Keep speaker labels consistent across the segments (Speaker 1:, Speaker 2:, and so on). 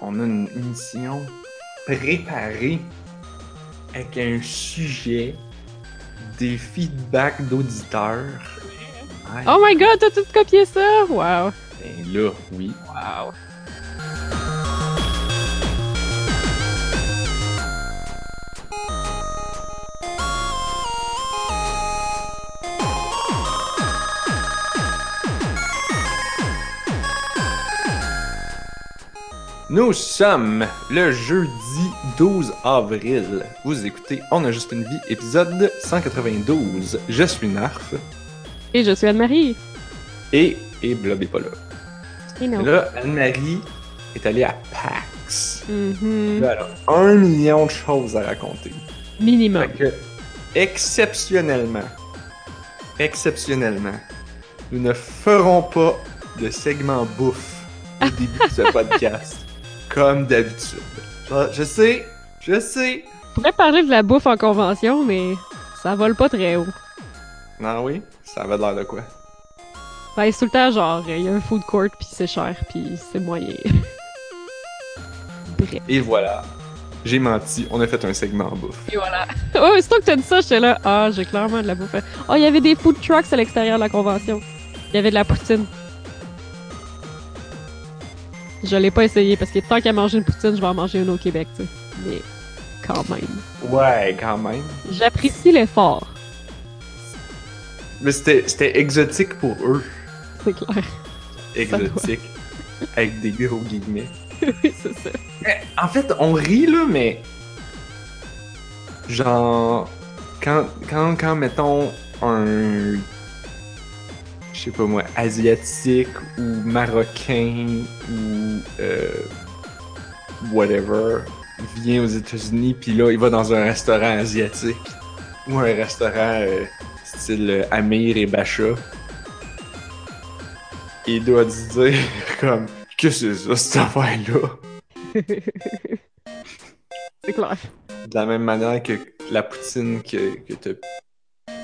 Speaker 1: On a une émission préparée avec un sujet, des feedbacks d'auditeurs.
Speaker 2: Oh my god, t'as tout copié ça? Wow.
Speaker 1: ben là, oui.
Speaker 2: Wow.
Speaker 1: Nous sommes le jeudi 12 avril. Vous écoutez On a juste une vie, épisode 192. Je suis Narf
Speaker 2: Et je suis Anne-Marie.
Speaker 1: et, et Blob est pas là.
Speaker 2: Et non.
Speaker 1: Là, Anne-Marie est allée à PAX.
Speaker 2: Mhm.
Speaker 1: Là, elle a un million de choses à raconter.
Speaker 2: Minimum.
Speaker 1: Que, exceptionnellement, exceptionnellement, nous ne ferons pas de segment bouffe au début de ce podcast, comme d'habitude. Je, sais, je sais.
Speaker 2: On pourrait parler de la bouffe en convention, mais ça vole pas très haut.
Speaker 1: Non, oui, ça avait l'air de quoi?
Speaker 2: Ben, c'est tout le temps genre, il y a un food court, puis c'est cher, puis c'est moyen. Bref.
Speaker 1: Et voilà, j'ai menti, on a fait un segment bouffe.
Speaker 2: Et voilà. Oh, c'est toi que t'as dit ça, j'étais là. Ah, j'ai clairement de la bouffe. Oh, il y avait des food trucks à l'extérieur de la convention. Il y avait de la poutine. Je l'ai pas essayé parce que tant qu'à manger une poutine, je vais en manger une au Québec, tu sais. Mais quand même.
Speaker 1: Ouais, quand même.
Speaker 2: J'apprécie l'effort,
Speaker 1: Mais c'était exotique pour eux.
Speaker 2: c'est clair.
Speaker 1: Exotique. Avec des gros guillemets.
Speaker 2: oui, c'est ça.
Speaker 1: Mais, En fait, on rit là, mais. Genre. Quand, quand, quand mettons, un. Je sais pas moi, asiatique ou marocain ou. Euh, whatever, vient aux États-Unis, puis là, il va dans un restaurant asiatique ou un restaurant euh, style euh, Amir et Bacha. Il doit se dire, comme, que c'est ça, cette affaire-là?
Speaker 2: c'est clair.
Speaker 1: De la même manière que la poutine que, que t'as-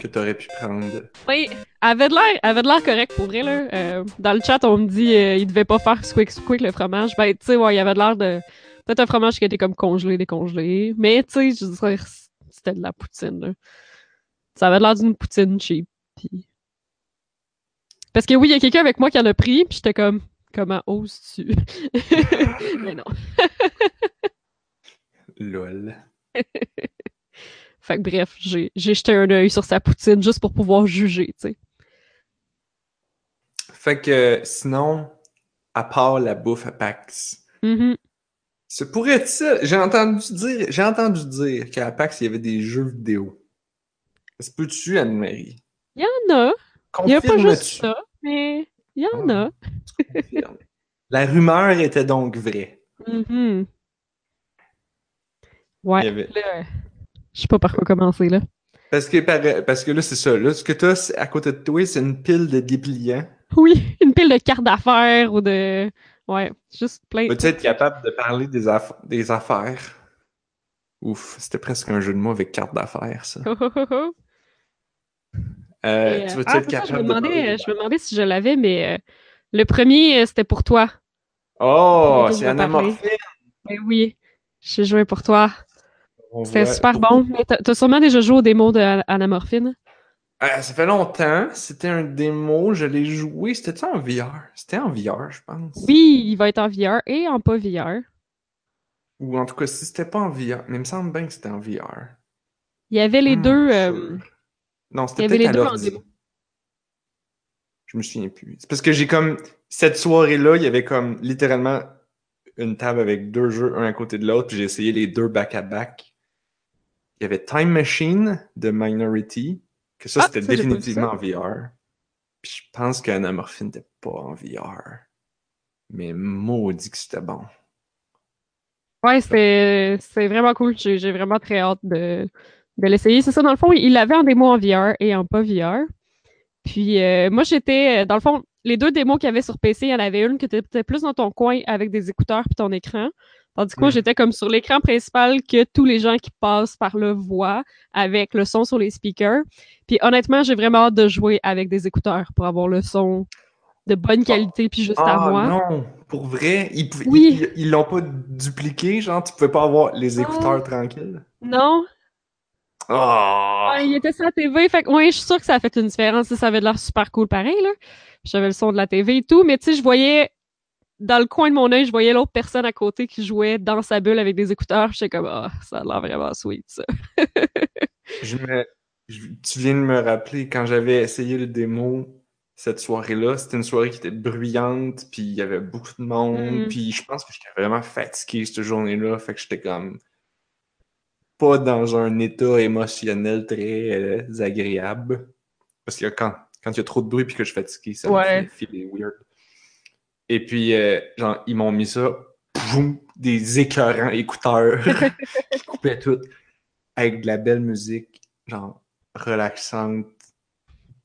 Speaker 1: que t'aurais pu prendre.
Speaker 2: Oui, elle avait de l'air, avait de l'air correct pour vrai, là. Euh, dans le chat, on me dit euh, il devait pas faire squick squick le fromage. Ben, tu sais, ouais, il y avait de l'air de. Peut-être un fromage qui était comme congelé, décongelé. Mais, tu sais, je dirais, c'était de la poutine, là. Ça avait l'air d'une poutine cheap. Parce que oui, il y a quelqu'un avec moi qui en a pris, puis j'étais comme, comment oses-tu? Mais non.
Speaker 1: Lol.
Speaker 2: Fait que bref, j'ai j'ai jeté un œil sur sa poutine juste pour pouvoir juger, tu sais.
Speaker 1: Fait que sinon, à part la bouffe à PAX,
Speaker 2: Mhm.
Speaker 1: ça pourrait être ça. J'ai entendu dire, j'ai entendu dire qu'à PAX, il y avait des jeux vidéo. Ça se peut-tu, Anne-Marie?
Speaker 2: Il y en a. Il y a pas juste ça, mais il y en
Speaker 1: Ah.
Speaker 2: a.
Speaker 1: La rumeur était donc vraie.
Speaker 2: Mhm. Ouais,
Speaker 1: Il y avait-
Speaker 2: je sais pas par quoi commencer, là.
Speaker 1: Parce que, par- parce que là, c'est ça. Là, ce que tu as à côté de toi, c'est une pile de dépliants.
Speaker 2: Oui, une pile de cartes d'affaires ou de... Ouais, juste plein...
Speaker 1: Vas-tu être capable de parler des, aff- des affaires? Ouf, c'était presque un jeu de mots avec carte d'affaires, ça.
Speaker 2: Oh, oh, oh, oh.
Speaker 1: Euh,
Speaker 2: Et, euh,
Speaker 1: tu vas-tu
Speaker 2: ah,
Speaker 1: être
Speaker 2: c'est ça,
Speaker 1: capable
Speaker 2: je me
Speaker 1: de
Speaker 2: demandais, euh, je me demandais si je l'avais, mais euh, le premier, euh, c'était pour toi.
Speaker 1: Oh,
Speaker 2: je
Speaker 1: c'est anamorphine!
Speaker 2: Mais oui, j'ai joué pour toi. C'était super bon. T'as sûrement déjà joué aux démos de An- Anamorphine.
Speaker 1: Euh, ça fait longtemps. C'était un démo. Je l'ai joué. C'était en VR? C'était en VR, je pense.
Speaker 2: Oui, il va être en VR et en pas VR.
Speaker 1: Ou en tout cas, si c'était pas en VR. Mais il me semble bien que c'était en VR.
Speaker 2: Il y avait les
Speaker 1: Hmm,
Speaker 2: deux... euh,
Speaker 1: Non, c'était peut-être
Speaker 2: les
Speaker 1: à l'ordi. Je me souviens plus. C'est parce que j'ai comme. Cette soirée-là, il y avait comme littéralement une table avec deux jeux, un à côté de l'autre, puis j'ai essayé les deux back-à-back. Il y avait Time Machine de Minority, que ça,
Speaker 2: Ah,
Speaker 1: c'était définitivement en VR. Puis je pense qu'Anamorphine n'était pas en VR. Mais maudit que c'était bon.
Speaker 2: Ouais, c'est vraiment cool. J'ai vraiment très hâte de, de l'essayer. C'est ça, dans le fond, il l'avait en démo en VR et en pas VR. Puis euh, moi, j'étais, euh, dans le fond, les deux démos qu'il y avait sur PC, il y en avait une qui était peut-être plus dans ton coin avec des écouteurs puis ton écran. Tandis que moi, j'étais comme sur l'écran principal que tous les gens qui passent par là voient avec le son sur les speakers. Puis honnêtement, j'ai vraiment hâte de jouer avec des écouteurs pour avoir le son de bonne qualité puis juste à
Speaker 1: Ah
Speaker 2: moi.
Speaker 1: non! Pour vrai, ils
Speaker 2: Oui.
Speaker 1: ils- l'ont pas dupliqué, genre, tu pouvais pas avoir les
Speaker 2: Ah.
Speaker 1: écouteurs tranquilles.
Speaker 2: Non?
Speaker 1: Oh!
Speaker 2: Il était sur la TV, fait que ouais, je suis sûre que ça a fait une différence. Ça avait l'air super cool pareil, là. J'avais le son de la TV et tout, mais tu sais, je voyais dans le coin de mon œil, je voyais l'autre personne à côté qui jouait dans sa bulle avec des écouteurs. J'étais comme, ah, ça a l'air vraiment sweet, ça.
Speaker 1: Je me... je- Tu viens de me rappeler, quand j'avais essayé le démo cette soirée-là, c'était une soirée qui était bruyante, puis il y avait beaucoup de monde,
Speaker 2: Mhm.
Speaker 1: puis je pense que j'étais vraiment fatigué cette journée-là, fait que j'étais comme pas dans un état émotionnel très euh, agréable. Parce que quand, quand il y a trop de bruit puis que je suis fatigué, ça
Speaker 2: Ouais.
Speaker 1: me fait weird. Et puis, euh, genre, ils m'ont mis ça, des écœurants écouteurs qui coupaient tout, avec de la belle musique, genre, relaxante.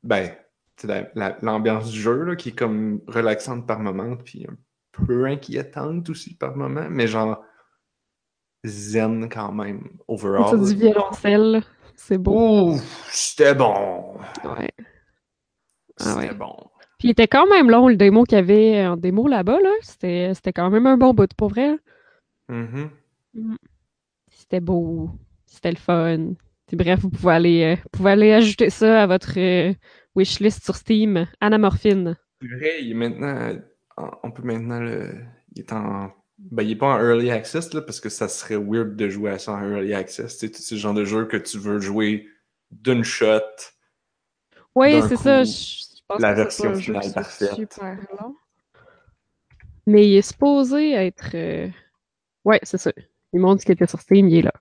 Speaker 1: Ben, c'est la- la- l'ambiance du jeu, là, qui est comme relaxante par moment, puis un peu inquiétante aussi par moment, mais genre, zen quand même, overall.
Speaker 2: C'est du violoncelle. C'est beau.
Speaker 1: C'était bon.
Speaker 2: Ouais. Ah
Speaker 1: C'était
Speaker 2: ouais.
Speaker 1: bon.
Speaker 2: Puis il était quand même long, le démo qu'il y avait en démo là-bas, là. C'était c'était quand même un bon bout, pour vrai.
Speaker 1: Mhm.
Speaker 2: C'était beau. C'était le fun. Puis bref, vous pouvez aller, euh, vous pouvez aller ajouter ça à votre euh, wishlist sur Steam. Anamorphine.
Speaker 1: C'est vrai, il est maintenant. en- On peut maintenant le. Il est en. Ben, il est pas en early access, là, parce que ça serait weird de jouer à ça en early access. C'est le genre de jeu que tu veux jouer d'une shot.
Speaker 2: Oui, c'est
Speaker 1: coup,
Speaker 2: ça. Je pense
Speaker 1: la
Speaker 2: que
Speaker 1: version finale parfaite.
Speaker 2: super long. Mais il est supposé être. euh, Ouais, c'est ça. Il montre qu'il était sur Steam, il est là.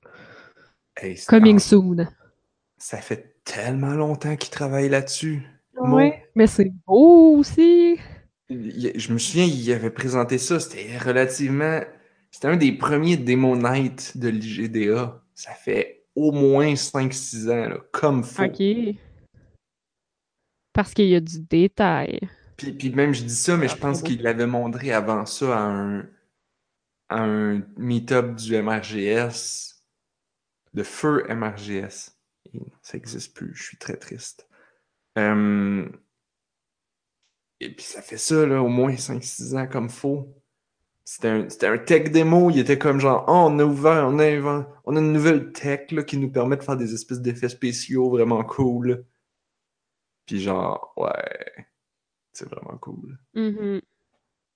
Speaker 1: Hey, c'est-
Speaker 2: Coming soon.
Speaker 1: Ça fait tellement longtemps qu'il travaille là-dessus.
Speaker 2: Ouais. Mais c'est beau aussi.
Speaker 1: Il- Je me souviens, il avait présenté ça, c'était relativement. C'était un des premiers Demo Night de l'IGDA. Ça fait au moins 5-6 ans, là, comme faut.
Speaker 2: Ok. Parce qu'il y a du détail.
Speaker 1: Puis, puis même, je dis ça, mais
Speaker 2: Ah,
Speaker 1: je pense
Speaker 2: trop beau.
Speaker 1: qu'il l'avait montré avant ça à un, à un meet-up du MRGS, de feu MRGS. Et ça n'existe plus, je suis très triste. Euh, Et puis ça fait ça, là, au moins 5-6 ans comme faut. C'était un, c'était un tech démo, il était comme genre, oh, on a ouvert, on a, on a une nouvelle tech là, qui nous permet de faire des espèces d'effets spéciaux vraiment cool. Puis genre, ouais, c'est vraiment cool.
Speaker 2: Mhm.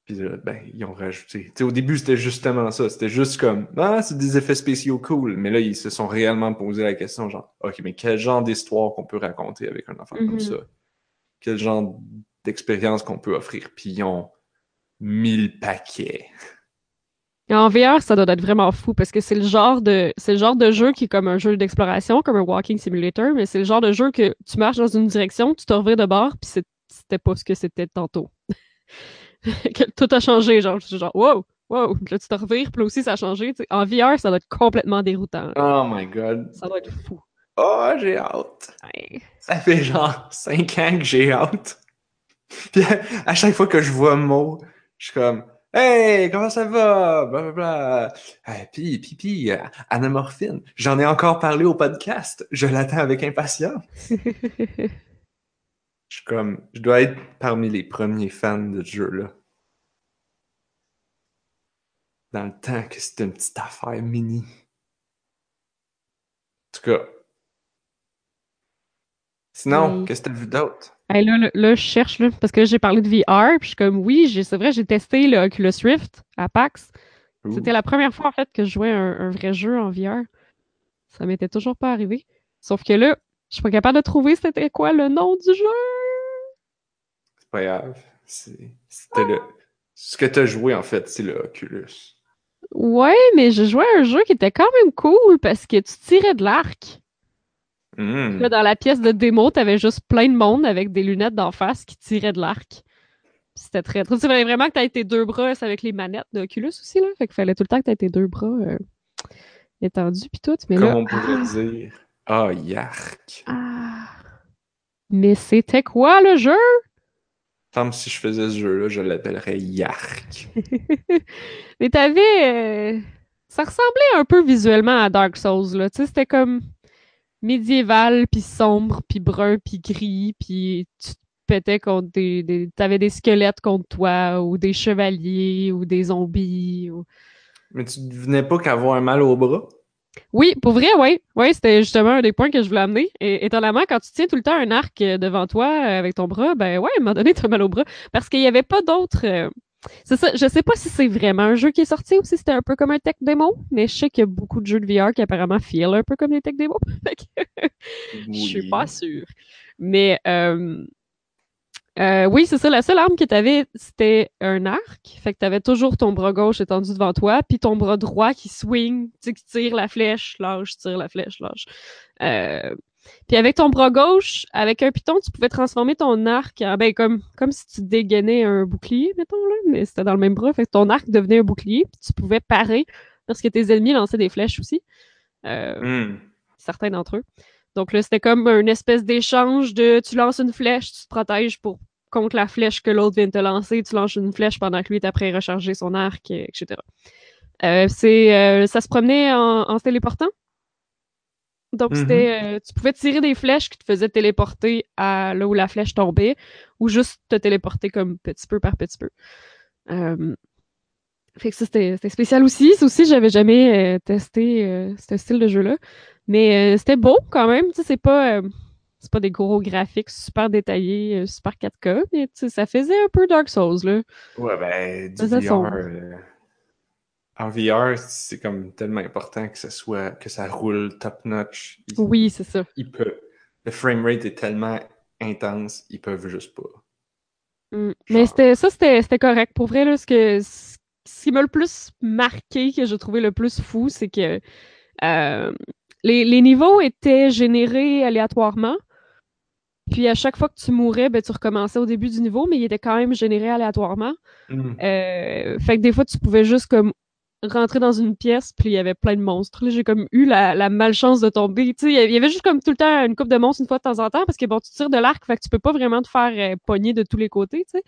Speaker 1: Puis là, ben, ils ont rajouté. Tu sais, au début, c'était justement ça. C'était juste comme, ah, c'est des effets spéciaux cool. Mais là, ils se sont réellement posé la question, genre, OK, mais quel genre d'histoire qu'on peut raconter avec un enfant comme ça? Quel genre d'expérience qu'on peut offrir? Puis ils ont mille paquets.
Speaker 2: En VR, ça doit être vraiment fou parce que c'est le genre de c'est le genre de jeu qui est comme un jeu d'exploration, comme un walking simulator, mais c'est le genre de jeu que tu marches dans une direction, tu te revires de bord, puis c'était pas ce que c'était tantôt. Tout a changé, genre, genre wow, wow, là tu te revires, puis là aussi ça a changé. En VR, ça doit être complètement déroutant.
Speaker 1: Oh my god.
Speaker 2: Ça doit être fou.
Speaker 1: Oh, j'ai hâte.
Speaker 2: Ouais.
Speaker 1: Ça fait genre 5 ans que j'ai hâte. Puis à, à chaque fois que je vois Mo, je suis comme Hey, comment ça va? Blablabla. Ah, puis, euh, anamorphine. J'en ai encore parlé au podcast. Je l'attends avec impatience. Je suis comme, je dois être parmi les premiers fans de ce jeu-là. Dans le temps que c'était une petite affaire mini. En tout cas. Sinon, qu'est-ce que t'as vu d'autre?
Speaker 2: Hey, là, là, là, je cherche, là, parce que j'ai parlé de VR, puis je suis comme, oui, j'ai- c'est vrai, j'ai testé le Oculus Rift à PAX. C'était la première fois, en fait, que je jouais un, un vrai jeu en VR. Ça m'était toujours pas arrivé. Sauf que là, je suis pas capable de trouver c'était quoi le nom du jeu.
Speaker 1: C'est pas grave. C'était le. Ce que t'as joué, en fait, c'est le Oculus.
Speaker 2: Ouais, mais je jouais à un jeu qui était quand même cool parce que tu tirais de l'arc.
Speaker 1: Hmm.
Speaker 2: Là, dans la pièce de démo, t'avais juste plein de monde avec des lunettes d'en face qui tiraient de l'arc. C'était très drôle. C'est vraiment que t'as tes deux bras avec les manettes d'Oculus aussi, là. Fait qu'il fallait tout le temps que t'aies tes deux bras euh, étendus pis tout. Mais
Speaker 1: Comme
Speaker 2: là,
Speaker 1: on pourrait dire. Ah, yark.
Speaker 2: Ah. Mais c'était quoi le jeu?
Speaker 1: Comme si je faisais ce jeu-là, je l'appellerais yark.
Speaker 2: Mais t'avais. euh, Ça ressemblait un peu visuellement à Dark Souls, là. Tu sais, c'était comme médiéval, puis sombre, puis brun, puis gris, puis tu te pétais contre des, des t'avais des squelettes contre toi ou des chevaliers ou des zombies. Ou...
Speaker 1: Mais tu venais pas qu'avoir un mal au bras?
Speaker 2: Oui, pour vrai, oui. Oui, c'était justement un des points que je voulais amener. Et étonnamment, quand tu tiens tout le temps un arc euh, devant toi euh, avec ton bras, ben ouais, à un moment donné, t'as mal au bras. Parce qu'il y avait pas d'autres. euh, C'est ça, je sais pas si c'est vraiment un jeu qui est sorti ou si c'était un peu comme un tech démo, mais je sais qu'il y a beaucoup de jeux de VR qui apparemment feel un peu comme des tech démos. Je suis pas sûre. Mais euh, euh, oui, c'est ça. La seule arme que tu avais, c'était un arc. Fait que tu avais toujours ton bras gauche étendu devant toi, puis ton bras droit qui swing, tu sais, qui tire la flèche, lâche, tire la flèche, lâche. Euh, puis avec ton bras gauche, avec un piton, tu pouvais transformer ton arc en, ben, comme, comme si tu dégainais un bouclier, mettons, là, mais c'était dans le même bras. Fait que ton arc devenait un bouclier, puis tu pouvais parer parce que tes ennemis lançaient des flèches aussi. Euh,
Speaker 1: Hmm.
Speaker 2: certains d'entre eux. Donc là, c'était comme une espèce d'échange de tu lances une flèche, tu te protèges pour contre la flèche que l'autre vient de te lancer, tu lances une flèche pendant que lui est après recharger son arc, etc. Euh, c'est, euh, ça se promenait en, en se téléportant? Donc
Speaker 1: Mhm.
Speaker 2: c'était, euh, tu pouvais tirer des flèches qui te faisaient téléporter à là où la flèche tombait, ou juste te téléporter comme petit peu par petit peu. Euh, fait que ça, c'était spécial aussi. Ça aussi, j'avais jamais euh, testé ce style de jeu-là. Mais c'était beau quand même. Tu sais, c'est pas, c'est pas des gros graphiques super détaillés, super 4K, mais tu sais, ça faisait un peu Dark Souls, là.
Speaker 1: Ouais, ben, du
Speaker 2: Ça, ça
Speaker 1: VR. En VR, c'est comme tellement important que ça soit, que ça roule top notch.
Speaker 2: Oui, c'est ça.
Speaker 1: ils peuvent. Le framerate est tellement intense, ils peuvent juste pas.
Speaker 2: Mm. Mais c'était ça, c'était c'était correct. Pour vrai, là, ce, que, ce qui m'a le plus marqué, que j'ai trouvé le plus fou, c'est que euh, les, les niveaux étaient générés aléatoirement. Puis à chaque fois que tu mourais, ben, tu recommençais au début du niveau, mais il était quand même généré aléatoirement.
Speaker 1: Hmm.
Speaker 2: Euh, fait que des fois, tu pouvais juste comme rentrer dans une pièce, puis il y avait plein de monstres. J'ai comme eu la, malchance de tomber. Tu sais, il y avait- juste comme tout le temps une coupe de monstres une fois de temps en temps, parce que bon, tu tires de l'arc, fait que tu peux pas vraiment te faire euh, pogner de tous les côtés, tu.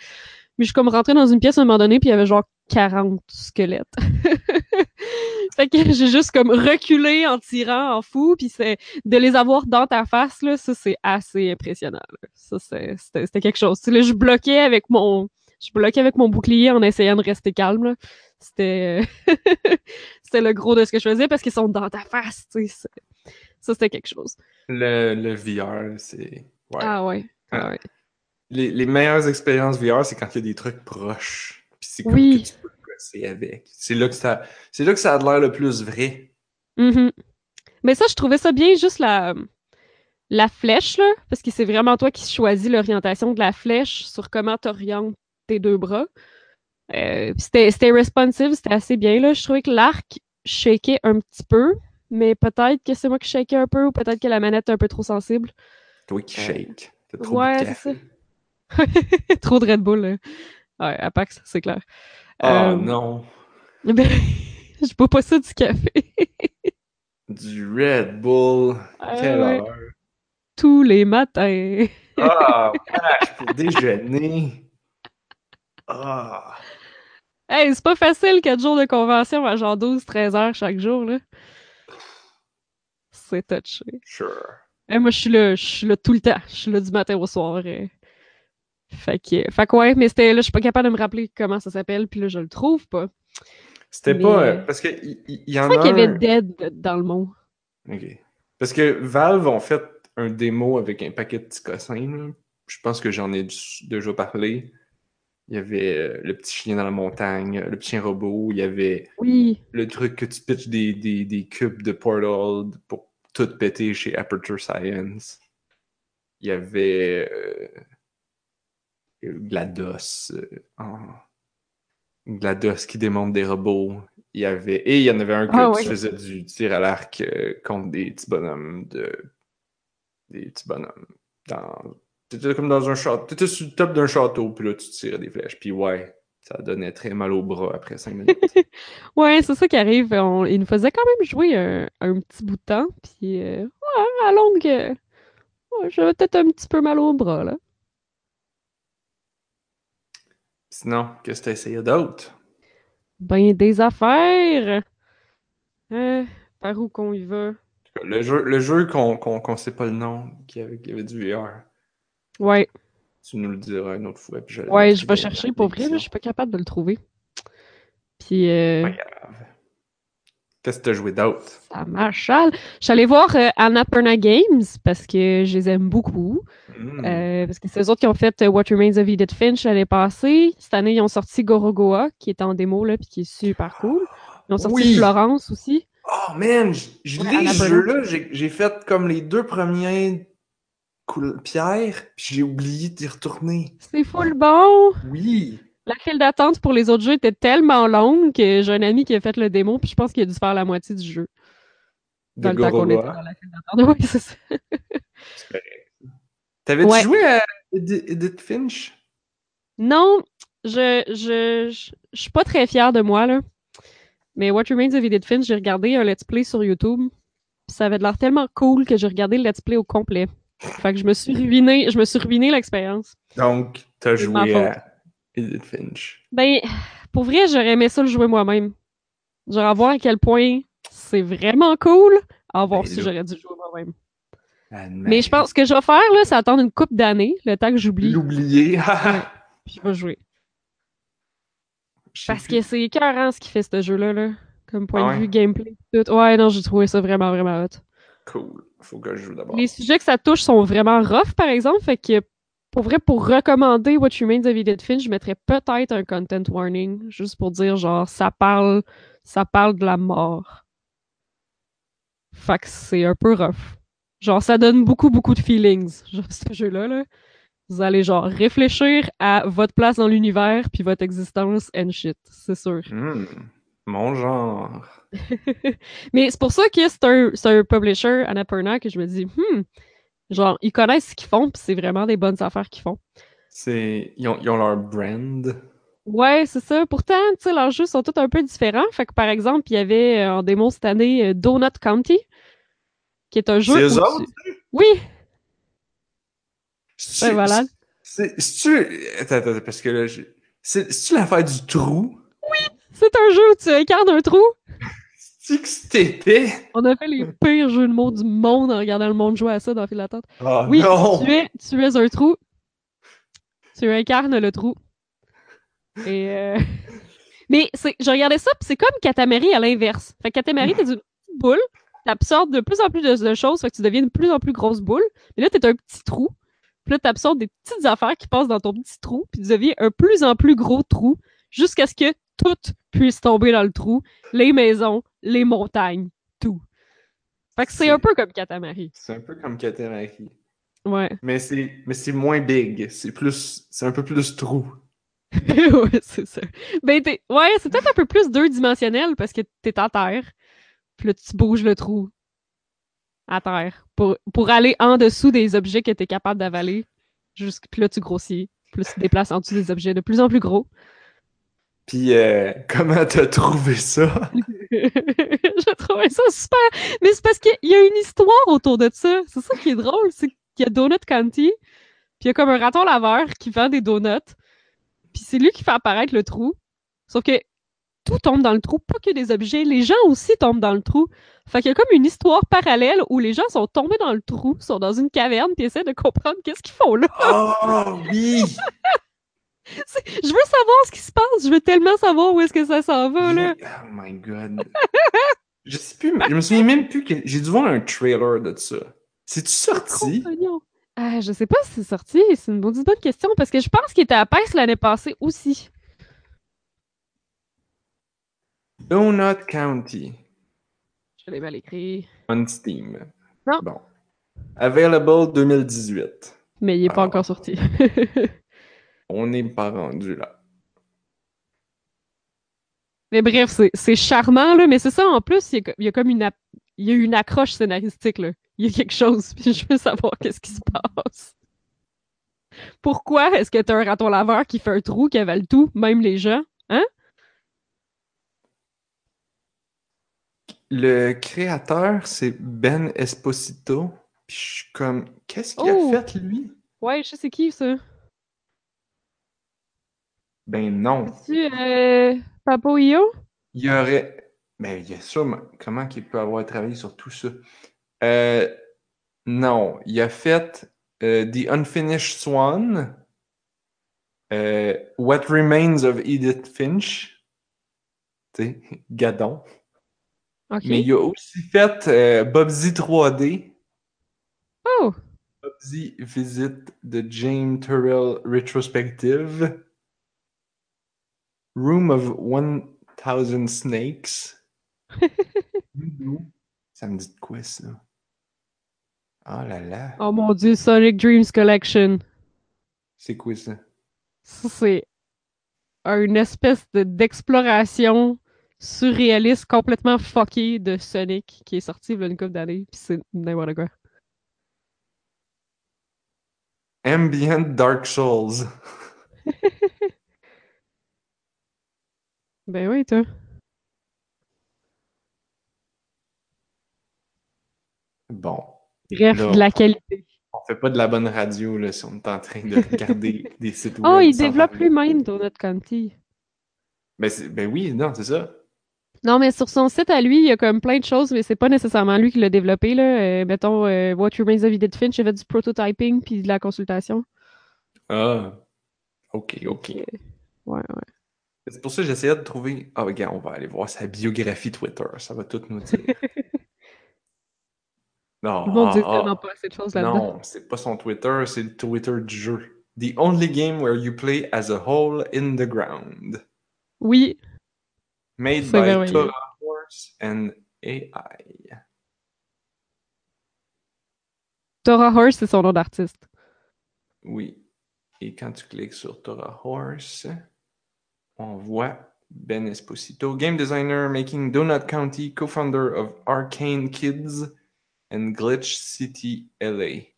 Speaker 2: Mais je suis comme rentrée dans une pièce à un moment donné, puis il y avait genre 40 squelettes. fait que j'ai juste comme reculé en tirant en fou, puis c'est de les avoir dans ta face, là, ça, c'est assez impressionnant. c'était quelque chose. Là, je bloquais avec mon... Je bloquais avec mon bouclier en essayant de rester calme, là. C'était... c'était le gros de ce que je faisais, parce qu'ils sont dans ta face, tu sais. Ça, c'était quelque chose.
Speaker 1: Le, le VR, c'est. Ouais.
Speaker 2: Ah ouais. Ah ouais.
Speaker 1: Les, les meilleures expériences VR, c'est quand il y a des trucs proches. Puis c'est comme
Speaker 2: Oui.
Speaker 1: que tu peux gosser avec. C'est là que ça, c'est là que ça a l'air le plus vrai.
Speaker 2: Mhm. Mais ça, je trouvais ça bien, juste la, la flèche, là, parce que c'est vraiment toi qui choisis l'orientation de la flèche sur comment t'orientes tes deux bras. Euh, c'était responsive, c'était assez bien, là. Je trouvais que l'arc shakeait un petit peu, mais peut-être que c'est moi qui shakeais un peu, ou peut-être que la manette est un peu trop sensible.
Speaker 1: Toi qui
Speaker 2: Euh,
Speaker 1: shake. T'as trop
Speaker 2: ouais,
Speaker 1: de
Speaker 2: c'est ça. trop de Red Bull, là. Ouais, à Pax, c'est clair.
Speaker 1: Oh
Speaker 2: Euh,
Speaker 1: non.
Speaker 2: Ben, je bois pas ça du café.
Speaker 1: Du Red Bull.
Speaker 2: Ah
Speaker 1: Quelle
Speaker 2: ouais.
Speaker 1: heure.
Speaker 2: Tous les matins.
Speaker 1: Ah, vache, pour déjeuner. Ah.
Speaker 2: Hey, c'est pas facile, 4 jours de convention à genre 12-13 heures chaque jour, là. C'est touché.
Speaker 1: Sure.
Speaker 2: Eh, moi, je suis là, je suis là tout le temps. Je suis là du matin au soir. euh. Fait que, fait que ouais, mais c'était là, je suis pas capable de me rappeler comment ça s'appelle, puis là, je le trouve pas.
Speaker 1: C'était
Speaker 2: Mais-
Speaker 1: pas. euh, parce que il y
Speaker 2: Je
Speaker 1: en
Speaker 2: crois
Speaker 1: a.
Speaker 2: qu'il y avait Dead dans le mot.
Speaker 1: Ok. Parce que Valve ont fait un démo avec un paquet de petits cossins. là. Je pense que j'en ai déjà parlé. Il y avait euh, le petit chien dans la montagne, le petit chien robot. Il y avait
Speaker 2: Oui.
Speaker 1: le truc que tu pitches des, des, des cubes de Portal pour tout péter chez Aperture Science. Il y avait euh, GLaDOS. euh, GLaDOS qui démonte des robots. Il y avait... Et il y en avait un
Speaker 2: Ah,
Speaker 1: tu
Speaker 2: ouais.
Speaker 1: faisais du tir à l'arc euh, contre des petits bonhommes de. Des petits bonhommes. Dans... T'étais comme dans un château. T'étais sur le top d'un château, puis là tu tirais des flèches. Puis ouais, ça donnait très mal au bras après cinq minutes.
Speaker 2: Ouais, c'est ça qui arrive. On- il nous faisait quand même jouer un, un petit bout de temps, puis euh, ouais, à longue, euh, ouais, j'avais peut-être un petit peu mal au bras, là.
Speaker 1: Sinon, qu'est-ce que t'as essayé d'autre?
Speaker 2: Ben, des affaires! Hein, par où qu'on y va?
Speaker 1: Le jeu, le jeu qu'on qu'on sait pas le nom, qui avait, qui avait du VR.
Speaker 2: Ouais.
Speaker 1: Tu nous le diras une autre fois. Puis je
Speaker 2: Ouais, je vais chercher pour vrai, je suis pas capable de le trouver. Puis, euh.
Speaker 1: Qu'est-ce que t'as joué d'autre?
Speaker 2: ça marche. Je suis allée voir euh, Annapurna Games parce que je les aime beaucoup.
Speaker 1: Hmm.
Speaker 2: Euh, parce que c'est eux autres qui ont fait euh, What Remains of Edith Finch l'année passée. Cette année, ils ont sorti Gorogoa, qui est en démo, là, puis qui est super cool. Ils ont sorti
Speaker 1: Oui.
Speaker 2: Florence aussi.
Speaker 1: Oh man, je, je
Speaker 2: Ouais,
Speaker 1: lis ce jeu-là. J'ai fait comme les deux premiers puis j'ai oublié d'y retourner.
Speaker 2: C'est full bon!
Speaker 1: Oui.
Speaker 2: La file d'attente pour les autres jeux était tellement longue que j'ai un ami qui a fait le démo, puis je pense qu'il a dû faire la moitié du jeu.
Speaker 1: De
Speaker 2: Dans le temps qu'on était dans la file d'attente. Oui, c'est ça.
Speaker 1: T'avais-tu
Speaker 2: Ouais.
Speaker 1: joué à Edi- Edith Finch?
Speaker 2: Non, je, je, je, je suis pas très fière de moi, là. Mais What Remains of Edith Finch, j'ai regardé un let's play sur YouTube. Ça avait de l'air tellement cool que j'ai regardé le let's play au complet. Fait que je me suis ruiné, je me suis ruiné l'expérience.
Speaker 1: Donc, t'as joué à Edith Finch.
Speaker 2: Ben, pour vrai, j'aurais aimé ça le jouer moi-même. Genre, à voir à quel point c'est vraiment cool, à voir
Speaker 1: Ben
Speaker 2: si j'aurais dû jouer moi-même. Mais je pense que je vais faire, là, c'est attendre une couple d'années, le temps que j'oublie,
Speaker 1: L'oublier.
Speaker 2: puis je vais jouer. Parce
Speaker 1: plus.
Speaker 2: que c'est écœurant ce qu'il fait, ce jeu-là, là. Comme point
Speaker 1: Ah
Speaker 2: de vue gameplay. Tout. Ouais, non, j'ai trouvé ça vraiment, vraiment hot.
Speaker 1: Cool. Faut que je joue d'abord.
Speaker 2: Les sujets que ça touche sont vraiment rough, par exemple. Fait que, pour vrai, pour recommander What Remains of Edith Finch, je mettrais peut-être un content warning, juste pour dire, genre, ça parle, ça parle de la mort. Fait que c'est un peu rough. Genre, ça donne beaucoup, beaucoup de feelings, genre, ce jeu-là, là. Vous allez, genre, réfléchir à votre place dans l'univers, puis votre existence and shit, c'est sûr.
Speaker 1: Hmm. Mon genre.
Speaker 2: Mais c'est pour ça que c'est un, c'est un publisher, Annapurna, que je me dis, hmm, genre, ils connaissent ce qu'ils font, puis c'est vraiment des bonnes affaires qu'ils font.
Speaker 1: C'est... Ils, ont, ils ont leur brand.
Speaker 2: Ouais, c'est ça. Pourtant, tu sais, leurs jeux sont tous un peu différents. Fait que, par exemple, il y avait euh, en démo cette année euh, Donut County, qui est un jeu.
Speaker 1: C'est eux
Speaker 2: tu-
Speaker 1: autres?
Speaker 2: Oui,
Speaker 1: C'est
Speaker 2: Ouais, voilà.
Speaker 1: C'est, c'est-tu... Attends, attends, parce que là, c'est, c'est-tu l'affaire du trou?
Speaker 2: C'est un jeu où tu incarnes un trou?
Speaker 1: C'est-tu que c'était?
Speaker 2: On a fait les pires jeux de mots du monde en regardant le monde jouer à ça dans la file d'attente.
Speaker 1: Oh
Speaker 2: Oui,
Speaker 1: non!
Speaker 2: tu es, tu es un trou. Tu incarnes le trou. Et euh, Mais je regardais ça, puis c'est comme Katamari à l'inverse. Fait que Katamari, t'es une petite boule, t'absorbes de plus en plus de, de choses, fait que tu deviens une plus en plus grosse boule. Mais là, t'es un petit trou. Puis là, t'absorbes des petites affaires qui passent dans ton petit trou, puis tu deviens un plus en plus gros trou, jusqu'à ce que tout puisse tomber dans le trou. Les maisons, les montagnes, tout. Fait que c'est un peu comme Katamari.
Speaker 1: C'est un peu comme Katamari.
Speaker 2: Ouais.
Speaker 1: Mais c'est, mais c'est moins big. C'est plus, c'est un peu plus trou.
Speaker 2: ouais, c'est ça. Ben, t'es... Ouais, c'est peut-être un peu plus deux-dimensionnel parce que t'es à terre. Puis là, tu bouges le trou à terre pour, pour aller en dessous des objets que t'es capable d'avaler. Jusqu'... Puis là, tu grossis. Puis là, tu te déplaces en dessous des objets de plus en plus gros.
Speaker 1: Puis euh, comment t'as trouvé ça?
Speaker 2: Je trouvais ça super. Mais c'est parce qu'il y a une histoire autour de ça. C'est ça qui est drôle. C'est qu'il y a Donut County. Puis il y a comme un raton laveur qui vend des donuts. Puis c'est lui qui fait apparaître le trou. Sauf que tout tombe dans le trou, pas que des objets. Les gens aussi tombent dans le trou. Fait qu'il y a comme une histoire parallèle où les gens sont tombés dans le trou, sont dans une caverne, puis essaient de comprendre qu'est-ce qu'ils font là.
Speaker 1: Oh oui!
Speaker 2: Je veux savoir ce qui se passe. Je veux tellement savoir où est-ce que ça s'en va là.
Speaker 1: Oh my god. je sais plus, je me souviens même plus que j'ai dû voir un trailer de ça. C'est-tu sorti?
Speaker 2: Compagnon. Euh, je sais pas si c'est sorti, c'est une maudite bonne question, parce que je pense qu'il était à PAX l'année passée aussi.
Speaker 1: Donut County
Speaker 2: Je l'ai mal écrit.
Speaker 1: on Steam.
Speaker 2: Non.
Speaker 1: Bon. Available 2018.
Speaker 2: Mais il est pas
Speaker 1: Ah.
Speaker 2: encore sorti.
Speaker 1: On n'est pas rendu là.
Speaker 2: mais bref, c'est- charmant, là, mais c'est ça, en plus, il y a, co- il y a comme une, il y a une accroche scénaristique, là. Il y a quelque chose, puis je veux savoir qu'est-ce qui se passe. Pourquoi est-ce que t'as un raton laveur qui fait un trou, qui avale tout, même les gens?
Speaker 1: Le créateur, c'est Ben Esposito. Puis je suis comme, qu'est-ce qu'il
Speaker 2: Oh!
Speaker 1: a fait, lui?
Speaker 2: Ouais, je sais c'est qui, ça.
Speaker 1: Ben non.
Speaker 2: Tu euh, Papo Io?
Speaker 1: Il y aurait. Ben, il y a sûrement. Comment qu'il peut avoir travaillé sur tout ça? Euh, non. Il a fait euh, The Unfinished Swan, Euh, What Remains of Edith Finch. Tu sais, Gadon. Mais il a aussi fait Bubsy 3D.
Speaker 2: Oh!
Speaker 1: Bubsy Visit the James Turrell Retrospective. Room of 1000 Snakes. ça me dit de quoi ça? Oh là là.
Speaker 2: Oh mon dieu, Sonic Dreams Collection.
Speaker 1: C'est quoi ça?
Speaker 2: Ça, c'est une espèce de- d'exploration surréaliste complètement fuckée de Sonic qui est sorti il y a une couple d'années. Puis c'est n'importe quoi.
Speaker 1: Ambient Dark Souls.
Speaker 2: Ben oui, toi.
Speaker 1: Bon.
Speaker 2: Bref,
Speaker 1: Là,
Speaker 2: de la qualité.
Speaker 1: On fait pas de la bonne radio là, si on est en train de regarder des sites web.
Speaker 2: Oh, il développe lui-même Donut County.
Speaker 1: Ben, ben oui, non, c'est ça.
Speaker 2: Non, mais sur son site à lui, il y a comme plein de choses, mais c'est pas nécessairement lui qui l'a développé, là. Euh, mettons, euh, What Remains of Edith Finch, il fait du prototyping puis de la consultation.
Speaker 1: Ah. Ok, ok.
Speaker 2: Ouais, ouais.
Speaker 1: C'est pour ça que j'essayais de trouver. Ah, regarde, on va aller voir sa biographie Twitter. Ça va tout nous dire. non, ah, ah.
Speaker 2: tellement pas assez de choses là-dedans.
Speaker 1: Non, c'est pas son Twitter, c'est le Twitter du jeu. The only game where you play as a hole in the ground.
Speaker 2: Oui,
Speaker 1: Made by. Tora Horse and AI.
Speaker 2: Tora Horse, c'est son nom d'artiste.
Speaker 1: Oui. Et quand tu cliques sur Tora Horse, on voit Ben Esposito, game designer making Donut County, co-founder of Arcane Kids and Glitch City LA.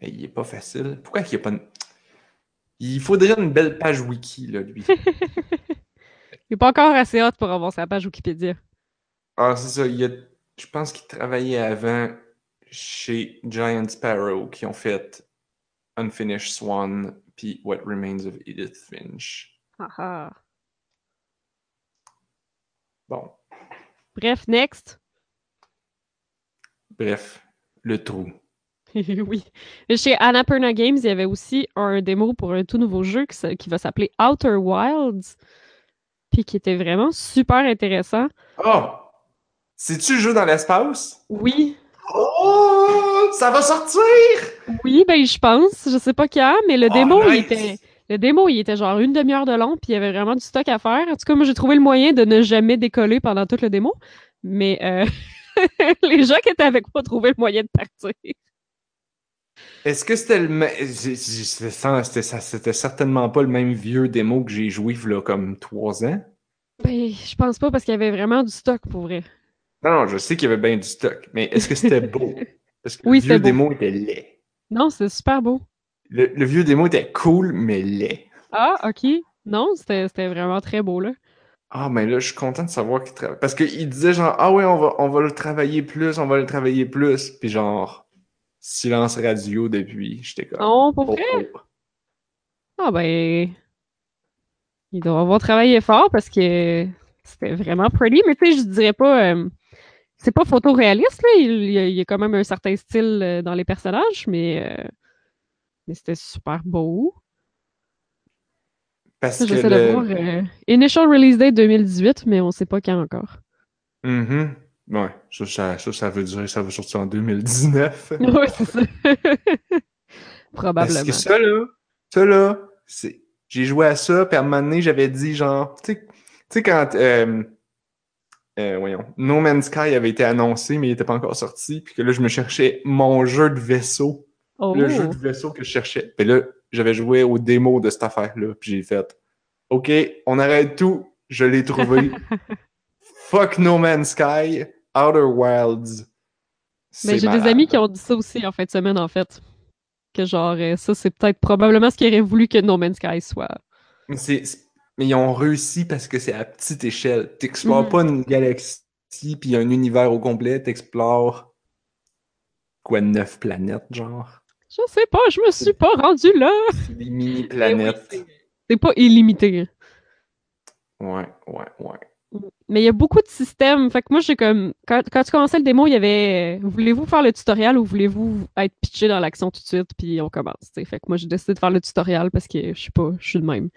Speaker 1: Et il est pas facile. Pourquoi il y a pas une... Il faudrait une belle page wiki, là, lui.
Speaker 2: Il est pas encore assez hot pour avoir sa page Wikipédia.
Speaker 1: Ah, c'est ça. Il a... Je pense qu'il travaillait avant chez Giant Sparrow qui ont fait Unfinished Swan puis What Remains of Edith Finch.
Speaker 2: Ah ah.
Speaker 1: Bon,
Speaker 2: Bref, next.
Speaker 1: bref, le trou.
Speaker 2: oui. Chez Annapurna Games, il y avait aussi un démo pour un tout nouveau jeu qui, va s'appeler Outer Wilds. Puis qui était vraiment super intéressant.
Speaker 1: Oh! C'est-tu le jeu dans l'espace?
Speaker 2: Oui!
Speaker 1: Ça va sortir!
Speaker 2: oui, ben je pense. Je sais pas quand, mais le
Speaker 1: Oh,
Speaker 2: démo, il était. Le démo, il était genre une demi-heure de long, puis il y avait vraiment du stock à faire. En tout cas, moi, j'ai trouvé le moyen de ne jamais décoller pendant tout le démo. Mais euh, les gens qui étaient avec moi trouvé le moyen de partir.
Speaker 1: Est-ce que c'était le même. C'était certainement pas le même vieux démo que j'ai joué il y a comme trois ans?
Speaker 2: Ben, je pense pas parce qu'il y avait vraiment du stock pour vrai.
Speaker 1: Non, non, je sais qu'il y avait bien du stock, mais est-ce que c'était beau? Parce que
Speaker 2: Oui,
Speaker 1: le vieux démo était laid.
Speaker 2: Non, c'est super beau.
Speaker 1: Le, le vieux démo était cool, mais laid.
Speaker 2: Ah, ok. Non, c'était vraiment très beau, là.
Speaker 1: Ah, mais là, je suis content de savoir qu'il travaille. Parce qu'il disait genre, ah ouais, on va, on va le travailler plus, on va le travailler plus. Puis genre, silence radio depuis. J'étais comme.
Speaker 2: Non, pour
Speaker 1: oh,
Speaker 2: vrai?
Speaker 1: oh.
Speaker 2: Ah, ben. Ils doivent avoir travaillé fort parce que c'était vraiment pretty, mais tu sais, je dirais pas. euh, c'est pas photoréaliste, là. Il, il y a, quand même un certain style euh, dans les personnages, mais. euh, mais c'était super beau.
Speaker 1: Parce que
Speaker 2: J'essaie
Speaker 1: le.
Speaker 2: de voir. euh, Initial Release Date 2018, mais on sait pas quand encore.
Speaker 1: Mhm. Ouais, ça, ça, ça, ça veut dire que ça va sortir en 2019.
Speaker 2: ouais, c'est ça.
Speaker 1: Parce
Speaker 2: Probablement.
Speaker 1: que ça, là, ça, là, c'est. J'ai joué à ça, puis à un moment donné, j'avais dit, genre, tu sais, tu sais, quand, euh, euh, voyons, No Man's Sky avait été annoncé, mais il était pas encore sorti, puis que là, je me cherchais mon jeu de vaisseau,
Speaker 2: Oh.
Speaker 1: le jeu de vaisseau que je cherchais. Puis là, j'avais joué au démo de cette affaire-là, puis j'ai fait, OK, on arrête tout, je l'ai trouvé. Fuck No Man's Sky, Outer Wilds.
Speaker 2: Mais j'ai des amis qui ont dit ça aussi en fin de semaine, en fait. Que genre, euh, ça, c'est peut-être probablement ce qu'ils auraient voulu que No Man's Sky soit.
Speaker 1: Mais, c'est- mais ils ont réussi parce que c'est à petite échelle. T'explores
Speaker 2: Mhm.
Speaker 1: pas une galaxie puis un univers au complet, t'explores quoi, neuf planètes, genre?
Speaker 2: Je sais pas, je me suis pas rendu là.
Speaker 1: C'est des
Speaker 2: oui,
Speaker 1: mini-planètes.
Speaker 2: c'est- c'est pas illimité.
Speaker 1: ouais, ouais, ouais.
Speaker 2: Mais il y a beaucoup de systèmes. Fait que moi, j'ai comme. Quand, quand tu commençais le démo, il y avait. euh, Voulez-vous faire le tutoriel ou voulez-vous être pitché dans l'action tout de suite, puis on commence. t'sais. Fait que moi, j'ai décidé de faire le tutoriel parce que je sais pas, je suis de même.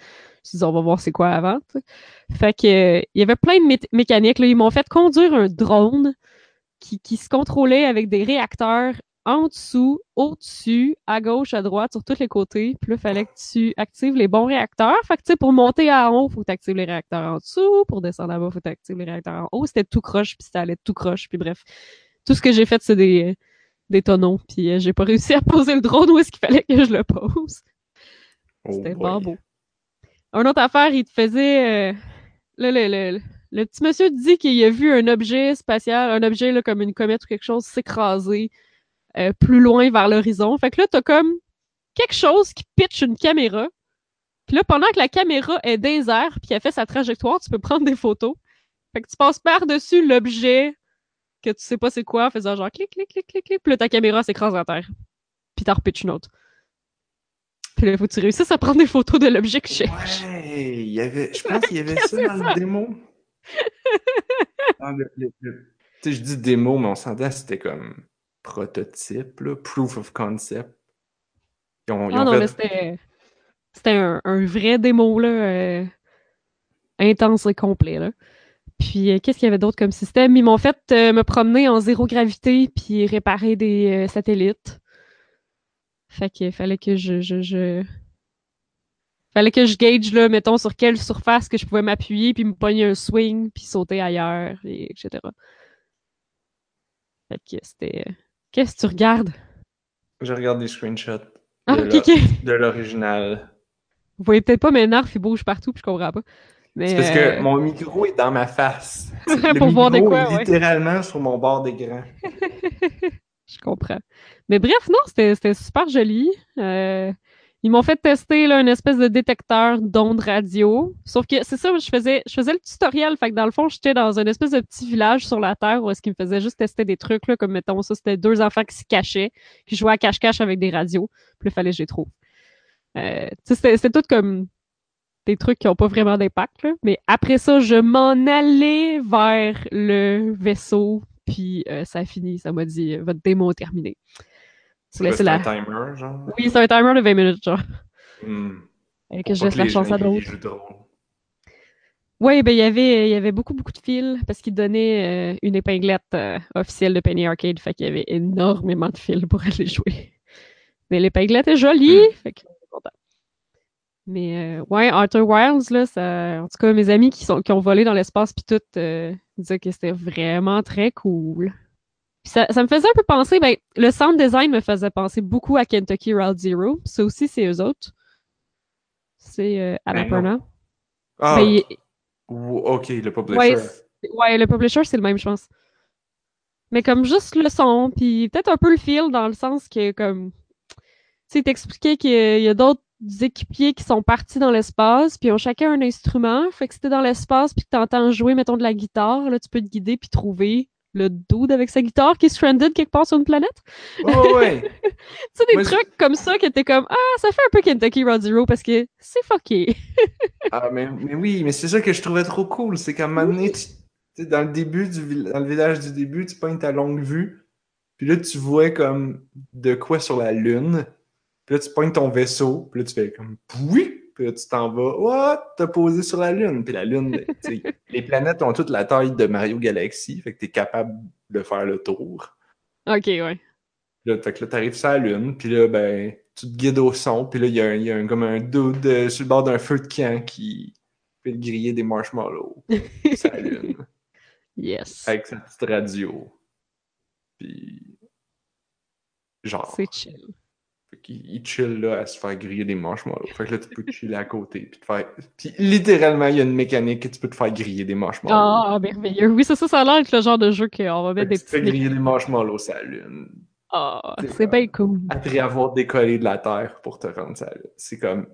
Speaker 2: Je dit, on va voir c'est quoi avant. t'sais. Fait que euh, il y avait plein de mé- mécaniques. Là. Ils m'ont fait conduire un drone qui, qui se contrôlait avec des réacteurs en dessous, au-dessus, à gauche, à droite, sur tous les côtés. Puis là, il fallait que tu actives les bons réacteurs. Fait que, tu sais, pour monter en haut, faut que tu actives les réacteurs en dessous. Pour descendre en bas, faut que tu actives les réacteurs en haut. C'était tout croche, puis ça allait tout croche. Puis bref, tout ce que j'ai fait, c'est des, des tonneaux. Puis euh, j'ai pas réussi à poser le drone où est-ce qu'il fallait que je le pose.
Speaker 1: Oh
Speaker 2: C'était pas beau. Un autre affaire, il te faisait... euh, le, le, le petit monsieur dit qu'il a vu un objet spatial, un objet là, comme une comète ou quelque chose s'écraser euh, plus loin vers l'horizon. Fait que là, t'as comme quelque chose qui pitch une caméra. Puis là, pendant que la caméra est airs puis qu'elle fait sa trajectoire, tu peux prendre des photos. Fait que tu passes par-dessus l'objet que tu sais pas c'est quoi, en faisant genre clic, clic, clic, clic, clic. Puis là, ta caméra s'écrase à terre. Puis t'en repitches une autre. Puis là, faut que tu réussisses à prendre des photos de l'objet que je cherche.
Speaker 1: Ouais, il y avait, je pense qu'il y avait ça dans le démo. Dans le- le- le- Tu sais, je dis démo, mais on s'entend, c'était comme prototype, là, proof of concept. Ils ont, ils
Speaker 2: Ah
Speaker 1: ont
Speaker 2: non,
Speaker 1: fait-
Speaker 2: là, c'était. C'était un, un vrai démo, là. euh, intense et complet, là. Puis, euh, qu'est-ce qu'il y avait d'autre comme système? Ils m'ont fait euh, me promener en zéro gravité puis réparer des satellites. Fait qu'il fallait que je, je, je... Fallait que je gauge, là, mettons, sur quelle surface que je pouvais m'appuyer puis me pogner un swing puis sauter ailleurs, et etc. Fait que c'était... euh, Qu'est-ce que tu regardes?
Speaker 1: Je regarde des screenshots
Speaker 2: Ah,
Speaker 1: de l'original.
Speaker 2: Vous voyez peut-être pas mes nerfs, ils bougent partout puis je comprends pas. Mais,
Speaker 1: C'est parce
Speaker 2: euh,
Speaker 1: que mon micro est dans ma face. Le
Speaker 2: Pour voir de quoi,
Speaker 1: est
Speaker 2: ouais.
Speaker 1: littéralement sur mon bord d'écran.
Speaker 2: Je comprends. Mais bref, non, c'était super joli. Euh, ils m'ont fait tester là, une espèce de détecteur d'ondes radio. Sauf que c'est ça, je faisais, je faisais le tutoriel. Fait que dans le fond, j'étais dans une espèce de petit village sur la Terre où est-ce qu'ils me faisaient juste tester des trucs, là, comme mettons ça, c'était deux enfants qui se cachaient, qui jouaient à cache-cache avec des radios. Puis il fallait que je les trouve. Euh, c'était tout comme des trucs qui n'ont pas vraiment d'impact. Mais après ça, je m'en allais vers le vaisseau, puis euh, ça a fini. Ça m'a dit euh, votre démo est terminée.
Speaker 1: C'est
Speaker 2: la...
Speaker 1: un timer, genre?
Speaker 2: Oui, c'est un timer de 20 minutes, genre.
Speaker 1: Hmm.
Speaker 2: Et que
Speaker 1: Pour
Speaker 2: je laisse la chance à d'autres. Oui, ben il y avait, il y avait beaucoup, beaucoup de fils parce qu'ils donnaient euh, une épinglette euh, officielle de Penny Arcade. Fait qu'il y avait énormément de fils pour aller jouer. Mais l'épinglette est jolie,
Speaker 1: Mm.
Speaker 2: fait que content. Mais euh, ouais, Outer Wilds, là, ça, en tout cas, mes amis qui, sont, qui ont volé dans l'espace puis tout disaient que c'était vraiment très cool. Puis ça, ça me faisait un peu penser, ben, le sound design me faisait penser beaucoup à Kentucky Route Zero. Ça aussi, c'est eux autres. C'est euh, Annapurna.
Speaker 1: Ah,
Speaker 2: Ben, il-
Speaker 1: ok, le publisher.
Speaker 2: Ouais, le publisher, c'est le même, je pense. Mais comme juste le son, puis peut-être un peu le feel dans le sens que, comme, tu sais, t'expliquais qu'il y a d'autres équipiers qui sont partis dans l'espace, puis ils ont chacun un instrument. Fait que si t'es dans l'espace, puis que t'entends jouer, mettons, de la guitare, là, tu peux te guider puis trouver le dude avec sa guitare qui est stranded quelque part sur une planète.
Speaker 1: Oh, ouais.
Speaker 2: Tu sais, des
Speaker 1: Moi,
Speaker 2: trucs comme ça que t'es comme, ah, ça fait un peu Kentucky Road Zero parce que c'est fucké.
Speaker 1: Ah, mais, mais oui, mais c'est ça que je trouvais trop cool. C'est qu'à un moment donné, tu, dans le début du dans le village du début, tu pognes ta longue vue. Puis là, tu vois comme de quoi sur la Lune. Puis là, tu pognes ton vaisseau. Puis là, tu fais comme oui. Puis là, tu t'en vas. What? T'as posé sur la Lune. Puis la Lune, les planètes ont toute la taille de Mario Galaxy. Fait que t'es capable de faire le tour.
Speaker 2: Ok, ouais.
Speaker 1: Là, fait que là, t'arrives sur la Lune, puis là, ben, tu te guides au son, puis là, il y a, un, y a un- comme un dude euh, sur le bord d'un feu de camp qui fait griller des marshmallows sur la Lune,
Speaker 2: Yes.
Speaker 1: avec sa petite radio. Puis, genre,
Speaker 2: C'est chill.
Speaker 1: Fait qu'il- il chill là à se faire griller des marshmallows. Fait que là, tu peux chiller à côté, puis te faire... Puis littéralement, il y a une mécanique que tu peux te faire griller des marshmallows.
Speaker 2: Ah, merveilleux. Oui, c'est ça, ça a l'air d'être le genre de jeu qu'on va mettre des
Speaker 1: tu te fais
Speaker 2: petits...
Speaker 1: griller des marshmallows sur la Lune.
Speaker 2: Ah,
Speaker 1: C'est
Speaker 2: c'est bien cool.
Speaker 1: après avoir décollé de la Terre pour te rendre ça. C'est comme,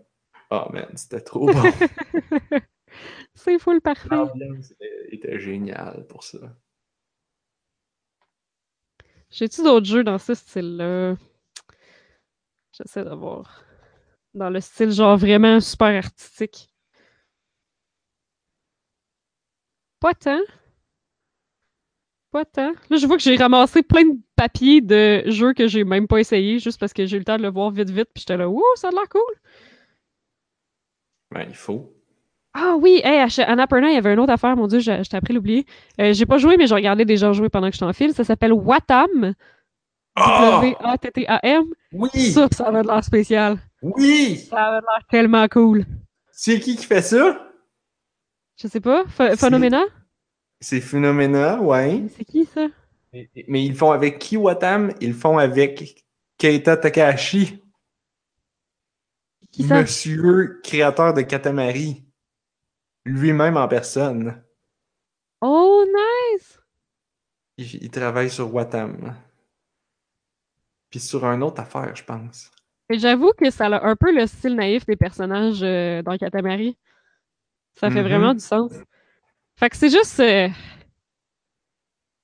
Speaker 1: oh man, c'était trop bon.
Speaker 2: c'est full parfait.
Speaker 1: L'ambiance était, était géniale pour ça.
Speaker 2: J'ai-tu d'autres jeux dans ce style-là? J'essaie de voir. Dans le style genre vraiment super artistique. Pas tant. Pas tant. Là, je vois que j'ai ramassé plein de papiers de jeux que j'ai même pas essayé, juste parce que j'ai eu le temps de le voir vite vite, puis j'étais là, ouh, ça a l'air cool.
Speaker 1: Ben, il faut.
Speaker 2: Ah oui, hey, à Annapurna, il y avait une autre affaire, mon dieu, j'ai j'étais après l'oublier. Euh, j'ai pas joué, mais j'ai regardé des gens jouer pendant que j'étais en file. Ça s'appelle Watam.
Speaker 1: Ah!
Speaker 2: W-A-T-T-A-M.
Speaker 1: Oui!
Speaker 2: Ça, ça avait de l'air spécial.
Speaker 1: Oui!
Speaker 2: Ça avait de l'air tellement cool.
Speaker 1: C'est qui qui fait ça?
Speaker 2: Je sais pas. Ph-
Speaker 1: C'est-
Speaker 2: Phenomena?
Speaker 1: C'est Phenomena, ouais.
Speaker 2: C'est qui ça?
Speaker 1: Mais, mais ils le font avec qui, Watam? Ils le font avec Keita Takahashi,
Speaker 2: Qui ça?
Speaker 1: monsieur créateur de Katamari. Lui-même en personne.
Speaker 2: Oh, nice!
Speaker 1: Il, il travaille sur Watam. Puis sur un autre affaire, je pense.
Speaker 2: J'avoue que ça a un peu le style naïf des personnages euh, dans Katamari. Ça fait
Speaker 1: Mhm.
Speaker 2: vraiment du sens. Fait que c'est juste. euh,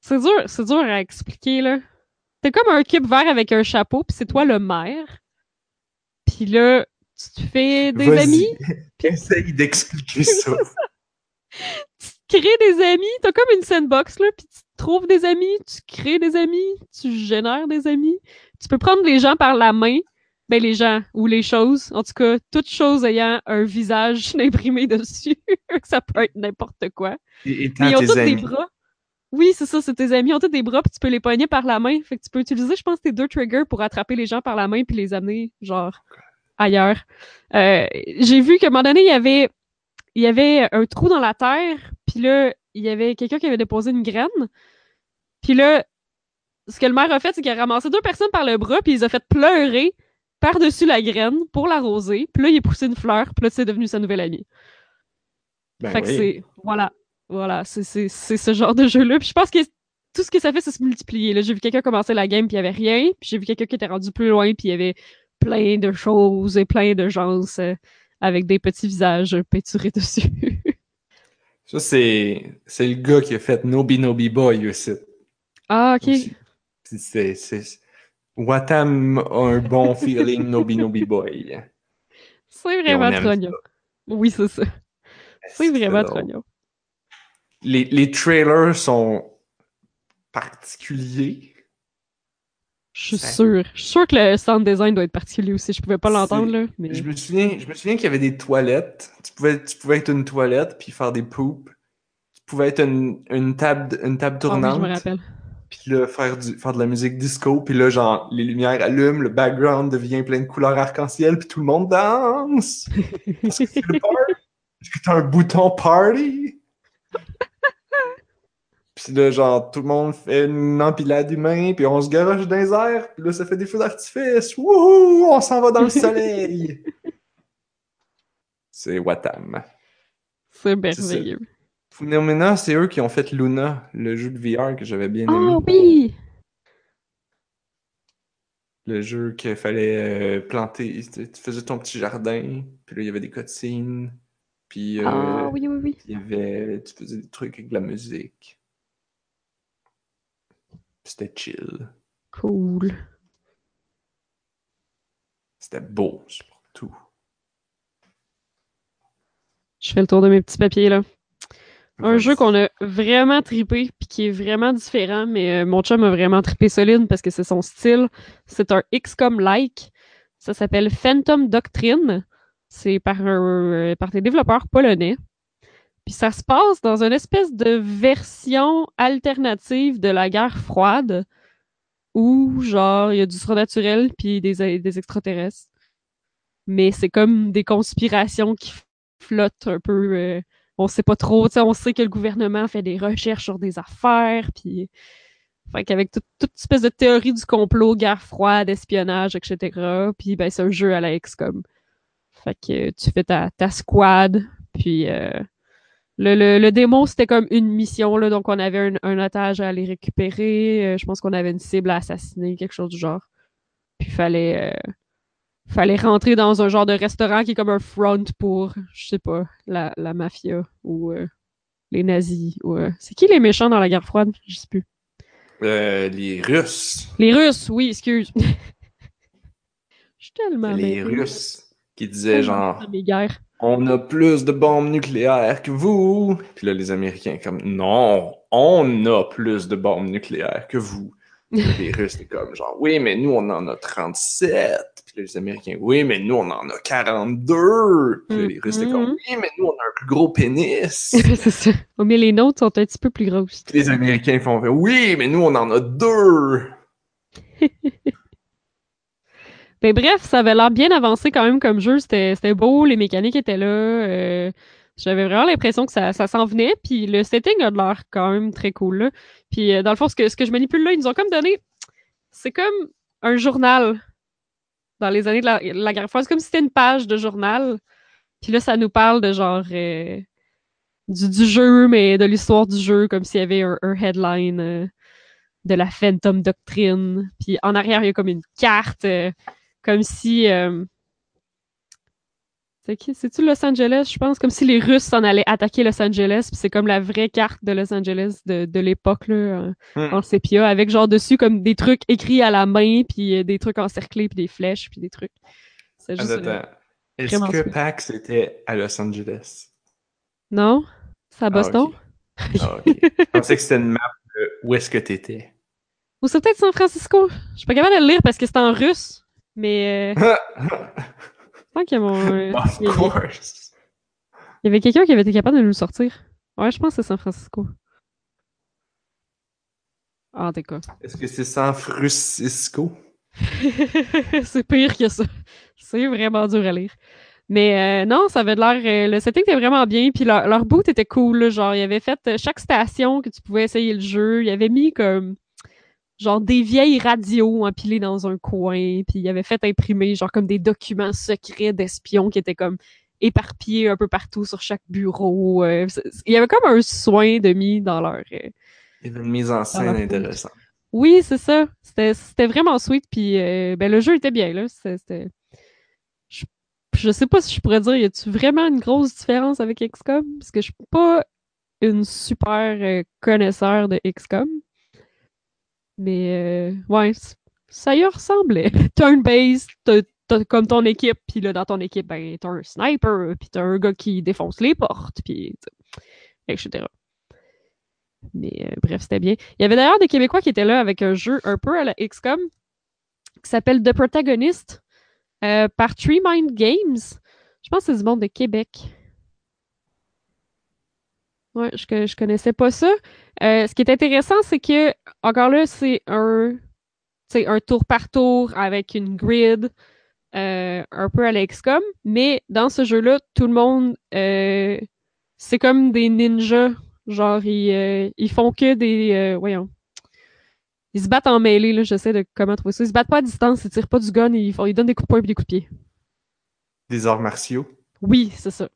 Speaker 2: C'est dur, c'est dur à expliquer, là. T'es comme un cube vert avec un chapeau, puis c'est toi le maire. Puis là, tu te fais des amis,
Speaker 1: Essaye d'expliquer ça.
Speaker 2: tu te crées des amis, t'as comme une sandbox, là, puis tu te trouves des amis, tu crées des amis, tu génères des amis. Tu peux prendre les gens par la main, ben les gens, ou les choses, en tout cas, toute chose ayant un visage imprimé dessus. ça peut être n'importe quoi.
Speaker 1: Et
Speaker 2: ils ont tous des bras. Oui, c'est ça, c'est tes amis, ils ont tous des bras, puis tu peux les pogner par la main. Fait que tu peux utiliser, je pense, tes deux triggers pour attraper les gens par la main puis les amener, genre, ailleurs. Euh, J'ai vu qu'à un moment donné, il y avait, il y avait un trou dans la terre, puis là, il y avait quelqu'un qui avait déposé une graine. Puis là, ce que le maire a fait, c'est qu'il a ramassé deux personnes par le bras, puis il les a fait pleurer par-dessus la graine pour l'arroser. Puis là, il a poussé une fleur, puis là, c'est devenu sa nouvelle amie.
Speaker 1: Ben
Speaker 2: fait que c'est. Voilà. Voilà. C'est ce genre de jeu-là. Puis je pense que tout ce que ça fait, c'est se multiplier. J'ai vu quelqu'un commencer la game, puis il y avait rien. Puis j'ai vu quelqu'un qui était rendu plus loin, puis il y avait plein de choses et plein de gens euh, avec des petits visages peinturés dessus.
Speaker 1: Ça, c'est c'est le gars qui a fait Nobi Nobi Boy aussi.
Speaker 2: ah, ok.
Speaker 1: aussi. C'est- Watam a un bon feeling Nobi Nobi Boy?
Speaker 2: C'est vraiment
Speaker 1: aime
Speaker 2: trognon. Oui, c'est ça. C'est vraiment trognon.
Speaker 1: Les, les trailers sont particuliers?
Speaker 2: Je suis sûre. Je suis sûre que le sound design doit être particulier aussi. Je pouvais pas l'entendre, là. Mais...
Speaker 1: Je me souviens, je me souviens qu'il y avait des toilettes. Tu pouvais, tu pouvais être une toilette puis faire des poupes. Tu pouvais être une, une table, une table
Speaker 2: Ah oui,
Speaker 1: tournante.
Speaker 2: je me rappelle.
Speaker 1: Puis là, faire, du, faire de la musique disco. Puis là, genre, les lumières allument, le background devient plein de couleurs arc-en-ciel, puis tout le monde danse. Est-ce que c'est le party? Est-ce que t'as un bouton party? Puis là, genre, tout le monde fait une empilade humain, puis on se garoche dans les airs, puis là, ça fait des feux d'artifice. Wouhou! On s'en va dans le soleil! c'est Watam.
Speaker 2: C'est merveilleux.
Speaker 1: Phenomena, c'est eux qui ont fait Luna, le jeu de VR que j'avais bien aimé.
Speaker 2: Ah oui!
Speaker 1: Le jeu qu'il fallait euh, planter. Tu tu faisais ton petit jardin, puis là, il y avait des cutscenes, puis euh,
Speaker 2: Ah oui, oui, oui.
Speaker 1: il y avait... Tu faisais des trucs avec de la musique. C'était chill.
Speaker 2: Cool.
Speaker 1: C'était beau, surtout.
Speaker 2: Je fais le tour de mes petits papiers, là. Un jeu qu'on a vraiment trippé, puis qui est vraiment différent, mais euh, mon chum a vraiment trippé solide parce que c'est son style. C'est un XCOM-like. Ça s'appelle Phantom Doctrine. C'est par, un, euh, par des développeurs polonais. Puis ça se passe dans une espèce de version alternative de la guerre froide où, genre, il y a du surnaturel puis des, des extraterrestres. Mais c'est comme des conspirations qui flottent un peu. euh, on sait pas trop. tu sais, On sait que le gouvernement fait des recherches sur des affaires. Puis, fait qu'avec tout- toute espèce de théorie du complot, guerre froide, espionnage, etc. Puis, ben, c'est un jeu à la XCOM. Fait que tu fais ta, ta squad. Puis, euh, le, le, le démo, c'était comme une mission, là, donc on avait un, un otage à aller récupérer. euh, je pense qu'on avait une cible à assassiner, quelque chose du genre. Puis fallait, euh, fallait rentrer dans un genre de restaurant qui est comme un front pour, je sais pas, la, la mafia ou euh, les nazis. Ou, euh, C'est qui les méchants dans la guerre froide? Je sais plus.
Speaker 1: Euh, les Russes.
Speaker 2: Les Russes, oui, excuse. Je suis tellement
Speaker 1: les
Speaker 2: mêlée.
Speaker 1: Russes qui disaient genre on a plus de bombes nucléaires que vous. Puis là, les Américains, comme, non, on a plus de bombes nucléaires que vous. Les Russes, c'est comme, genre, oui, mais nous, on en a 37. Puis les Américains, oui, mais nous, on en a 42. Puis les Russes, c'est comme,
Speaker 2: Mhm.
Speaker 1: oui, mais nous, on a un plus gros pénis.
Speaker 2: c'est ça. Oh, mais les nôtres sont un petit peu plus grosses.
Speaker 1: Puis les Américains font, oui, mais nous, on en a deux.
Speaker 2: Ben bref, ça avait l'air bien avancé quand même comme jeu. C'était c'était beau, les mécaniques étaient là. euh, J'avais vraiment l'impression que ça, ça s'en venait. Puis le setting a de l'air quand même très cool. Là. Puis euh, dans le fond, ce que, je manipule là, ils nous ont comme donné. C'est comme un journal dans les années de la, guerre froide. C'est comme si c'était une page de journal. Puis là, ça nous parle de genre euh, du, jeu, mais de l'histoire du jeu, comme s'il y avait un, headline euh, de la Phantom Doctrine. Puis en arrière, il y a comme une carte. comme si c'est-tu Los Angeles? Je pense comme si les Russes s'en allaient attaquer Los Angeles puis c'est comme la vraie carte de Los Angeles de, de l'époque là en sépia avec genre dessus comme des trucs écrits à la main puis euh, des trucs encerclés puis des flèches puis des trucs c'est juste
Speaker 1: Attends,
Speaker 2: euh,
Speaker 1: attends. Est-ce que
Speaker 2: sweet.
Speaker 1: PAX était à Los Angeles?
Speaker 2: non? C'est à Boston?
Speaker 1: ok. Ah, ok. Je pensais que c'était une map de où est-ce que t'étais.
Speaker 2: ou c'est peut-être San Francisco? Je suis pas capable de le lire parce que c'est en russe mais euh, pense qu'il y il y avait quelqu'un qui avait été capable de nous le sortir ouais je pense que c'est San Francisco ah d'accord
Speaker 1: Est-ce que c'est San Francisco?
Speaker 2: c'est pire que ça. C'est vraiment dur à lire. Mais euh, non, ça avait l'air. euh, le setting était vraiment bien. Puis leur, leur boot était cool. là, genre, ils avaient fait euh, chaque station que tu pouvais essayer le jeu. Ils avaient mis comme. Genre des vieilles radios empilées dans un coin. Puis ils avaient fait imprimer, genre, comme des documents secrets d'espions qui étaient comme éparpillés un peu partout sur chaque bureau. euh, il y avait comme un soin de mis dans leur. euh,
Speaker 1: Il y avait une mise en scène intéressante.
Speaker 2: oui, c'est ça. C'était, c'était vraiment sweet. Puis euh, ben, le jeu était bien. Là. C'était, c'était- Je, je sais pas si je pourrais dire, y a-tu vraiment une grosse différence avec XCOM? Parce que je suis pas une super euh, connaisseur de XCOM. Mais euh, ouais, ça y ressemblait. Turn-based, t'as comme ton équipe, puis là, dans ton équipe, ben, t'as un sniper, puis t'as un gars qui défonce les portes, puis etc. Mais euh, bref, c'était bien. Il y avait d'ailleurs des Québécois qui étaient là avec un jeu un peu à la XCOM qui s'appelle The Protagonist euh, par Tree Mind Games. Je pense que c'est du monde de Québec. Ouais, je, je connaissais pas ça. Euh, ce qui est intéressant, c'est que, encore là, c'est un, un tour par tour avec une grid, euh, un peu à la XCOM, mais dans ce jeu-là, tout le monde, euh, c'est comme des ninjas. Genre, ils, ils font que des. voyons. Ils se battent en mêlée, là. J'essaie de comment trouver ça. Ils se battent pas à distance, ils tirent pas du gun, ils, font, ils donnent des coups de poing et des coups de pied.
Speaker 1: Des arts martiaux.
Speaker 2: Oui, c'est ça.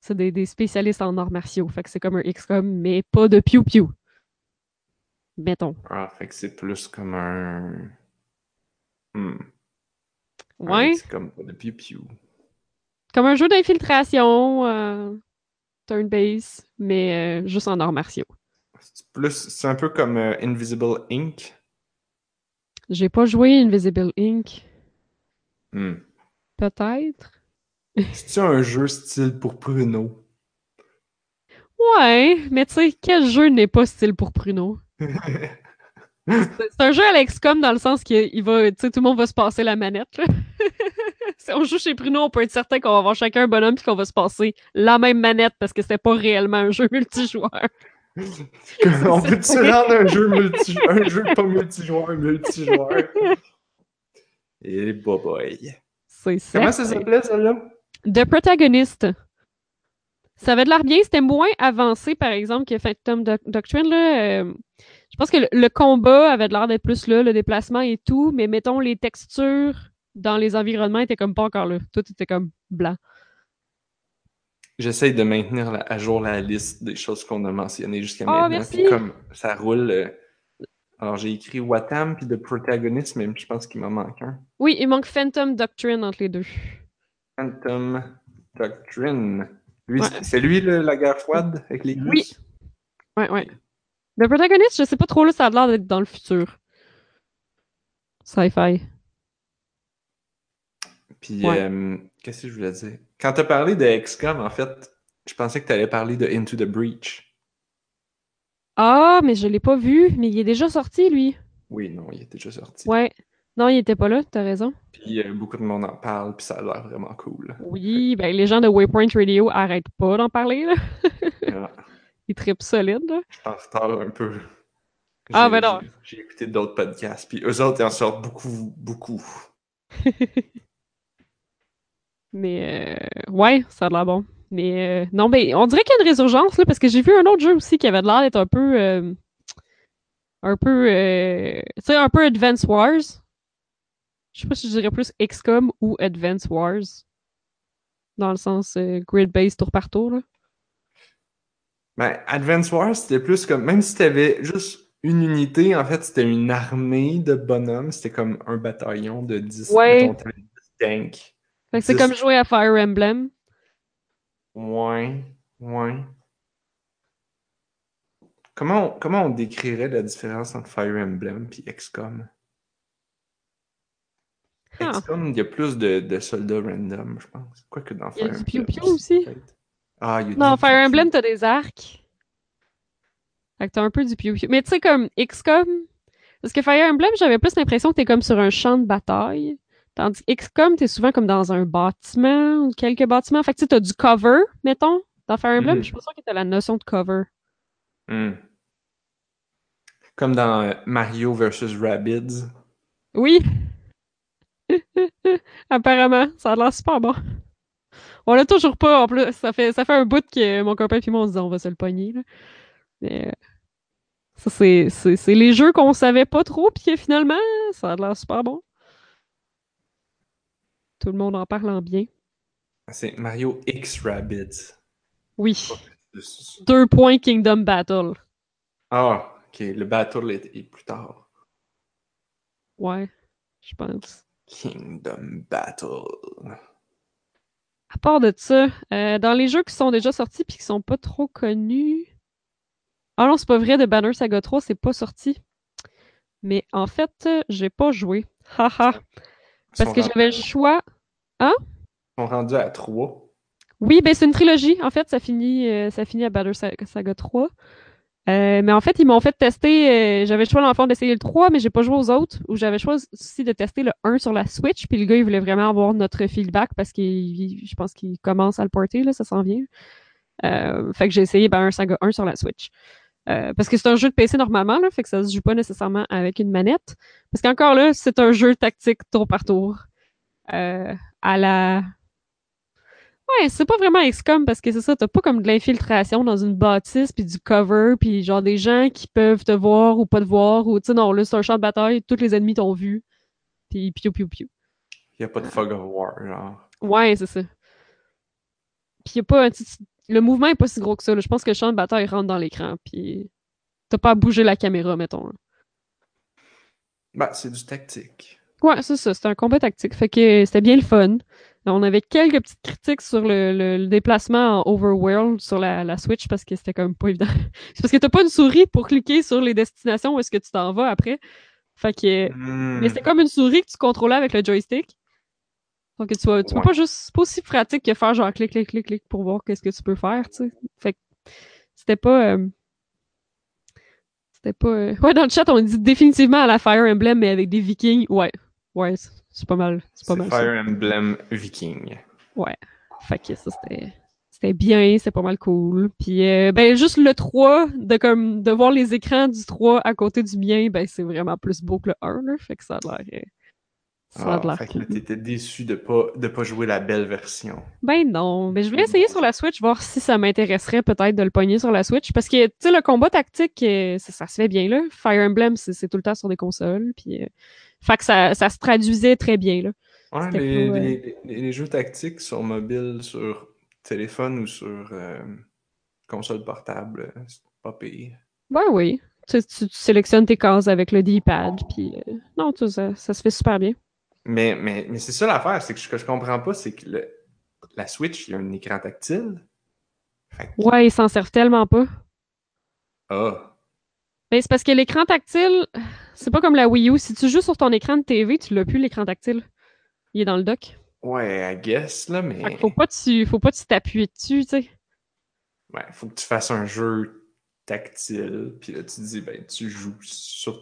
Speaker 2: C'est des, des spécialistes en arts martiaux. Fait que c'est comme un XCOM, mais pas de piou-piou. Mettons.
Speaker 1: Ah, fait que c'est plus comme un. Hmm.
Speaker 2: Ouais.
Speaker 1: C'est comme pas de piou-piou.
Speaker 2: Comme un jeu d'infiltration, euh, turn-based, mais euh, juste en arts martiaux.
Speaker 1: C'est plus. C'est un peu comme euh, Invisible Ink.
Speaker 2: J'ai pas joué Invisible Inc.
Speaker 1: Hmm.
Speaker 2: Peut-être.
Speaker 1: C'est-tu un jeu style pour Pruno?
Speaker 2: Ouais, mais tu sais, quel jeu n'est pas style pour Pruno? C'est un jeu à l'XCOM dans le sens qu'il va, tu sais, tout le monde va se passer la manette. là. si on joue chez Pruno, on peut être certain qu'on va avoir chacun un bonhomme puis qu'on va se passer la même manette parce que c'était pas réellement un jeu multijoueur.
Speaker 1: On peut-tu rendre un jeu multi un jeu pas multijoueur multijoueur? Et boy boy.
Speaker 2: C'est
Speaker 1: Comment ça s'appelait celle-là?
Speaker 2: The Protagonist. Ça avait de l'air bien, c'était moins avancé, par exemple, que Phantom Doc- Doctrine. Là. Euh, je pense que le, le combat avait de l'air d'être plus là, le déplacement et tout, mais mettons, les textures dans les environnements étaient comme pas encore là. Tout était comme blanc.
Speaker 1: J'essaye de maintenir la- à jour la liste des choses qu'on a mentionnées jusqu'à
Speaker 2: Ah,
Speaker 1: maintenant.
Speaker 2: merci.
Speaker 1: Puis comme ça roule. euh, Alors j'ai écrit Watam puis de protagoniste, mais je pense qu'il m'en manque un.
Speaker 2: Oui, il manque Phantom Doctrine entre les deux.
Speaker 1: Phantom Doctrine. Lui,
Speaker 2: Ouais.
Speaker 1: c'est- lui le- la guerre froide avec les
Speaker 2: Oui.
Speaker 1: Russes?
Speaker 2: Ouais, ouais. Le protagoniste, je sais pas trop, là, ça a l'air d'être dans le futur. Sci-fi.
Speaker 1: Puis
Speaker 2: Ouais.
Speaker 1: euh, qu'est-ce que je voulais dire? Quand t'as parlé de XCOM, en fait, je pensais que t'allais parler de Into the Breach.
Speaker 2: Ah, mais je l'ai pas vu, mais il est déjà sorti, lui.
Speaker 1: Oui, non, il est déjà sorti.
Speaker 2: Ouais. Non, il était pas là, t'as raison.
Speaker 1: Puis euh, beaucoup de monde en parle, puis ça a l'air vraiment cool.
Speaker 2: Oui, ben les gens de Waypoint Radio arrêtent pas d'en parler, là. Ils trippent solide, là.
Speaker 1: Je suis en retard un peu.
Speaker 2: Ah, ben non.
Speaker 1: j'ai- écouté d'autres podcasts, puis eux autres, ils en sortent beaucoup, beaucoup.
Speaker 2: Mais euh, ouais, ça a l'air bon. Mais euh, non, mais on dirait qu'il y a une résurgence là, parce que j'ai vu un autre jeu aussi qui avait l'air d'être un peu euh, un peu euh, tu sais, un peu Advance Wars. Je sais pas si je dirais plus XCOM ou Advance Wars. Dans le sens euh, grid-based tour par tour. Là.
Speaker 1: Ben, Advance Wars, c'était plus comme, même si t'avais juste une unité, en fait, c'était une armée de bonhommes, c'était comme un bataillon de 10,
Speaker 2: Ouais.
Speaker 1: mettons, t'avais 10 tanks.
Speaker 2: Fait que c'est comme jouer à Fire Emblem.
Speaker 1: Ouais, ouais. Comment on, comment on décrirait la différence entre Fire Emblem et XCOM?
Speaker 2: Ah.
Speaker 1: XCOM, il y a plus de, de soldats random, je pense. Quoique dans
Speaker 2: Il y a
Speaker 1: Fire
Speaker 2: du
Speaker 1: Emblem.
Speaker 2: piou-piou aussi.
Speaker 1: Ah, il y a
Speaker 2: Non, Fire. Emblem, t'as des arcs. Fait que t'as un peu du piou-piou. Mais tu sais, comme XCOM, parce que Fire Emblem, j'avais plus l'impression que t'es comme sur un champ de bataille. Tandis que XCOM, t'es souvent comme dans un bâtiment ou quelques bâtiments. Fait que tu sais, t'as du cover, mettons. Dans Fire Emblem,
Speaker 1: Mhm.
Speaker 2: je suis pas sûre que t'as la notion de cover.
Speaker 1: Hmm. Comme dans euh, Mario vs. Rabbids.
Speaker 2: Oui! Apparemment, ça a l'air super bon. On l'a toujours pas, en plus. Ça fait, ça fait un bout que mon copain et moi, on se dit on va se le pogner. Là. Mais euh, ça, c'est, c'est, c'est les jeux qu'on savait pas trop, puis que finalement, ça a l'air super bon. Tout le monde en parle en bien.
Speaker 1: C'est Mario X Rabbids.
Speaker 2: Oui. Deux points Kingdom Battle.
Speaker 1: Ah, ok. Le battle est, est plus tard.
Speaker 2: Ouais, je pense.
Speaker 1: Kingdom Battle.
Speaker 2: À part de ça, euh, dans les jeux qui sont déjà sortis puis qui sont pas trop connus. Ah non, c'est pas vrai, de Banner Saga 3, c'est pas sorti. Mais en fait, j'ai pas joué. Haha. Parce que j'avais le choix.
Speaker 1: Ils sont rendus à 3.
Speaker 2: Oui, ben c'est une trilogie. En fait, ça finit, euh, ça finit à Banner Sa- Saga 3. Euh, mais en fait, ils m'ont fait tester. euh, j'avais le choix dans le fond d'essayer le 3, mais j'ai pas joué aux autres. Ou j'avais le choix aussi de tester le 1 sur la Switch. Puis le gars, il voulait vraiment avoir notre feedback parce il- je pense qu'il commence à le porter, là, ça s'en vient. Euh, fait que j'ai essayé ben, un Saga 1 sur la Switch. Euh, parce que c'est un jeu de PC normalement, là, fait que ça se joue pas nécessairement avec une manette. Parce qu'encore là, c'est un jeu tactique tour par tour. Euh, à la. Ouais, c'est pas vraiment XCOM parce que c'est ça, t'as pas comme de l'infiltration dans une bâtisse puis du cover puis genre des gens qui peuvent te voir ou pas te voir ou tu sais non, là c'est un champ de bataille, tous les ennemis t'ont vu. Puis piou piou piou.
Speaker 1: N'y a pas de fog of war, genre.
Speaker 2: Ouais, c'est ça. Puis y a pas un petit- le mouvement est pas si gros que ça. Je pense que le champ de bataille rentre dans l'écran puis t'as pas à bouger la caméra mettons. là.
Speaker 1: Bah, c'est du tactique.
Speaker 2: Ouais, c'est ça, c'était un combat tactique. Fait que c'était bien le fun. On avait quelques petites critiques sur le, le- le déplacement en overworld sur la, la Switch parce que c'était comme pas évident. C'est parce que t'as pas une souris pour cliquer sur les destinations où est-ce que tu t'en vas après. Fait que.
Speaker 1: Hmm.
Speaker 2: Mais c'est comme une souris que tu contrôlais avec le joystick. Donc tu, tu peux pas juste. C'est pas aussi pratique que faire genre clic, clic, clic, clic pour voir qu'est-ce que tu peux faire, tu sais. Fait que c'était pas. euh, C'était pas. euh, Ouais, dans le chat, on dit définitivement à la Fire Emblem, mais avec des vikings. Ouais. Ouais, c'est pas mal. C'est pas mal. ça.
Speaker 1: Fire Emblem Viking.
Speaker 2: Fait que ça, c'était. C'était bien, c'est pas mal cool. Puis, euh, ben, juste le 3, de comme de voir les écrans du 3 à côté du mien, ben, c'est vraiment plus beau que le 1, là. Fait que ça a l'air. euh, Ça a
Speaker 1: Ah,
Speaker 2: l'air
Speaker 1: fait que
Speaker 2: cool.
Speaker 1: là, t'étais déçu de pas, de pas jouer la belle version.
Speaker 2: Ben non, mais je voulais essayer sur la Switch, voir si ça m'intéresserait peut-être de le pogner sur la Switch, parce que, tu sais, le combat tactique, euh, ça, ça se fait bien, là. Fire Emblem, c'est c'est tout le temps sur des consoles, puis... euh, fait que ça, ça se traduisait très bien, là.
Speaker 1: Ouais, les,
Speaker 2: euh,
Speaker 1: les- les- les jeux tactiques sur mobile, sur téléphone ou sur euh, console portable, euh, c'est pas pire.
Speaker 2: Ouais, oui. Tu, tu- tu sélectionnes tes cases avec le D-pad, puis... euh, non, tout ça, ça se fait super bien.
Speaker 1: Mais, mais, mais c'est ça l'affaire, c'est que ce que je comprends pas, c'est que le- la Switch, il y a un écran tactile. Que-
Speaker 2: Ouais, ils s'en servent tellement pas.
Speaker 1: Ah,
Speaker 2: Ben, c'est parce que l'écran tactile, c'est pas comme la Wii U. Si tu joues sur ton écran de TV, tu l'as plus, l'écran tactile. Il est dans le dock.
Speaker 1: Ouais, I guess, là, mais.
Speaker 2: Faut pas tu, faut pas tu t'appuyer dessus, tu sais.
Speaker 1: Ouais, faut que tu fasses un jeu tactile, puis là, tu dis, ben, tu joues sur.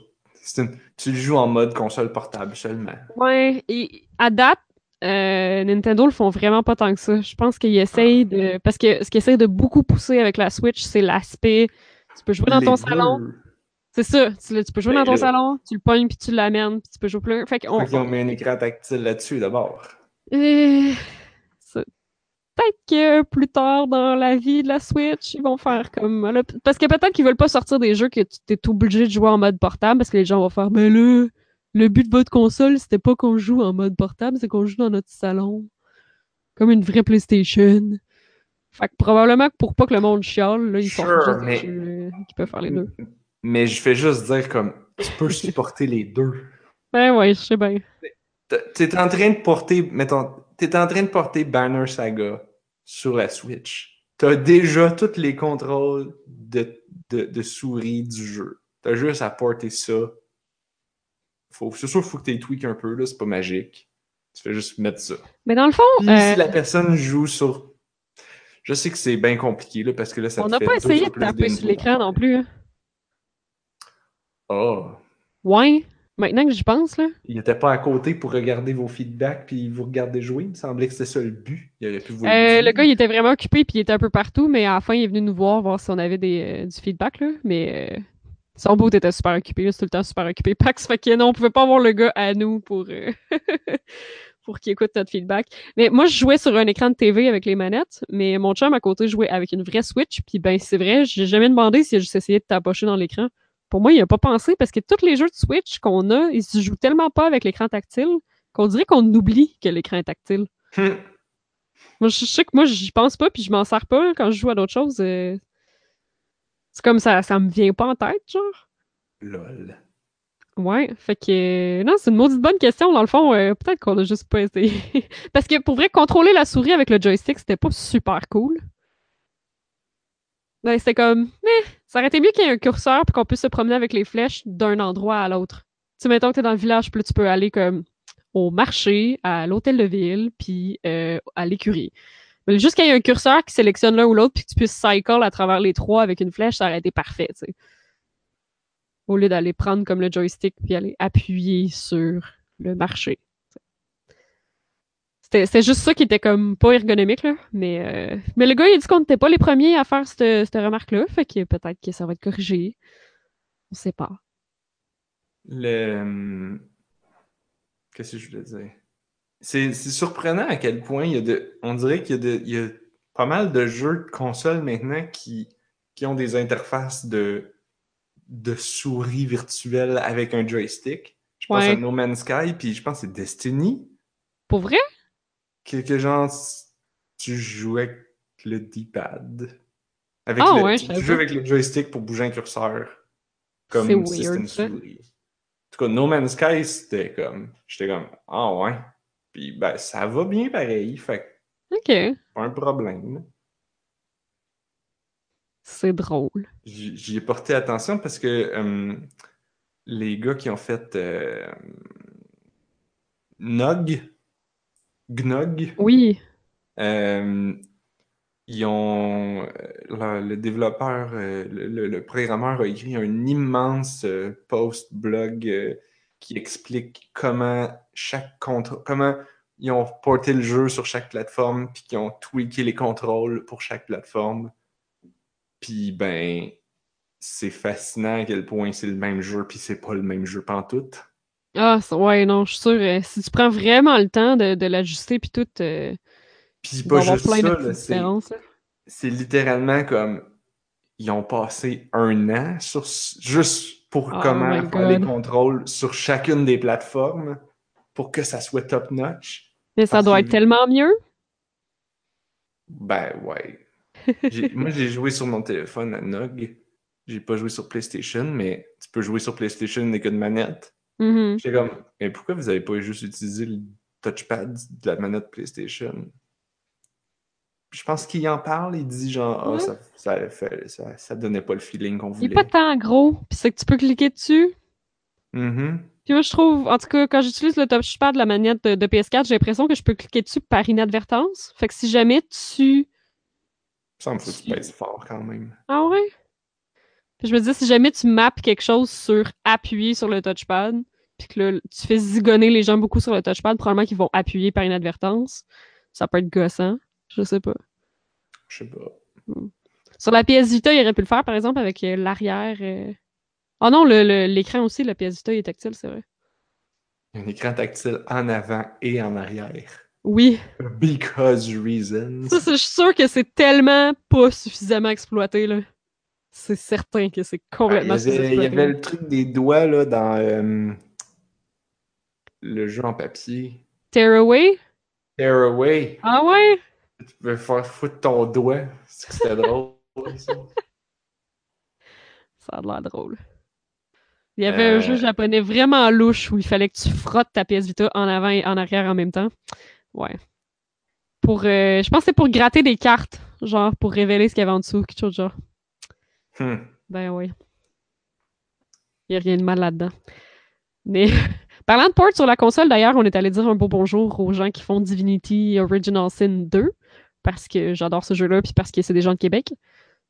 Speaker 1: une- Tu le joues en mode console portable seulement.
Speaker 2: Ouais, et à date, euh, Nintendo le font vraiment pas tant que ça. Je pense qu'ils essayent de. Parce que ce qu'ils essayent de beaucoup pousser avec la Switch, c'est l'aspect. Tu peux jouer dans
Speaker 1: Les
Speaker 2: ton salon. C'est ça. Tu, peux jouer
Speaker 1: Ben
Speaker 2: dans ton
Speaker 1: là.
Speaker 2: salon, tu le pognes puis tu l'amènes, puis tu peux jouer plus. Fait qu'on.
Speaker 1: Fait ont mis un écran tactile là-dessus d'abord.
Speaker 2: Euh, Peut-être que plus tard dans la vie de la Switch, ils vont faire comme. là, Parce que peut-être qu'ils veulent pas sortir des jeux que tu es obligé de jouer en mode portable parce que les gens vont faire Mais là, le but de votre console, c'était pas qu'on joue en mode portable, c'est qu'on joue dans notre salon. Comme une vraie PlayStation. Fait que probablement que pour pas que le monde chiale, là, ils font
Speaker 1: Sure,
Speaker 2: des
Speaker 1: mais-
Speaker 2: euh, qui peuvent faire les deux.
Speaker 1: Mais je fais juste dire comme tu peux supporter les deux.
Speaker 2: Ouais, ouais, je sais bien.
Speaker 1: T'es- en train de porter, mettons, t'es en train de porter Banner Saga sur la Switch. T'as déjà tous les contrôles de, de, de souris du jeu. T'as juste à porter ça. Faut, c'est sûr qu'il faut que tu tweak un peu, là, c'est pas magique. Tu fais juste mettre ça.
Speaker 2: Mais dans le fond,
Speaker 1: Puis
Speaker 2: euh,
Speaker 1: si la personne joue sur. Je sais que c'est bien compliqué, là, parce que là, ça
Speaker 2: on n'a pas essayé de taper sur l'écran non plus. hein.
Speaker 1: Oh!
Speaker 2: Ouais, maintenant que j'y pense, là.
Speaker 1: Il était pas à côté pour regarder vos feedbacks puis vous regarder jouer. Il me semblait que c'était ça le but. Il aurait pu vous
Speaker 2: Euh, le gars, il était vraiment occupé, puis il était un peu partout, mais à la fin, il est venu nous voir, voir si on avait des, euh, du feedback, là. Mais euh, son bout était super occupé, là, c'est tout le temps super occupé. Pax, fait que non, on pouvait pas avoir le gars à nous pour, pour qu'il écoute notre feedback. Mais moi, je jouais sur un écran de TV avec les manettes, mais mon chum à côté jouait avec une vraie Switch, puis ben, c'est vrai, j'ai jamais demandé s'il a juste essayé de tapocher dans l'écran. Pour moi, il a pas pensé, parce que tous les jeux de Switch qu'on a, ils se jouent tellement pas avec l'écran tactile qu'on dirait qu'on oublie que l'écran est tactile.
Speaker 1: Hum.
Speaker 2: Moi, je je sais que moi, j'y pense pas, puis je m'en sers pas quand je joue à d'autres choses. euh, C'est comme ça, ça me vient pas en tête, genre.
Speaker 1: Lol.
Speaker 2: Ouais, fait que... euh, Non, c'est une maudite bonne question, dans le fond. euh, Peut-être qu'on a juste pas essayé. Parce que, pour vrai, contrôler la souris avec le joystick, c'était pas super cool. Ben, c'était comme... ça aurait été mieux qu'il y ait un curseur puis qu'on puisse se promener avec les flèches d'un endroit à l'autre. Tu sais, mettons que t'es dans le village, puis tu peux aller comme au marché, à l'hôtel de ville, puis euh, à l'écurie. Mais juste qu'il y ait un curseur qui sélectionne l'un ou l'autre, puis que tu puisses cycle à travers les trois avec une flèche, ça aurait été parfait, tu. Au lieu d'aller prendre comme le joystick puis aller appuyer sur le marché. C'était juste ça qui était comme pas ergonomique, là. Mais, euh, mais le gars, il a dit qu'on n'était pas les premiers à faire cette, cette remarque-là, fait que peut-être que ça va être corrigé. On sait pas.
Speaker 1: Le. hum, Qu'est-ce que je voulais dire? C'est surprenant à quel point il y a de. On dirait qu'il y a, de... il y a pas mal de jeux de console maintenant qui, qui ont des interfaces de, de souris virtuelles avec un joystick. Je pense
Speaker 2: Ouais.
Speaker 1: à No Man's Sky, puis je pense que c'est Destiny.
Speaker 2: Pour vrai?
Speaker 1: Que, genre, tu jouais avec le D-pad. Avec
Speaker 2: Ah
Speaker 1: le,
Speaker 2: ouais,
Speaker 1: tu
Speaker 2: savais
Speaker 1: jouais avec le joystick pour bouger un curseur. Comme
Speaker 2: C'est
Speaker 1: si c'était une souris. En tout cas, No Man's Sky, c'était comme. J'étais comme, ah ouais. Puis ben, ça va bien pareil, fait que
Speaker 2: Ok.
Speaker 1: pas un problème.
Speaker 2: C'est drôle.
Speaker 1: J'y j'y ai porté attention parce que euh, les gars qui ont fait euh, Nog, Gnog,
Speaker 2: Oui.
Speaker 1: Euh, ils ont euh, le, le développeur, euh, le, programmeur a écrit un immense post blog qui explique comment chaque comment ils ont porté le jeu sur chaque plateforme, puis qu'ils ont tweaké les contrôles pour chaque plateforme. Puis ben, c'est fascinant à quel point c'est le même jeu, puis c'est pas le même jeu pantoute.
Speaker 2: Ah, ouais, non, je suis sûre. euh, si tu prends vraiment le temps de, de l'ajuster puis tout, euh,
Speaker 1: Puis pas juste
Speaker 2: plein de
Speaker 1: ça, c'est littéralement comme ils ont passé un an sur juste pour
Speaker 2: Oh
Speaker 1: comment faire les contrôles sur chacune des plateformes pour que ça soit top notch.
Speaker 2: Mais ça
Speaker 1: Parce
Speaker 2: doit
Speaker 1: que-
Speaker 2: être tellement mieux.
Speaker 1: Ben ouais. Moi j'ai joué sur mon téléphone à Nog. J'ai pas joué sur PlayStation, mais tu peux jouer sur PlayStation avec une manette.
Speaker 2: Mhm.
Speaker 1: J'étais comme, mais pourquoi vous avez pas juste utilisé le touchpad de la manette PlayStation? Puis je pense qu'il en parle, il dit genre, ah,
Speaker 2: Ouais.
Speaker 1: ça, ça, fait- ça, ça donnait pas le feeling qu'on
Speaker 2: Il est
Speaker 1: voulait.
Speaker 2: pas tant gros. Puis c'est que tu peux cliquer dessus.
Speaker 1: Mhm.
Speaker 2: Puis moi, je trouve, en tout cas, quand j'utilise le touchpad de la manette de, de PS4, j'ai l'impression que je peux cliquer dessus par inadvertance. Fait que si jamais tu...
Speaker 1: Il me semble que tu pèses fort quand même.
Speaker 2: Ah ouais? Puis je me dis, si jamais tu maps quelque chose sur appuyer sur le touchpad, puis que là, tu fais zigonner les gens beaucoup sur le touchpad, probablement qu'ils vont appuyer par inadvertance. Ça peut être gossant. Je sais pas.
Speaker 1: Je sais pas.
Speaker 2: Sur la PS Vita, il aurait pu le faire, par exemple, avec euh, l'arrière. euh. Oh non, le- le- l'écran aussi, la PS Vita, est tactile, c'est vrai.
Speaker 1: Un écran tactile en avant et en arrière.
Speaker 2: Oui.
Speaker 1: Because reasons.
Speaker 2: Ça, c'est- je suis sûre que c'est tellement pas suffisamment exploité, là. C'est certain que c'est
Speaker 1: Ah, il, y
Speaker 2: complètement
Speaker 1: avait, il y avait le truc des doigts là, dans euh, le jeu en papier.
Speaker 2: Tearaway?
Speaker 1: Tearaway.
Speaker 2: Ah ouais?
Speaker 1: Tu peux faire foutre ton doigt. C'est que c'était drôle. ça.
Speaker 2: Ça a l'air drôle. Il y avait
Speaker 1: Euh.
Speaker 2: un jeu japonais vraiment louche où il fallait que tu frottes ta pièce Vita en avant et en arrière en même temps. Ouais. Pour, euh, je pense que c'est pour gratter des cartes, genre pour révéler ce qu'il y avait en dessous, quelque chose de genre.
Speaker 1: Hmm.
Speaker 2: Ben oui. Il n'y a rien de mal là-dedans. Mais parlant de port sur la console, d'ailleurs, on est allé dire un beau bonjour aux gens qui font Divinity Original Sin 2 parce que j'adore ce jeu-là puis parce que c'est des gens de Québec.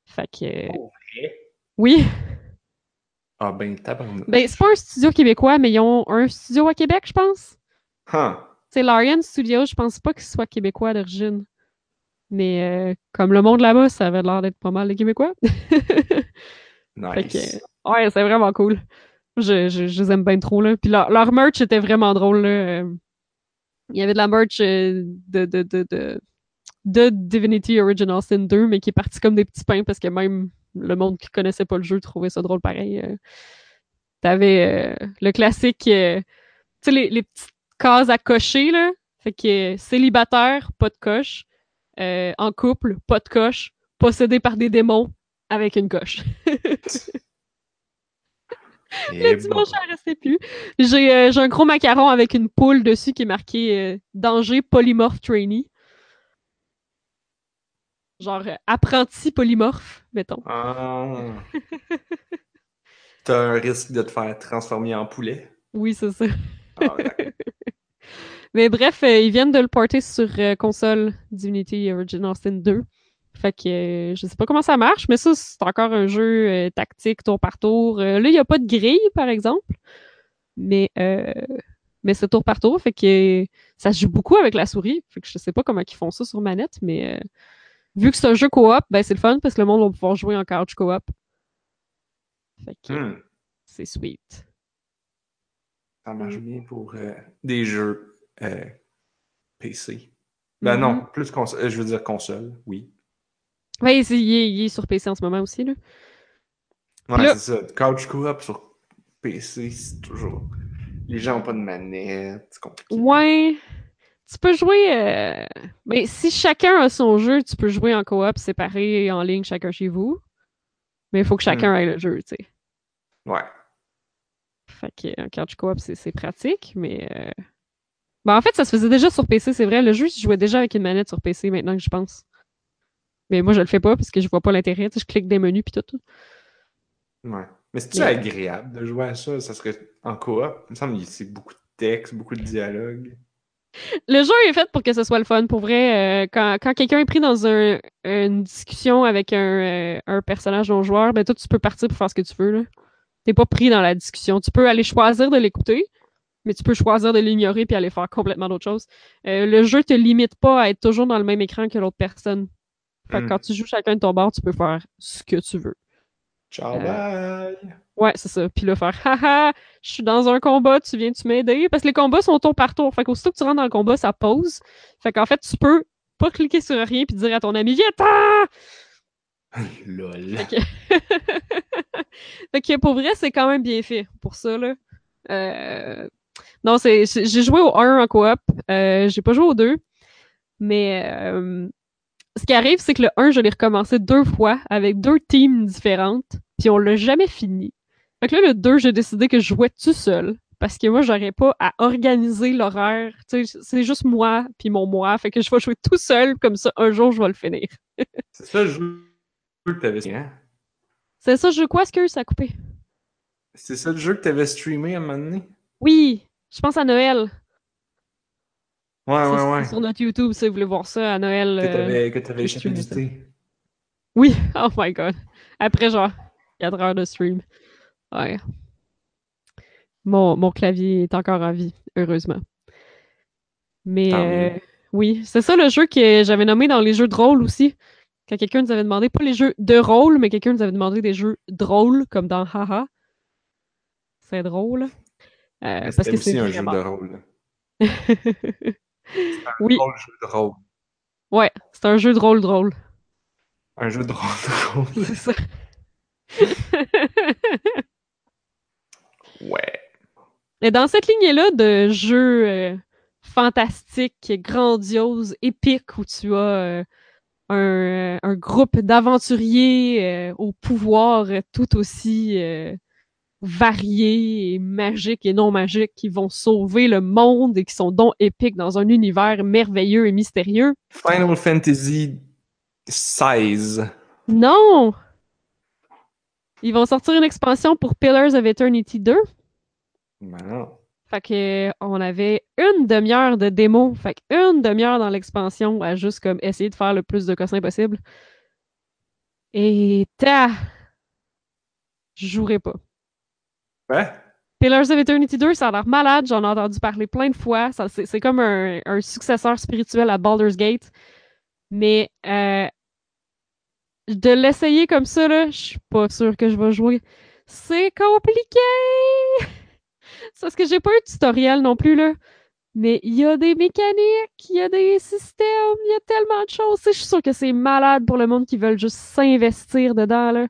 Speaker 2: Fait que
Speaker 1: vrai?
Speaker 2: oui,
Speaker 1: Ah ben, tabarnak.
Speaker 2: ben c'est pas un studio québécois, mais ils ont un studio à Québec, je pense.
Speaker 1: Huh.
Speaker 2: C'est Larian Studio, je pense pas qu'il soit québécois d'origine. Mais euh, comme le monde là-bas, ça avait l'air d'être pas mal les Québécois.
Speaker 1: Nice.
Speaker 2: que, ouais, c'est vraiment cool. Je, je, je les aime bien trop, là. Puis leur, leur merch était vraiment drôle, là. Euh, Il y avait de la merch euh, de, de, de, de, de Divinity Original Sin 2, mais qui est parti comme des petits pains parce que même le monde qui connaissait pas le jeu trouvait ça drôle pareil. euh. T'avais euh, le classique, euh, tu sais, les, les petites cases à cocher, là. Fait que euh, célibataire, pas de coche. Euh, en couple, pas de coche. Possédé par des démons, avec une coche. Le dimanche, elle restait plus. J'ai euh, j'ai un gros macaron avec une poule dessus qui est marqué euh, Danger polymorphe trainee. Genre euh, apprenti polymorphe, mettons.
Speaker 1: Ah. T'as un risque de te faire transformer en poulet.
Speaker 2: Oui, c'est ça.
Speaker 1: Ah.
Speaker 2: Mais bref, euh, ils viennent de le porter sur euh, console Divinity Original Sin 2. Fait que euh, je sais pas comment ça marche, mais ça, c'est encore un jeu tactique, tour par tour. Là, il n'y a pas de grille, par exemple. Mais, mais c'est tour par tour. Fait que ça se joue beaucoup avec la souris. Fait que je sais pas comment ils font ça sur manette, mais vu que c'est un jeu coop, ben c'est le fun parce que le monde va pouvoir jouer en couch coop. Fait que
Speaker 1: Hmm.
Speaker 2: c'est sweet.
Speaker 1: Ça marche bien pour euh, des jeux euh, PC. Ben
Speaker 2: Mhm.
Speaker 1: non, plus console. euh, Je veux dire console, oui.
Speaker 2: C'est- il, est, il est sur PC en ce moment aussi, là.
Speaker 1: Ouais,
Speaker 2: Là-
Speaker 1: c'est ça. Couch co-op sur PC, c'est toujours. Les gens n'ont pas de manette, c'est compliqué.
Speaker 2: Ouais. Tu peux jouer. euh, Mais si chacun a son jeu, tu peux jouer en coop séparé en ligne, chacun chez vous. Mais il faut que chacun ait le jeu, tu sais.
Speaker 1: Ouais.
Speaker 2: Fait que un couch coop, c'est c'est pratique, mais. euh, Ben, en fait, ça se faisait déjà sur PC, c'est vrai. Le jeu, je jouais déjà avec une manette sur PC maintenant que je pense. Mais moi, je le fais pas parce que je vois pas l'intérêt. Je clique des menus puis tout.
Speaker 1: Ouais. Mais c'est-tu
Speaker 2: Yeah.
Speaker 1: agréable de jouer à ça? Ça serait en coop? Il me semble que c'est beaucoup de texte, beaucoup de dialogue.
Speaker 2: Le jeu est fait pour que ce soit le fun. Pour vrai, euh, quand, quand quelqu'un est pris dans un- une discussion avec un, euh, un personnage non joueur, ben toi, tu peux partir pour faire ce que tu veux. là. T'es pas pris dans la discussion. Tu peux aller choisir de l'écouter, mais tu peux choisir de l'ignorer puis aller faire complètement d'autres choses. Euh, le jeu te limite pas à être toujours dans le même écran que l'autre personne. Fait que
Speaker 1: Hmm.
Speaker 2: quand tu joues chacun de ton bord, tu peux faire ce que tu veux.
Speaker 1: Ciao,
Speaker 2: Euh,
Speaker 1: bye!
Speaker 2: Ouais, c'est ça. Puis là, faire haha, je suis dans un combat, tu viens-tu m'aider? Parce que les combats sont tour par tour. Fait qu'aussitôt que tu rentres dans le combat, ça pause. Fait qu'en fait, tu peux pas cliquer sur rien puis dire à ton ami, viens-t'en!
Speaker 1: Lol.
Speaker 2: fait que pour vrai, c'est quand même bien fait pour ça, là. Euh, Non, c'est. J'ai joué au 1 en coop. Euh, j'ai pas joué au 2. Mais euh, ce qui arrive, c'est que le 1, je l'ai recommencé deux fois avec deux teams différentes. Puis on l'a jamais fini. Fait que là, le 2, j'ai décidé que je jouais tout seul. Parce que moi, j'aurais pas à organiser l'horaire. Tu sais, c'est juste moi puis mon moi. Fait que je vais jouer tout seul. Comme ça, un jour, je vais le finir.
Speaker 1: C'est ça le jeu que t'avais. Hein?
Speaker 2: C'est ça, je joue quoi, est-ce que ça a coupé?
Speaker 1: C'est ça le jeu que t'avais streamé à un moment donné?
Speaker 2: Oui, je pense à Noël.
Speaker 1: Ouais, ouais, ouais.
Speaker 2: Sur notre YouTube, si vous voulez voir ça à Noël.
Speaker 1: Que
Speaker 2: euh,
Speaker 1: t'avais édité.
Speaker 2: Oui, oh my god. Après genre 4 heures de stream. Ouais. Mon, mon clavier est encore en vie, heureusement. Mais euh, oui, c'est ça le jeu que j'avais nommé dans les jeux de rôle aussi. Quand quelqu'un nous avait demandé, pas les jeux de rôle, mais quelqu'un nous avait demandé des jeux drôles, comme dans Haha. C'est drôle. Euh, parce que c'est
Speaker 1: aussi un jeu de rôle.
Speaker 2: oui,
Speaker 1: Un jeu de rôle.
Speaker 2: ouais, c'est un jeu de rôle drôle.
Speaker 1: Un jeu de rôle drôle.
Speaker 2: C'est ça.
Speaker 1: Ouais.
Speaker 2: Et dans cette lignée-là de jeux euh, fantastiques, grandioses, épiques, où tu as euh, un, euh, un groupe d'aventuriers euh, au pouvoir tout aussi euh, varié et magique et non magique qui vont sauver le monde et qui sont donc épiques dans un univers merveilleux et mystérieux.
Speaker 1: Final Fantasy XVI.
Speaker 2: Non! Ils vont sortir une expansion pour Pillars of Eternity 2.
Speaker 1: Ben non.
Speaker 2: Fait que on avait une demi-heure de démo. Fait que une demi-heure dans l'expansion à juste comme essayer de faire le plus de cossins possible. Et ta! Je jouerai pas. Pillars of Eternity 2, ça a l'air malade, j'en ai entendu parler plein de fois. C'est, comme un, successeur spirituel à Baldur's Gate. Mais euh, de l'essayer comme ça, là, je suis pas sûre que je vais jouer. C'est compliqué! C'est parce que j'ai pas eu de tutoriel non plus, là. Mais il y a des mécaniques, il y a des systèmes, il y a tellement de choses. Je suis sûre que c'est malade pour le monde qui veulent juste s'investir dedans, là.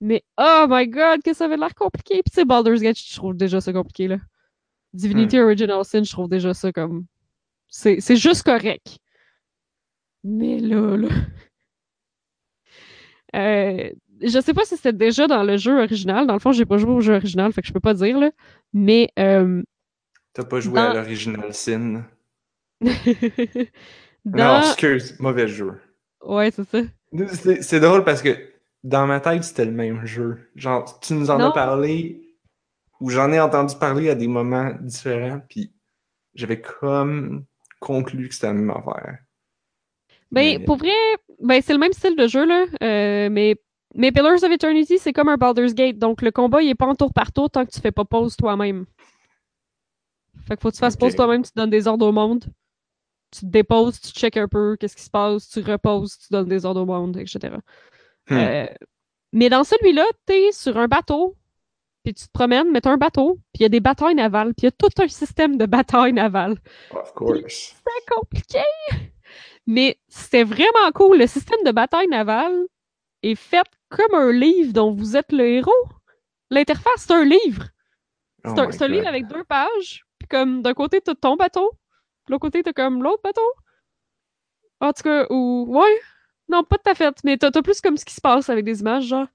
Speaker 2: Mais oh my god, que ça avait l'air compliqué. Puis tu sais, Baldur's Gate, je trouve déjà ça compliqué, là. Divinity Original Sin, je trouve déjà ça comme... C'est c'est juste correct. Mais là, là... Euh, je sais pas si c'était déjà dans le jeu original. Dans le fond, j'ai pas joué au jeu original, fait que je peux pas dire, là. Mais... euh,
Speaker 1: T'as pas joué
Speaker 2: Dans-
Speaker 1: à l'original Sin?
Speaker 2: dans...
Speaker 1: Non, excuse, mauvais jeu.
Speaker 2: Ouais, c'est ça.
Speaker 1: C'est c'est drôle parce que dans ma tête, c'était le même jeu. Genre, tu nous en
Speaker 2: Non.
Speaker 1: as parlé, ou j'en ai entendu parler à des moments différents, puis j'avais comme conclu que c'était la même affaire.
Speaker 2: Ben,
Speaker 1: Mais-
Speaker 2: pour vrai, ben, c'est le même style de jeu, là. euh, mais, mais Pillars of Eternity, c'est comme un Baldur's Gate. Donc, le combat, il est pas en tour par tour tant que tu fais pas pause toi-même. Fait que faut que tu fasses pause toi-même, tu donnes des ordres au monde. Tu te déposes, tu check un peu qu'est-ce qui se passe, tu reposes, tu donnes des ordres au monde, etc.
Speaker 1: Hmm.
Speaker 2: Euh, mais dans celui-là, t'es sur un bateau, puis tu te promènes, mais t'as un bateau, puis il y a des batailles navales, puis il y a tout un système de batailles navales
Speaker 1: Of course.
Speaker 2: c'est compliqué. Mais c'était vraiment cool. Le système de bataille navale est fait comme un livre dont vous êtes le héros. L'interface, c'est un livre.
Speaker 1: Oh
Speaker 2: C'est un, livre avec deux pages. Puis comme d'un côté, t'as ton bateau. De l'autre côté, t'as comme l'autre bateau. En tout cas, ou. Ouais. Non, pas de ta fête. Mais t'as t'as plus comme ce qui se passe avec des images, genre.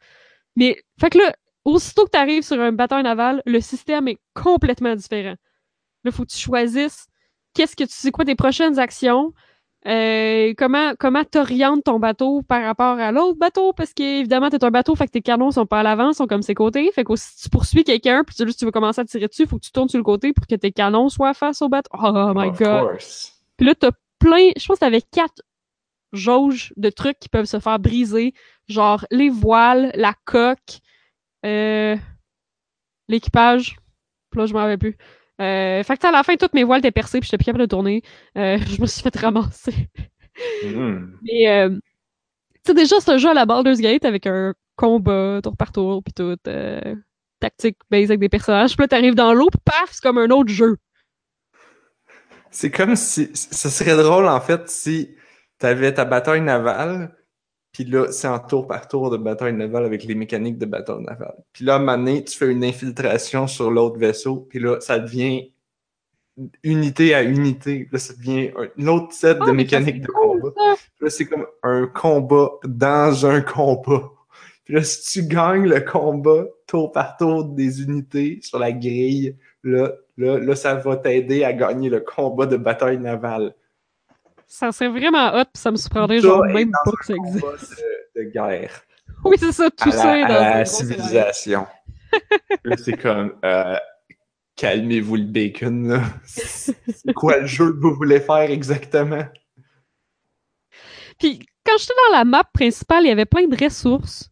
Speaker 2: Mais, fait que là, aussitôt que t'arrives sur un bataille naval, le système est complètement différent. Là, faut que tu choisisses qu'est-ce que tu sais quoi tes prochaines actions. Euh, comment comment t'orientes ton bateau par rapport à l'autre bateau parce qu'évidemment t'es un bateau fait que tes canons sont pas à l'avant sont comme ses côtés fait que si tu poursuis quelqu'un puis tu, tu veux commencer à tirer dessus faut que tu tournes sur le côté pour que tes canons soient face au bateau oh my
Speaker 1: Of
Speaker 2: god
Speaker 1: course.
Speaker 2: puis là t'as plein je pense que t'avais quatre jauges de trucs qui peuvent se faire briser genre les voiles la coque euh, l'équipage là je m'en rappelle plus euh, fait que à la fin toutes mes voiles étaient percées puis j'étais plus capable de tourner Euh, je me suis fait ramasser
Speaker 1: Hmm.
Speaker 2: mais, euh, tu sais, déjà, c'est un jeu à la Baldur's Gate avec un combat tour par tour, puis tout, tactique base avec des personnages. Puis là, t'arrives dans l'eau, puis paf, c'est comme un autre jeu.
Speaker 1: C'est comme si. Ce serait drôle, en fait, si t'avais ta bataille navale, puis là, c'est en tour par tour de bataille navale avec les mécaniques de bataille navale. Puis là, à un moment donné, tu fais une infiltration sur l'autre vaisseau, puis là, ça devient unité à unité. Là, ça devient un autre set
Speaker 2: Ah,
Speaker 1: de
Speaker 2: ça,
Speaker 1: mécaniques de
Speaker 2: cool,
Speaker 1: combat.
Speaker 2: ça.
Speaker 1: Là, c'est comme un combat dans un combat. Puis là, si tu gagnes le combat tour par tour des unités sur la grille, là, là, là ça va t'aider à gagner le combat de bataille navale.
Speaker 2: Ça serait vraiment hot, puis ça me surprendrait
Speaker 1: Ça
Speaker 2: genre même pas que ça existe.
Speaker 1: De, de guerre
Speaker 2: Oui, c'est ça, tout
Speaker 1: à
Speaker 2: ça est
Speaker 1: la,
Speaker 2: dans
Speaker 1: à la civilisation. Là, c'est comme, euh, calmez-vous le bacon, là. C'est quoi le jeu que vous voulez faire exactement?
Speaker 2: Puis quand j'étais dans la map principale, il y avait plein de ressources.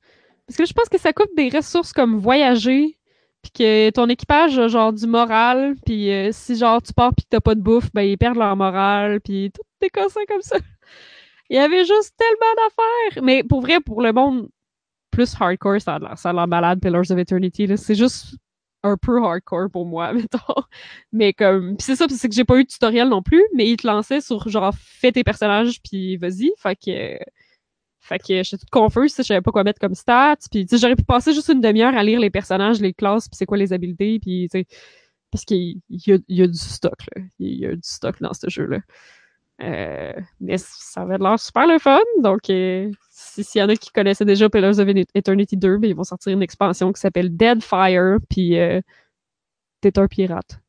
Speaker 2: Parce que je pense que ça coûte des ressources comme voyager, puis que ton équipage a genre du moral, puis euh, si genre tu pars puis que t'as pas de bouffe, ben ils perdent leur moral, puis tout cossins comme ça. Il y avait juste tellement d'affaires. Mais pour vrai, pour le monde plus hardcore, ça a l'air, ça Pillars of Eternity. C'est juste un peu hardcore pour moi, mettons. Mais comme, pis c'est ça, c'est que j'ai pas eu de tutoriel non plus, mais il te lançait sur genre fais tes personnages puis vas-y. Fait que, fait que j'étais toute confuse, je savais pas quoi mettre comme stats. Puis tu sais, j'aurais pu passer juste une demi-heure à lire les personnages, les classes, puis c'est quoi les habiletés, puis tu sais, parce qu'il y a, y a du stock là, il y a du stock dans ce jeu là. Euh, mais ça avait l'air super le fun, donc euh, si- s'il y en a qui connaissaient déjà Pillars of Eternity 2, ben, ils vont sortir une expansion qui s'appelle Dead Fire, puis euh, t'es un pirate.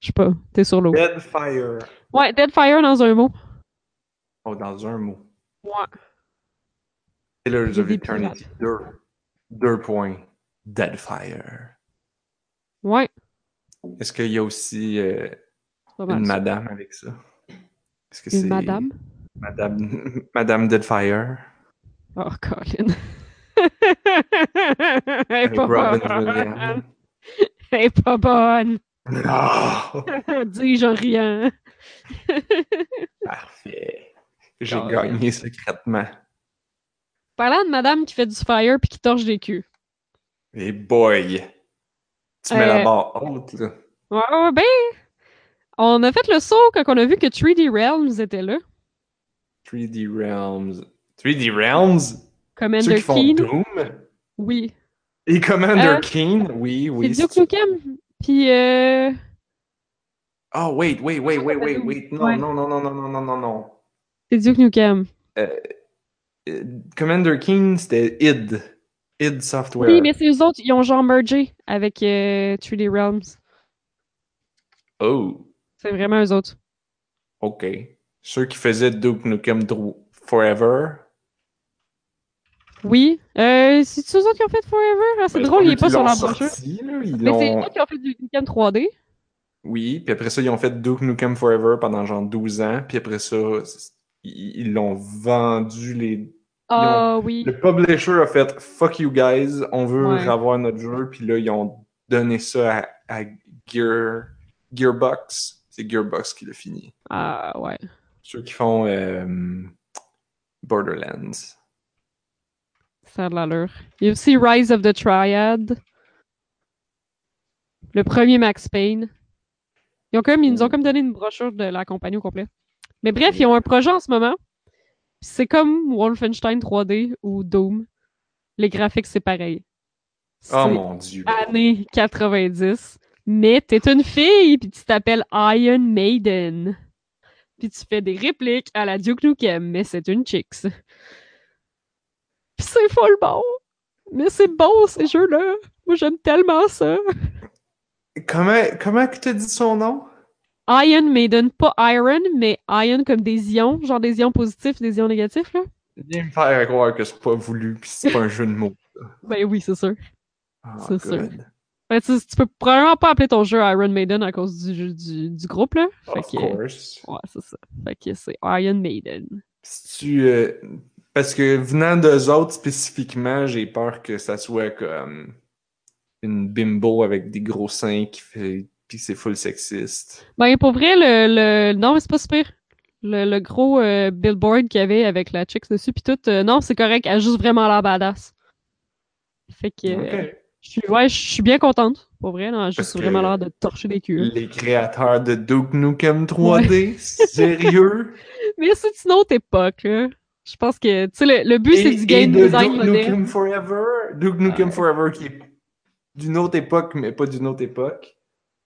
Speaker 2: Je sais pas, t'es sur l'eau.
Speaker 1: Dead Fire.
Speaker 2: Ouais, Dead Fire dans un mot.
Speaker 1: Oh, dans un mot.
Speaker 2: Ouais.
Speaker 1: Pillars of Eternity 2. Deux points. Dead Fire.
Speaker 2: Ouais.
Speaker 1: Est-ce qu'il y a aussi euh, une
Speaker 2: ça.
Speaker 1: madame avec ça? Est-ce que
Speaker 2: Une
Speaker 1: c'est
Speaker 2: madame?
Speaker 1: Madame, Madame Deadfire?
Speaker 2: Oh, Colin. Elle est
Speaker 1: Avec
Speaker 2: pas
Speaker 1: Robin
Speaker 2: bonne.
Speaker 1: Williams.
Speaker 2: Elle est pas bonne.
Speaker 1: Non!
Speaker 2: Dis-je en riant.
Speaker 1: Parfait. J'ai gagné secrètement.
Speaker 2: Parlant de madame qui fait du fire puis qui torche des culs.
Speaker 1: Et boy! Tu mets
Speaker 2: Euh,
Speaker 1: la barre haute, là.
Speaker 2: Ouais, ouais, ben, on a fait le saut quand on a vu que 3D Realms était là.
Speaker 1: 3D Realms. 3D Realms? Ceux
Speaker 2: Commander
Speaker 1: qui font
Speaker 2: Keen.
Speaker 1: Doom?
Speaker 2: Oui.
Speaker 1: Et Commander
Speaker 2: Euh,
Speaker 1: Keen? Oui, oui.
Speaker 2: c'est Duke Nukem. Puis, euh...
Speaker 1: Oh, wait, wait, wait, wait, wait, wait. Non,
Speaker 2: Ouais.
Speaker 1: non, non, non, non, non, non, non, non.
Speaker 2: c'est Duke Nukem.
Speaker 1: Euh, Commander Keen, c'était id. id Software.
Speaker 2: Oui, mais c'est eux autres, ils ont genre mergé avec euh, 3D Realms.
Speaker 1: Oh,
Speaker 2: C'est vraiment eux autres.
Speaker 1: ok. Ceux qui faisaient Duke Nukem Forever.
Speaker 2: Oui. Euh, c'est eux autres qui ont fait Forever? Ah, c'est
Speaker 1: Ben,
Speaker 2: drôle, il est pas sur la brochure. Mais c'est eux autres qui ont fait du Nukem 3D.
Speaker 1: Oui, puis après ça, ils ont fait Duke Nukem Forever pendant genre 12 ans, puis après ça, ils l'ont vendu les...
Speaker 2: Ah oui.
Speaker 1: Le publisher a fait « Fuck you guys, on veut
Speaker 2: Ouais.
Speaker 1: avoir notre jeu », puis là, ils ont donné ça à, à Gear... Gearbox. C'est Gearbox qui l'a fini.
Speaker 2: Ah ouais.
Speaker 1: Ceux qui font euh, Borderlands.
Speaker 2: Ça a de l'allure. Il y a aussi Rise of the Triad. Le premier Max Payne. Ils, ont comme, ils nous ont comme donné une brochure de la compagnie au complet. Mais bref, ils ont un projet en ce moment. C'est comme Wolfenstein 3D ou Doom. Les graphiques, c'est pareil.
Speaker 1: Oh mon dieu.
Speaker 2: années 90. Mais t'es une fille, puis tu t'appelles Iron Maiden. Puis tu fais des répliques à la Duke Nukem, mais c'est une chicks. Puis c'est full bon. Mais c'est bon, ces jeux-là. Moi, j'aime tellement ça.
Speaker 1: Comment, comment que tu as dit son nom?
Speaker 2: Iron Maiden, pas Iron, mais Ion comme des ions, genre des ions positifs, des ions négatifs, là.
Speaker 1: Viens me faire croire que c'est pas voulu pis c'est pas un jeu de mots.
Speaker 2: Ben oui, c'est sûr.
Speaker 1: Oh,
Speaker 2: C'est sûr. Ben, tu, tu peux probablement pas appeler ton jeu Iron Maiden à cause du, jeu- du, du groupe, là. Fait
Speaker 1: Of
Speaker 2: que,
Speaker 1: course.
Speaker 2: ouais, c'est ça. Fait que c'est Iron Maiden.
Speaker 1: Si tu, euh, parce que venant d'eux autres spécifiquement, j'ai peur que ça soit comme une bimbo avec des gros seins qui fait puis c'est full sexiste.
Speaker 2: Ben, pour vrai, le, le... non, mais c'est pas super. Le, le gros euh, billboard qu'il y avait avec la chicks dessus, puis tout, euh, non, c'est correct, elle a juste vraiment l'air badass. Fait que, euh, je suis, ouais, je suis bien contente, pour vrai, non,
Speaker 1: que
Speaker 2: vraiment l'air de torcher des culs.
Speaker 1: Les créateurs de Duke Nukem 3D, sérieux?
Speaker 2: Mais c'est une autre époque, là. Je pense que, tu sais, le, le but, c'est du game
Speaker 1: et
Speaker 2: design
Speaker 1: Duke
Speaker 2: moderne.
Speaker 1: Nukem Forever, Duke Nukem
Speaker 2: Ouais.
Speaker 1: Forever qui est d'une autre époque, mais pas d'une autre époque.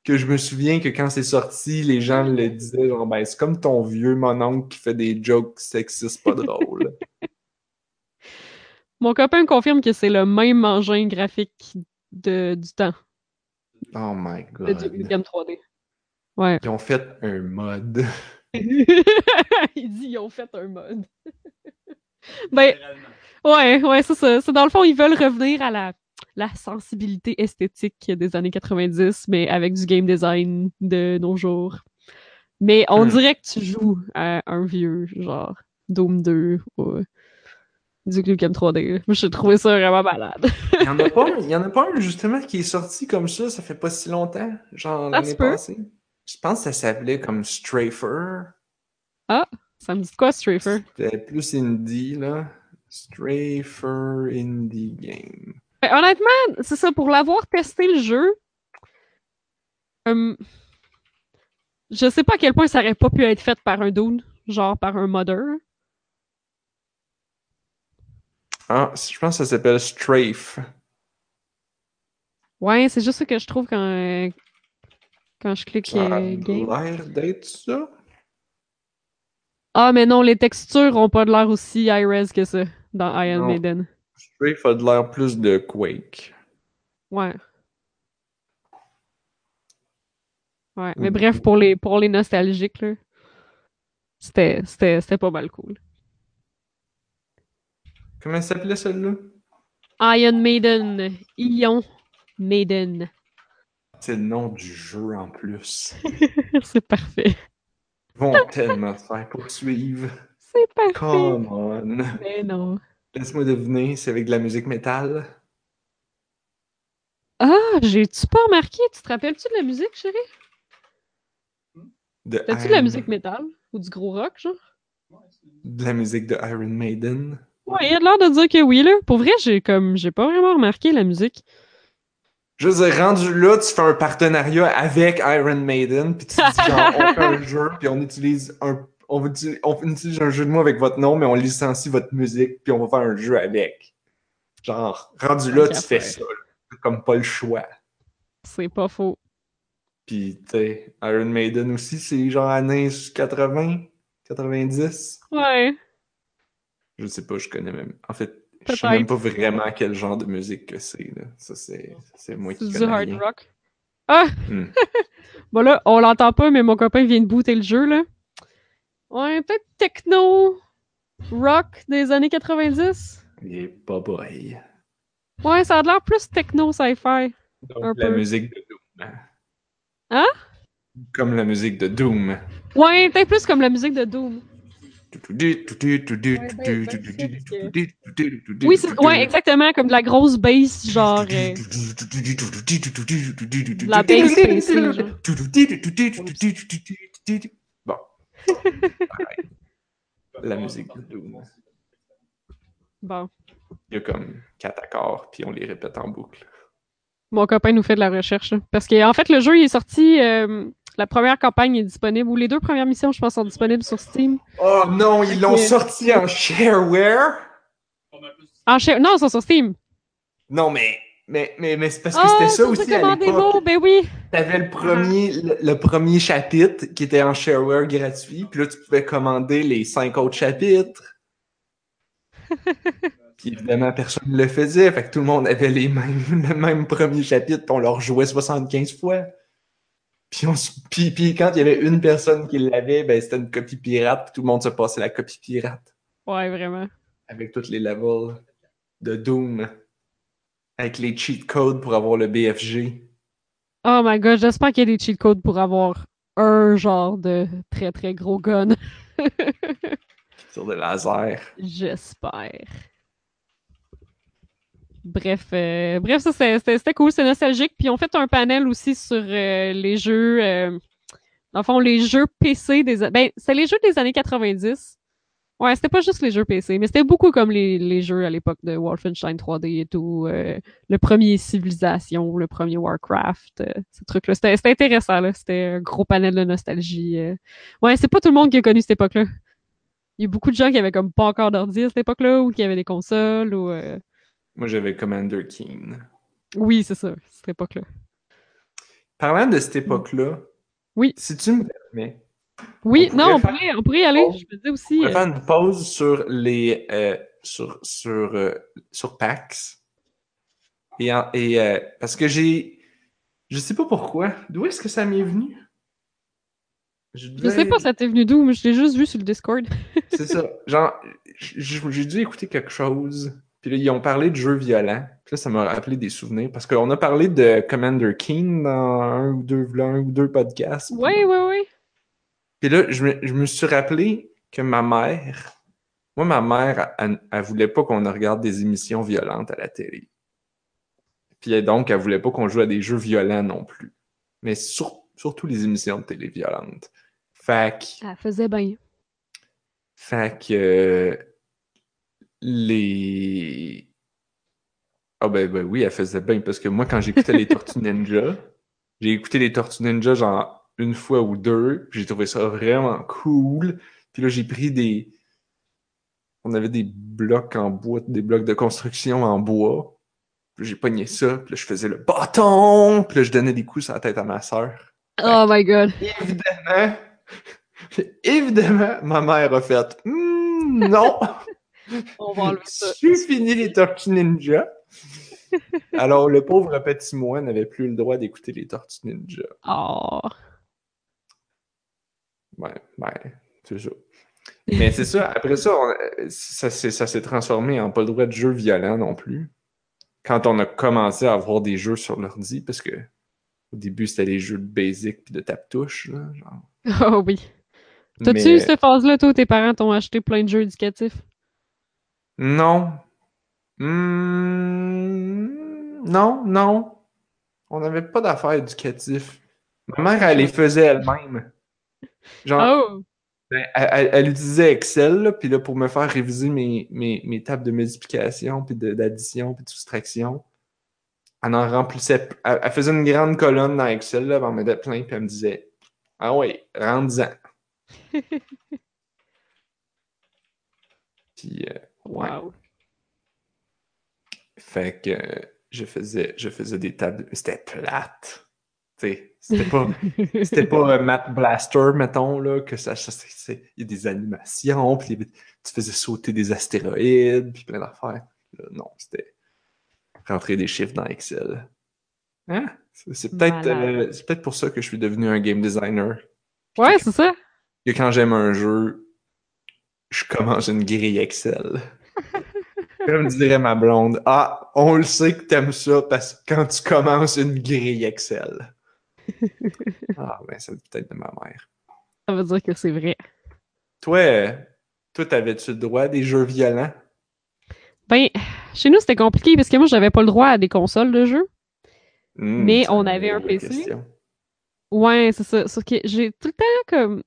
Speaker 1: Que je me souviens que quand c'est sorti, les gens le disaient genre ben c'est comme ton vieux mononcle qui fait des jokes sexistes pas drôles.
Speaker 2: Mon copain me confirme que c'est le même engin graphique de, du temps,
Speaker 1: oh my god.
Speaker 2: Nukem 3D. Ouais.
Speaker 1: Ils ont fait un mode.
Speaker 2: Il dit ils ont fait un mode. ben, ouais, ouais, c'est ça. C'est dans le fond, ils veulent revenir à la la sensibilité esthétique des années 90, mais avec du game design de nos jours. Mais on
Speaker 1: Hmm.
Speaker 2: dirait que tu joues à un vieux, genre Doom 2 ou Duke Nukem 3D. Moi, j'ai trouvé ça vraiment malade.
Speaker 1: Il y en a pas, il y en a pas un justement qui est sorti comme ça, ça fait pas si longtemps, genre l'année passée? Je pense que ça s'appelait comme Strafer.
Speaker 2: Ça me dit quoi, Strafer?
Speaker 1: C'était plus indie là. Strafer Indie Game.
Speaker 2: Ben, honnêtement, c'est ça, pour l'avoir testé le jeu, hum, je sais pas à quel point ça aurait pas pu être fait par un dude, genre par un modder.
Speaker 1: Ah, je pense que ça s'appelle Strafe.
Speaker 2: Ouais, c'est juste ça que je trouve quand, euh, quand je clique
Speaker 1: Ça a
Speaker 2: euh, game.
Speaker 1: l'air d'être ça.
Speaker 2: Ah, mais non, les textures ont pas de l'air aussi high-res que ça dans Iron
Speaker 1: Non.
Speaker 2: Maiden.
Speaker 1: Strafe a de l'air plus de Quake.
Speaker 2: Ouais. Ouais, mais
Speaker 1: Mm.
Speaker 2: bref, pour les, pour les nostalgiques, là, c'était, c'était, c'était pas mal cool.
Speaker 1: Comment s'appelait celle-là?
Speaker 2: Iron Maiden. Ion Maiden.
Speaker 1: C'est le nom du jeu en plus.
Speaker 2: C'est parfait.
Speaker 1: Ils vont tellement se faire poursuivre.
Speaker 2: C'est parfait.
Speaker 1: Come on.
Speaker 2: Mais non.
Speaker 1: Laisse-moi deviner, c'est avec de la musique métal.
Speaker 2: Ah, j'ai-tu pas remarqué? Tu te rappelles-tu de la musique, chérie?
Speaker 1: De
Speaker 2: T'as-tu de la musique métal? Ou du gros rock, genre?
Speaker 1: De la musique de Iron Maiden.
Speaker 2: Ouais, il a l'air de dire que oui, là. Pour vrai, j'ai comme, j'ai pas vraiment remarqué la musique.
Speaker 1: Je veux dire, rendu là, tu fais un partenariat avec Iron Maiden, puis tu dis genre, on fait un jeu, puis on utilise un, on, utilise, on utilise un jeu de mots avec votre nom, mais on licencie votre musique, puis on va faire un jeu avec. Genre, rendu là, tu fais ça. là. Comme pas le choix.
Speaker 2: C'est pas faux.
Speaker 1: Puis, tu sais, Iron Maiden aussi, c'est genre années 80, 90.
Speaker 2: Ouais.
Speaker 1: Je sais pas, je connais même. En fait, je sais même pas vraiment quel genre de musique que c'est. là. Ça, c'est c'est moi
Speaker 2: C'est
Speaker 1: qui
Speaker 2: du
Speaker 1: connais
Speaker 2: hard
Speaker 1: rien.
Speaker 2: rock. Ah!
Speaker 1: Hmm.
Speaker 2: bon là, on l'entend pas, mais mon copain vient de booter le jeu, là. Ouais, peut-être techno, rock des années 90.
Speaker 1: Et pas boy.
Speaker 2: Ouais, ça a l'air plus techno sci-fi.
Speaker 1: Donc, la
Speaker 2: peu.
Speaker 1: musique de Doom.
Speaker 2: Hein?
Speaker 1: Comme la musique de Doom.
Speaker 2: Ouais, peut-être plus comme la musique de Doom. Oui,
Speaker 1: Oui,
Speaker 2: c'est... ouais, exactement, comme de la grosse bass, genre. euh, la bass PC, genre.
Speaker 1: Bon. Pareil. La musique de Doom.
Speaker 2: Bon.
Speaker 1: Il y a comme quatre accords, puis on les répète en boucle.
Speaker 2: Mon copain nous fait de la recherche. Parce qu'en en fait, le jeu il est sorti. euh, la première campagne est disponible, ou les deux premières missions, je pense, sont disponibles sur Steam.
Speaker 1: Oh non, ils l'ont sorti en shareware?
Speaker 2: En cha- Non, ils sont sur Steam.
Speaker 1: Non, mais, mais, mais, mais c'est parce que
Speaker 2: Ah,
Speaker 1: c'était ça
Speaker 2: sur
Speaker 1: aussi à l'époque.
Speaker 2: ben oui.
Speaker 1: T'avais le premier, le, le premier chapitre qui était en shareware gratuit, puis là, tu pouvais commander les cinq autres chapitres. puis évidemment, personne ne le faisait, fait que tout le monde avait les mêmes, le même premier chapitre, puis on leur jouait 75 fois. Puis, on, puis, puis quand il y avait une personne qui l'avait, ben c'était une copie pirate, puis tout le monde se passait la copie pirate.
Speaker 2: Ouais, vraiment.
Speaker 1: Avec tous les levels de Doom. Avec les cheat codes pour avoir le BFG.
Speaker 2: Oh my god, j'espère qu'il y a des cheat codes pour avoir un genre de très très gros gun.
Speaker 1: Sur des lasers.
Speaker 2: J'espère. Bref, euh, bref, ça c'était cool, c'est nostalgique. Puis on fait un panel aussi sur euh, les jeux, euh, dans le fond, les jeux PC des, ben c'est les jeux des années 90. Ouais, c'était pas juste les jeux PC, mais c'était beaucoup comme les, les jeux à l'époque de Wolfenstein 3D et tout, euh, le premier Civilisation, le premier Warcraft, euh, ces trucs-là. C'était c'était intéressant, là. C'était un gros panel de nostalgie. euh. Ouais, c'est pas tout le monde qui a connu cette époque-là. Il y a beaucoup de gens qui avaient comme pas encore d'ordi à cette époque-là, ou qui avaient des consoles, ou... euh,
Speaker 1: Moi, j'avais Commander Keen.
Speaker 2: Oui, c'est ça, cette époque-là.
Speaker 1: Parlant de cette époque-là,
Speaker 2: Oui.
Speaker 1: si tu me permets,
Speaker 2: Oui,
Speaker 1: On
Speaker 2: non, on
Speaker 1: pourrait
Speaker 2: pourrait, on pourrait y aller.
Speaker 1: pause.
Speaker 2: Je me disais
Speaker 1: on
Speaker 2: aussi...
Speaker 1: va
Speaker 2: euh,
Speaker 1: faire une pause sur les euh, sur sur euh, sur PAX. Et, en- et parce que j'ai je sais pas pourquoi. D'où est-ce que ça m'est venu?
Speaker 2: Je
Speaker 1: devais-
Speaker 2: sais pas ça t'est venu d'où, mais je l'ai juste vu sur le Discord.
Speaker 1: C'est ça. Genre, j'ai dû écouter quelque chose, Puis là, ils ont parlé de jeux violents. Puis là, ça m'a rappelé des souvenirs. Parce qu'on a parlé de Commander Keen dans un ou deux, un ou deux podcasts.
Speaker 2: Oui, oui, oui.
Speaker 1: Puis là, je me, je me suis rappelé que ma mère, moi, ma mère, elle, elle voulait pas qu'on regarde des émissions violentes à la télé. Puis donc, elle voulait pas qu'on joue à des jeux violents non plus. Mais sur- surtout les émissions de télé violentes. Fait que,
Speaker 2: Elle faisait bien.
Speaker 1: fait que euh, les. Ah ben, ben oui, elle faisait bien parce que moi, quand j'écoutais les Tortues Ninja, j'ai écouté les Tortues Ninja genre une fois ou deux, puis j'ai trouvé ça vraiment cool. Puis là, j'ai pris des. On avait des blocs en bois, des blocs de construction en bois. Puis j'ai pogné ça, puis là, je faisais le bâton, puis là, je donnais des coups sur la tête à ma sœur.
Speaker 2: Oh my god.
Speaker 1: Évidemment, évidemment, ma mère a fait Hmm, non,
Speaker 2: On va enlever ça.
Speaker 1: j'ai fini les Tortues Ninja. Alors, le pauvre petit moi n'avait plus le droit d'écouter les Tortues Ninja.
Speaker 2: Oh.
Speaker 1: Ouais, ben, c'est ça. Mais c'est ça, après ça, on- ça s'est transformé en pas le droit de jeux violents non plus. Quand on a commencé à avoir des jeux sur l'ordi, parce que au début, c'était des jeux de basic puis de tape-touche.
Speaker 2: Oh oui. T'as-tu
Speaker 1: Mais-
Speaker 2: eu cette phase-là, toi, tes parents t'ont acheté plein de jeux éducatifs?
Speaker 1: Non. Hmm, Non, non. On n'avait pas d'affaires éducatives. Ma mère, elle les faisait elle-même. Genre,
Speaker 2: Oh!
Speaker 1: ben, elle, elle- utilisait Excel, là, puis là, pour me faire réviser mes, mes, mes tables de multiplication, puis d'addition, puis de soustraction, elle en remplissait. Elle, elle faisait une grande colonne dans Excel, là, elle en mettait plein, puis elle me disait Ah oui, rentre-en. puis, euh, ouais.
Speaker 2: Wow.
Speaker 1: Fait que euh, je faisais, je faisais des tables. C'était plate. C'était pas, c'était pas un Math Blaster, mettons, là, que ça. ça- c'est- c'est- Il y a des animations, puis tu faisais sauter des astéroïdes, puis plein d'affaires. Là, Non, c'était rentrer des chiffres dans Excel. Hein? C'est peut-être euh, c'est peut-être pour ça que je suis devenu un game designer.
Speaker 2: Ouais, c'est ça.
Speaker 1: Que quand j'aime un jeu, je commence une grille Excel. Comme dirait ma blonde, ah, on le sait que t'aimes ça parce que quand tu commences une grille Excel. Ah, ben, c'est peut-être de ma mère.
Speaker 2: Ça veut dire que c'est vrai.
Speaker 1: Toi, toi, t'avais-tu le droit à des jeux violents?
Speaker 2: Ben, chez nous, c'était compliqué parce que moi, j'avais pas le droit à des consoles de jeux.
Speaker 1: Hmm,
Speaker 2: Mais on avait un PC.
Speaker 1: question.
Speaker 2: Ouais, c'est ça. Sauf que j'ai tout le temps comme.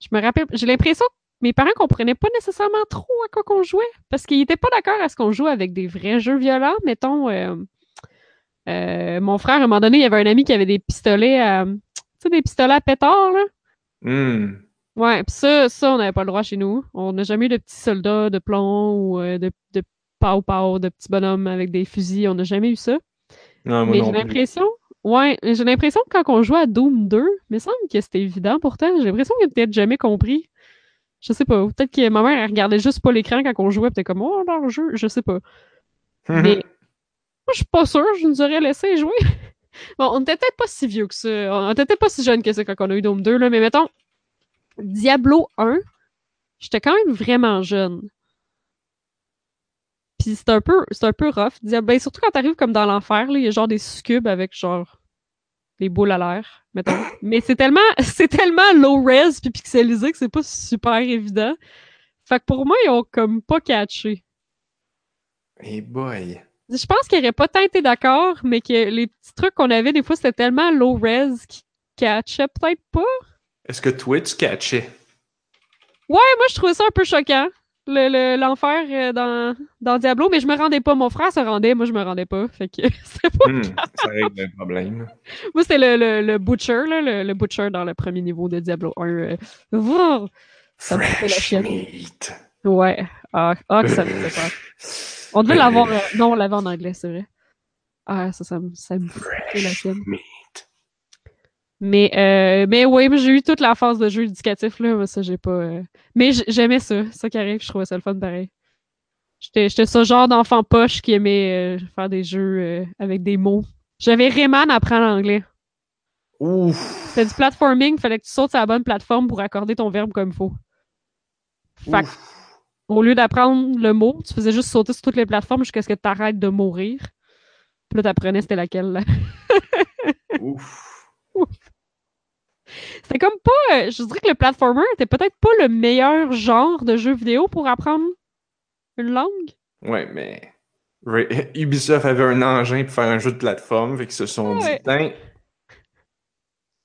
Speaker 2: Je me rappelle. J'ai l'impression que mes parents comprenaient pas nécessairement trop à quoi qu'on jouait. Parce qu'ils étaient pas d'accord à ce qu'on joue avec des vrais jeux violents. Mettons, euh, euh, mon frère, à un moment donné, il y avait un ami qui avait des pistolets à. Tu sais, des pistolets à pétard, là?
Speaker 1: Hmm.
Speaker 2: Ouais, pis ça, ça, on n'avait pas le droit chez nous. On n'a jamais eu de petits soldats de plomb ou euh, de, de pow-pow, de petits bonhommes avec des fusils. On n'a jamais eu ça.
Speaker 1: Non, moi
Speaker 2: Mais j'ai l'impression. Ouais, j'ai l'impression que quand on jouait à Doom 2, il me semble que c'était évident pourtant. J'ai l'impression qu'il a peut-être jamais compris. Je sais pas. Peut-être que ma mère, elle regardait juste pas l'écran quand on jouait, pis t'es comme, oh, leur jeu, je sais pas. Mais je suis pas sûre, je nous aurais laissé jouer. bon, on était peut-être pas si vieux que ça. On était peut-être pas si jeune que ça quand on a eu Doom 2, là, mais mettons, Diablo 1, j'étais quand même vraiment jeune. Puis c'est un peu, c'est un peu rough. Diablo, ben, surtout quand t'arrives comme dans l'enfer, il y a genre des succubes avec genre des boules à l'air, mettons. Mais c'est tellement, c'est tellement low res puis pixelisé que c'est pas super évident. Fait que pour moi, ils ont comme pas catché.
Speaker 1: Hey boy.
Speaker 2: Je pense qu'ils auraient pas tant été d'accord, mais que les petits trucs qu'on avait, des fois, c'était tellement low res qu'ils catchaient peut-être pas.
Speaker 1: Est-ce que toi, tu catchais?
Speaker 2: Ouais, moi, je trouvais ça un peu choquant. le- le- L'enfer euh, dans, dans Diablo, mais je me rendais pas. Mon frère se rendait, moi, je me rendais pas. Fait que c'est pas.
Speaker 1: Hmm, ça règle un problème.
Speaker 2: Moi, c'était le, le, le Butcher, là, le, le Butcher dans le premier niveau de Diablo 1. euh! Ça me fait la chienne.
Speaker 1: meat.
Speaker 2: Ouais. Ah, ah, que ça me fait peur. On devait l'avoir. euh, non, on l'avait en anglais, c'est vrai. Ah, ça, ça me, ça me fait la
Speaker 1: meat.
Speaker 2: Mais, euh, mais oui, j'ai eu toute la phase de jeu éducatif, là. Moi, ça, j'ai pas. euh, Mais j'aimais ça. Ça qui arrive, je trouvais ça le fun pareil. J'étais ce genre d'enfant poche qui aimait euh, faire des jeux avec des mots. J'avais Rayman à apprendre l'anglais.
Speaker 1: Ouf.
Speaker 2: C'était du platforming, fallait que tu sautes sur la bonne plateforme pour accorder ton verbe comme il faut. Fait. Au lieu d'apprendre le mot, tu faisais juste sauter sur toutes les plateformes jusqu'à ce que tu arrêtes de mourir. Puis là, t'apprenais c'était laquelle. Là.
Speaker 1: Ouf.
Speaker 2: C'était comme pas. euh, Je dirais que le platformer était peut-être pas le meilleur genre de jeu vidéo pour apprendre une langue.
Speaker 1: Ouais, mais Ubisoft avait un engin pour faire un jeu de plateforme, fait qu'ils se sont
Speaker 2: Ouais.
Speaker 1: dit,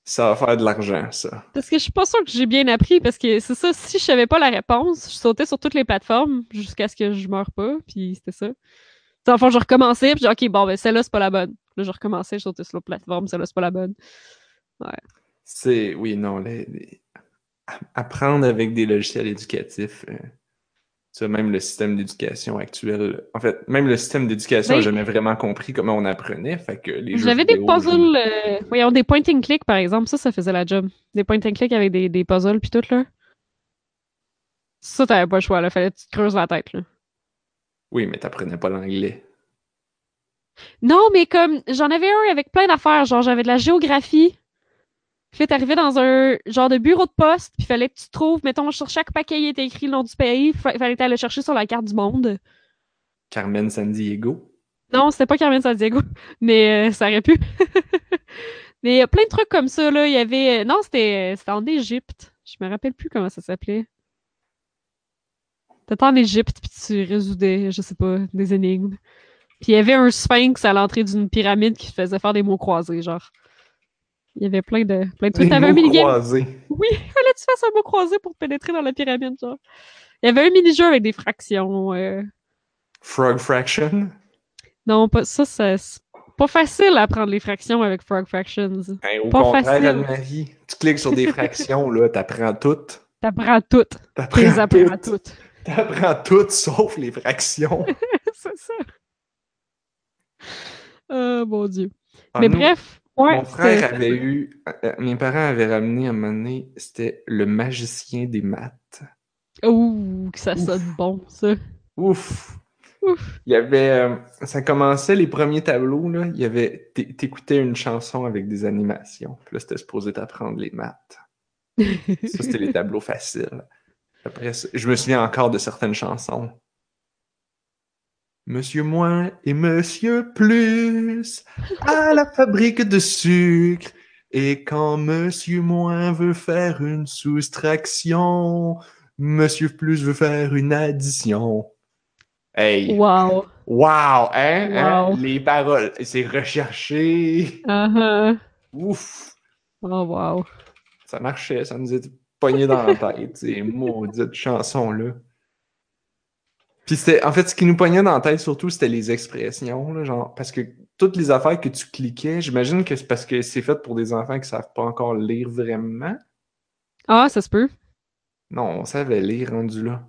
Speaker 1: ça va faire de l'argent, ça.
Speaker 2: Parce que je suis pas sûre que j'ai bien appris, parce que c'est ça, si je savais pas la réponse, je sautais sur toutes les plateformes jusqu'à ce que je meure pas, puis c'était ça. Dans le fond, je recommençais, puis j'ai dit, OK, bon, ben celle-là, c'est pas la bonne. Là, je recommençais, je sautais sur l'autre plateforme, celle-là, c'est pas la bonne.
Speaker 1: C'est, oui, non, les- les- apprendre avec des logiciels éducatifs, euh, ça, même le système d'éducation actuel, en fait, même le système d'éducation,
Speaker 2: Oui.
Speaker 1: j'ai jamais vraiment compris comment on apprenait, fait que les
Speaker 2: J'avais des puzzles, euh, voyons, des point and click, par exemple, ça, ça faisait la job. Des point and click avec des, des puzzles, puis tout, là. Ça, t'avais pas le choix, là, fallait que tu te creuses la tête, là.
Speaker 1: Oui, mais t'apprenais pas l'anglais.
Speaker 2: Non, mais comme j'en avais un avec plein d'affaires, genre j'avais de la géographie. Puis là, t'arrivais dans un genre de bureau de poste, puis fallait que tu trouves, mettons, sur chaque paquet, il était écrit le nom du pays, fa- fallait que t'ailles le chercher sur la carte du monde.
Speaker 1: Carmen San Diego?
Speaker 2: Non, c'était pas Carmen Sandiego, mais euh, ça aurait pu. mais il y a plein de trucs comme ça, là. Il y avait. Non, c'était c'était en Égypte. Je me rappelle plus comment ça s'appelait. T'étais en Égypte, puis tu résoudais, je sais pas, des énigmes. Puis il y avait un sphinx à l'entrée d'une pyramide qui te faisait faire des mots croisés, genre. Il y avait plein de, plein de trucs. T'avais un minigame.
Speaker 1: croisés.
Speaker 2: Oui, fallait que tu fasses un mot croisé pour pénétrer dans la pyramide, genre. Il y avait un mini-jeu avec des fractions. euh,
Speaker 1: Frog Fraction?
Speaker 2: Non, pas ça, ça- c'est pas facile à prendre les fractions avec Frog Fractions.
Speaker 1: Hein, au
Speaker 2: Pas
Speaker 1: contraire,
Speaker 2: facile.
Speaker 1: Anne-Marie, tu cliques sur des fractions, là, t'apprends toutes.
Speaker 2: T'apprends toutes.
Speaker 1: T'apprends toutes.
Speaker 2: toutes.
Speaker 1: T'apprends toutes sauf les fractions.
Speaker 2: c'est ça. Oh mon dieu.
Speaker 1: Ah,
Speaker 2: Mais bref, ouais.
Speaker 1: Mon frère avait eu, euh, mes parents avaient ramené à un moment donné, c'était le magicien des maths.
Speaker 2: Ouh, que ça
Speaker 1: Ouf.
Speaker 2: sonne bon, ça.
Speaker 1: Ouf!
Speaker 2: Ouf.
Speaker 1: Il y avait, euh, ça commençait les premiers tableaux, là, il y avait, t'é- t'écoutais une chanson avec des animations. Puis là, c'était supposé t'apprendre les maths. Ça, c'était les tableaux faciles. Après je me souviens encore de certaines chansons. Monsieur moins et Monsieur plus à la fabrique de sucre. Et quand Monsieur moins veut faire une soustraction, Monsieur plus veut faire une addition. Hey!
Speaker 2: wow.
Speaker 1: Wow! Hein? hein? Les paroles, c'est recherché.
Speaker 2: Uh-huh.
Speaker 1: Ouf!
Speaker 2: Oh, wow.
Speaker 1: Ça marchait, ça nous était pogné dans la tête, ces maudites chansons-là. Puis c'était, en fait, ce qui nous pognait dans la tête surtout, c'était les expressions, là, genre, parce que toutes les affaires que tu cliquais, j'imagine que c'est parce que c'est fait pour des enfants qui savent pas encore lire vraiment.
Speaker 2: Ah, ça se peut.
Speaker 1: Non, on savait lire rendu là.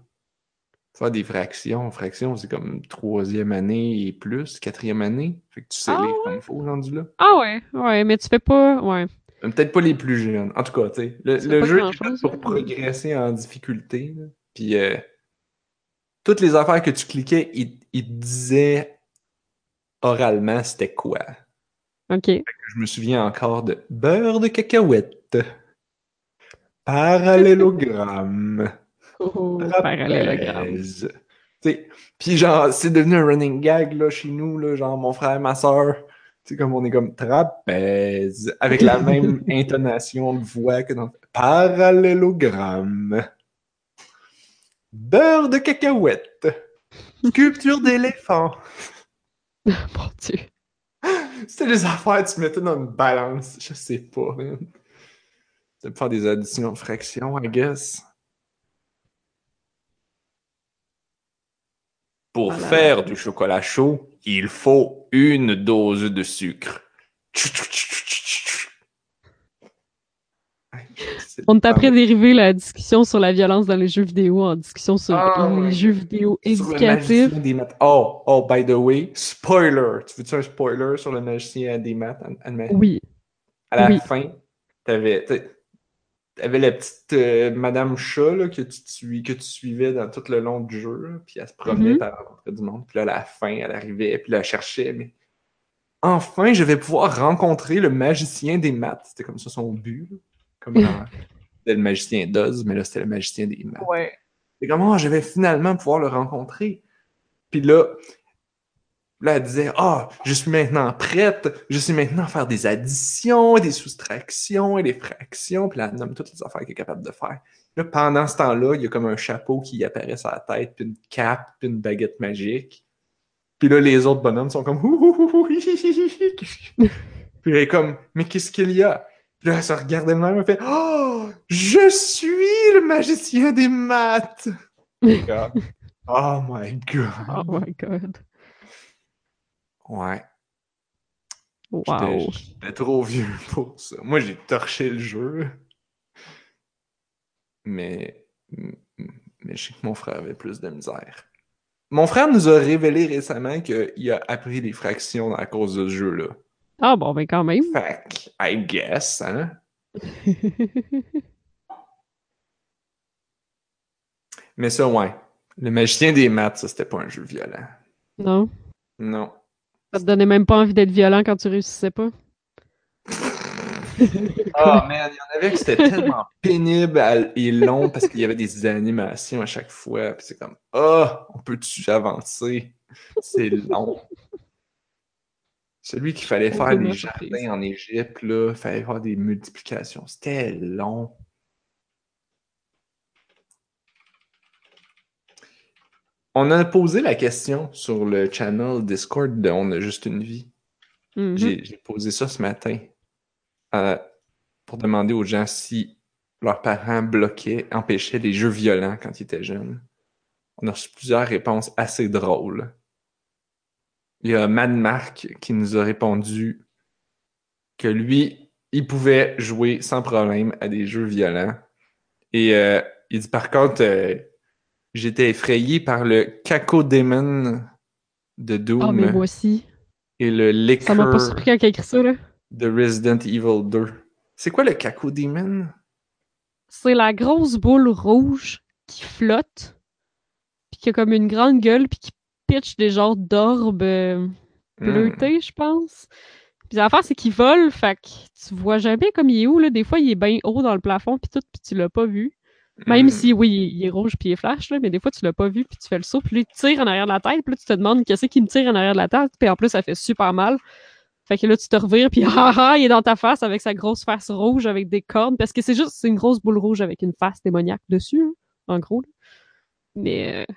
Speaker 1: Faire des fractions, fractions, c'est comme troisième année et plus, quatrième année. Fait que tu sais
Speaker 2: Ah
Speaker 1: lire comme il faut rendu là.
Speaker 2: Ah ouais, ouais, mais tu fais pas. Ouais.
Speaker 1: Peut-être pas les plus jeunes. En tout cas, tu sais, le, jeu est pour
Speaker 2: là.
Speaker 1: progresser en difficulté. là. Puis euh, toutes les affaires que tu cliquais, il, il te disait oralement c'était quoi.
Speaker 2: Ok.
Speaker 1: Je me souviens encore de beurre de cacahuète, parallélogramme,
Speaker 2: Oh, parallélogramme.
Speaker 1: trapèze. Tu sais, Puis genre, c'est devenu un running gag là, chez nous, là, genre mon frère, ma soeur. C'est comme on est comme trapèze, avec la même intonation de voix que dans parallélogramme. Beurre de cacahuète. Sculpture d'éléphant.
Speaker 2: Mon dieu.
Speaker 1: C'était des affaires que tu mettais dans une balance. Je sais pas, man. C'est pour faire des additions de fractions, I guess. Pour
Speaker 2: Voilà.
Speaker 1: faire du chocolat chaud, il faut une dose de sucre. C'est
Speaker 2: On t'a
Speaker 1: pas-
Speaker 2: après dérivé la discussion sur la violence dans les jeux vidéo en discussion sur
Speaker 1: Ah,
Speaker 2: les
Speaker 1: ouais.
Speaker 2: jeux vidéo
Speaker 1: Sur le
Speaker 2: éducatifs.
Speaker 1: magicien des maths. Oh, oh, by the way, spoiler. Tu veux-tu un spoiler sur le magicien des maths? Anne- Anne-Marie?
Speaker 2: Oui.
Speaker 1: À la
Speaker 2: Oui.
Speaker 1: fin, t'avais, t'a- t'avais la petite euh, Madame Chat là, que, tu, suis- que tu suivais dans tout le long du jeu, là, puis elle se promenait,
Speaker 2: Mhm.
Speaker 1: puis elle rencontrait du monde, puis là, à la fin, elle arrivait, puis là, elle cherchait, mais enfin, je vais pouvoir rencontrer le magicien des maths. C'était comme ça son but, là. Comme dans- c'était le magicien d'Oz, mais là, c'était le magicien des maths.
Speaker 2: Ouais.
Speaker 1: C'est comme, oh, je vais finalement pouvoir le rencontrer. Puis là, là, elle disait, ah, je suis maintenant prête, je suis maintenant à faire des additions, des soustractions et des fractions. Puis là, elle nomme toutes les affaires qu'elle est capable de faire. Là, pendant ce temps-là, il y a comme un chapeau qui apparaît sur la tête, puis une cape, puis une baguette magique. Puis là, les autres bonhommes sont comme, puis elle est comme, mais qu'est-ce qu'il y a? Puis là, elle se regarde elle-même et fait, oh, je suis le magicien des maths! oh my god!
Speaker 2: Oh my god!
Speaker 1: Ouais.
Speaker 2: Wow.
Speaker 1: J'étais trop vieux pour ça. Moi, j'ai torché le jeu. Mais, mais je sais que mon frère avait plus de misère. Mon frère nous a révélé récemment qu'il a appris les fractions à cause de ce jeu-là.
Speaker 2: Ah bon, ben quand même.
Speaker 1: Fait I guess, hein? mais ça, ouais. Le magicien des maths, ça, c'était pas un jeu violent.
Speaker 2: Non?
Speaker 1: Non.
Speaker 2: Ça te donnait même pas envie d'être violent quand tu réussissais pas?
Speaker 1: Ah, oh, man, il y en avait qui c'était tellement pénible et long parce qu'il y avait des animations à chaque fois. Puis c'est comme, oh, on peut-tu avancer? C'est long. Celui qu'il fallait faire des jardins en Égypte, là, il fallait faire des multiplications. C'était long. On a posé la question sur le channel Discord de On a juste une vie.
Speaker 2: Mm-hmm.
Speaker 1: J'ai posé ça ce matin euh, pour demander aux gens si leurs parents bloquaient, empêchaient les jeux violents quand ils étaient jeunes. On a reçu plusieurs réponses assez drôles. Il y a Mad Mark qui nous a répondu que lui, il pouvait jouer sans problème à des jeux violents. Et euh, il dit par contre, euh, j'étais effrayé par le Cacodemon de Doom.
Speaker 2: Ah, mais moi aussi.
Speaker 1: Et le Liquor.
Speaker 2: Ça m'a pas surpris quand il a écrit ça, là
Speaker 1: de Resident Evil 2. C'est quoi le Cacodemon?
Speaker 2: C'est la grosse boule rouge qui flotte, puis qui a comme une grande gueule, puis qui pitch des genres d'orbes euh, bleutés, je pense. Puis l'affaire, c'est qu'il vole, fait que tu vois jamais comme il est où, là. Des fois, il est bien haut dans le plafond, puis tout, puis tu l'as pas vu. Même si, oui, il est rouge puis il est flash, là, mais des fois, tu l'as pas vu, puis tu fais le saut, puis lui, il tire en arrière de la tête, puis là, tu te demandes qu'est-ce qui me tire en arrière de la tête, puis en plus, ça fait super mal. Fait que là, tu te revires, puis ah, ah il est dans ta face avec sa grosse face rouge avec des cornes, parce que c'est juste, c'est une grosse boule rouge avec une face démoniaque dessus, hein, en gros. Mais, euh...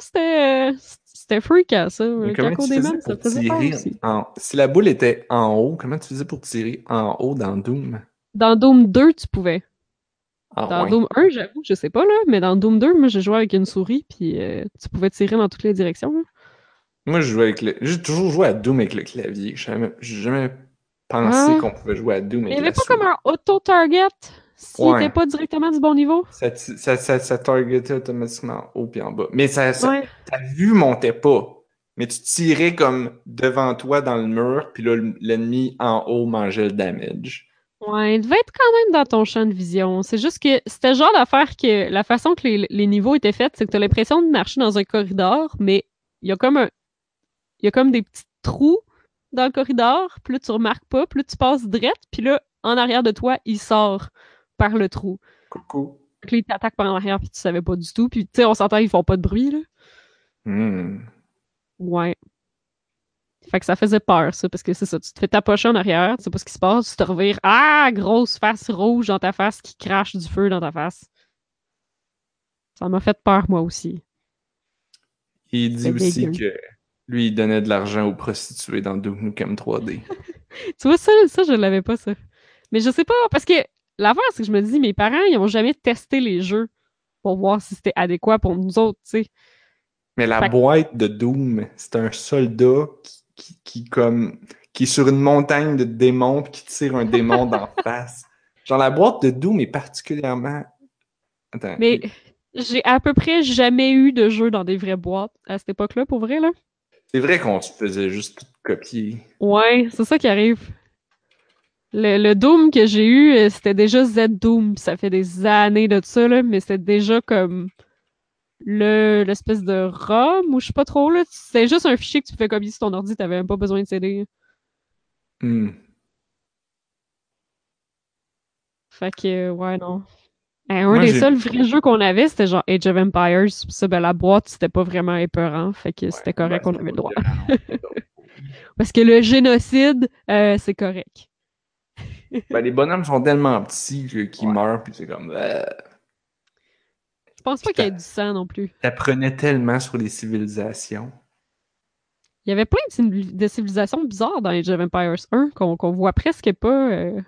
Speaker 2: c'était, euh, c'était freakant, ça.
Speaker 1: comment tu faisais pour tirer en... Si la boule était en haut, comment tu faisais pour tirer en haut dans Doom?
Speaker 2: Dans Doom 2, tu pouvais.
Speaker 1: Ah,
Speaker 2: dans
Speaker 1: ouais.
Speaker 2: Doom 1, j'avoue, je sais pas, là, mais dans Doom 2, moi, j'ai joué avec une souris, puis euh, tu pouvais tirer dans toutes les directions. Là.
Speaker 1: Moi, je jouais avec le... J'ai toujours joué à Doom avec le clavier. J'ai jamais, jamais pensé
Speaker 2: Ah.
Speaker 1: qu'on pouvait jouer à Doom
Speaker 2: Mais il
Speaker 1: avec
Speaker 2: n'y avait pas
Speaker 1: souris.
Speaker 2: comme un auto-target? S'il
Speaker 1: Ouais.
Speaker 2: n'était pas directement du bon niveau?
Speaker 1: Ça, ça, ça, ça targetait automatiquement en haut puis en bas. Mais ça, ça-
Speaker 2: Ouais.
Speaker 1: ta vue montait pas. Mais tu tirais comme devant toi dans le mur, puis là, l'ennemi en haut mangeait le damage.
Speaker 2: Ouais, il devait être quand même dans ton champ de vision. C'est juste que c'était genre d'affaire que la façon que les, les niveaux étaient faits, c'est que tu as l'impression de marcher dans un corridor, mais il y a comme un. Il y a comme des petits trous dans le corridor, là, tu remarques pas, là, tu passes drette, puis là, en arrière de toi, il sort par le trou.
Speaker 1: Coucou.
Speaker 2: Que là, il t'attaque par en arrière, puis tu savais pas du tout. Puis, tu sais, on s'entend, ils font pas de bruit, là.
Speaker 1: Hmm.
Speaker 2: Ouais. Fait que ça faisait peur, ça, parce que c'est ça, tu te fais tapocher en arrière, tu sais pas ce qui se passe, tu te revires, ah, grosse face rouge dans ta face qui crache du feu dans ta face. Ça m'a fait peur, moi aussi.
Speaker 1: Il dit aussi
Speaker 2: dégueu.
Speaker 1: que lui, il donnait de l'argent aux prostituées dans Nukem 3D.
Speaker 2: Tu vois, ça, ça, je l'avais pas, ça. Mais je sais pas, parce que l'affaire, c'est que je me dis, mes parents, ils ont jamais testé les jeux pour voir si c'était adéquat pour nous autres, tu sais.
Speaker 1: Mais la
Speaker 2: Fait que-
Speaker 1: boîte de Doom, c'est un soldat qui, qui, qui, comme qui est sur une montagne de démons puis qui tire un démon d'en face. Genre la boîte de Doom est particulièrement. Attends.
Speaker 2: Mais j'ai à peu près jamais eu de jeu dans des vraies boîtes à cette époque-là, pour vrai, là.
Speaker 1: C'est vrai qu'on se faisait juste tout copier.
Speaker 2: Ouais, c'est ça qui arrive. Le, le Doom que j'ai eu, euh, c'était déjà Z-Doom. Ça fait des années de ça, là, mais c'était déjà comme le l'espèce de ROM, ou je sais pas trop, là. C'était juste un fichier que tu pouvais copier sur ton ordi, t'avais même pas besoin de CD.
Speaker 1: Hmm.
Speaker 2: Fait que, euh, ouais, non. Eh, un
Speaker 1: Moi,
Speaker 2: des seuls vrais jeux qu'on avait, c'était genre Age of Empires. Ça, ben, la boîte, c'était pas vraiment épeurant. Fait que c'était correct,
Speaker 1: Ouais,
Speaker 2: on avait le droit. Parce que le génocide, euh, c'est correct.
Speaker 1: Ben, les bonhommes sont tellement petits que- qu'ils
Speaker 2: Ouais.
Speaker 1: meurent, puis c'est comme. euh,
Speaker 2: Je pense pas qu'il y ait du sang non plus.
Speaker 1: T'apprenais tellement sur les civilisations.
Speaker 2: Il y avait plein de, civil- de civilisations bizarres dans Age of Empires 1 qu'on qu'on voit presque pas euh,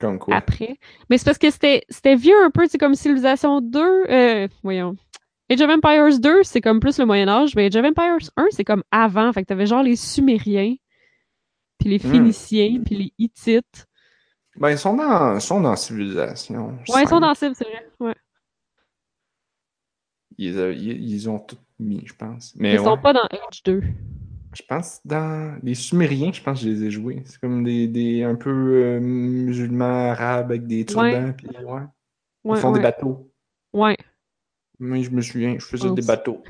Speaker 1: Comme quoi?
Speaker 2: après. Mais c'est parce que c'était c'était vieux un peu, c'est comme Civilisation 2. euh, voyons. Age of Empires 2, c'est comme plus le Moyen-Âge, mais Age of Empires 1, c'est comme avant. Fait que t'avais genre les Sumériens, puis les
Speaker 1: Hmm.
Speaker 2: Phéniciens, puis les Hittites.
Speaker 1: Ben, ils sont dans, ils sont dans civilisation.
Speaker 2: Ouais, ils sont dans Civ, c'est vrai. Ouais.
Speaker 1: Ils, euh, ils, ils ont tout mis, je pense. Mais
Speaker 2: Ils sont
Speaker 1: ouais,
Speaker 2: pas dans Age 2.
Speaker 1: je pense dans les Sumériens, je pense que je les ai joués. C'est comme des, des un peu euh, musulmans arabes avec des turbans, puis ouais. Ils
Speaker 2: Ouais,
Speaker 1: font des
Speaker 2: ouais.
Speaker 1: bateaux.
Speaker 2: ouais.
Speaker 1: Moi, je me souviens, je faisais des bateaux.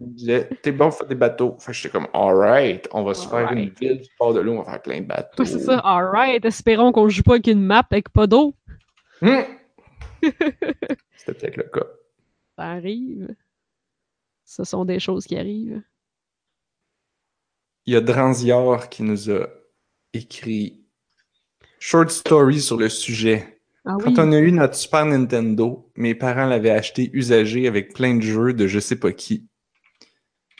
Speaker 1: Ils me disaient, t'es bon, fais des bateaux. Fait que j'étais comme, alright, on va se faire une ville du port de l'eau, on va faire plein de bateaux.
Speaker 2: Ouais, c'est ça. Alright. Espérons qu'on joue pas avec une map avec pas d'eau.
Speaker 1: Hmm! C'était peut-être le cas.
Speaker 2: Ça arrive. Ce sont des choses qui arrivent.
Speaker 1: Il y a Dranzior qui nous a écrit Short story sur le sujet.
Speaker 2: Ah oui.
Speaker 1: Quand on a eu notre Super Nintendo, mes parents l'avaient acheté usagé avec plein de jeux de je sais pas qui.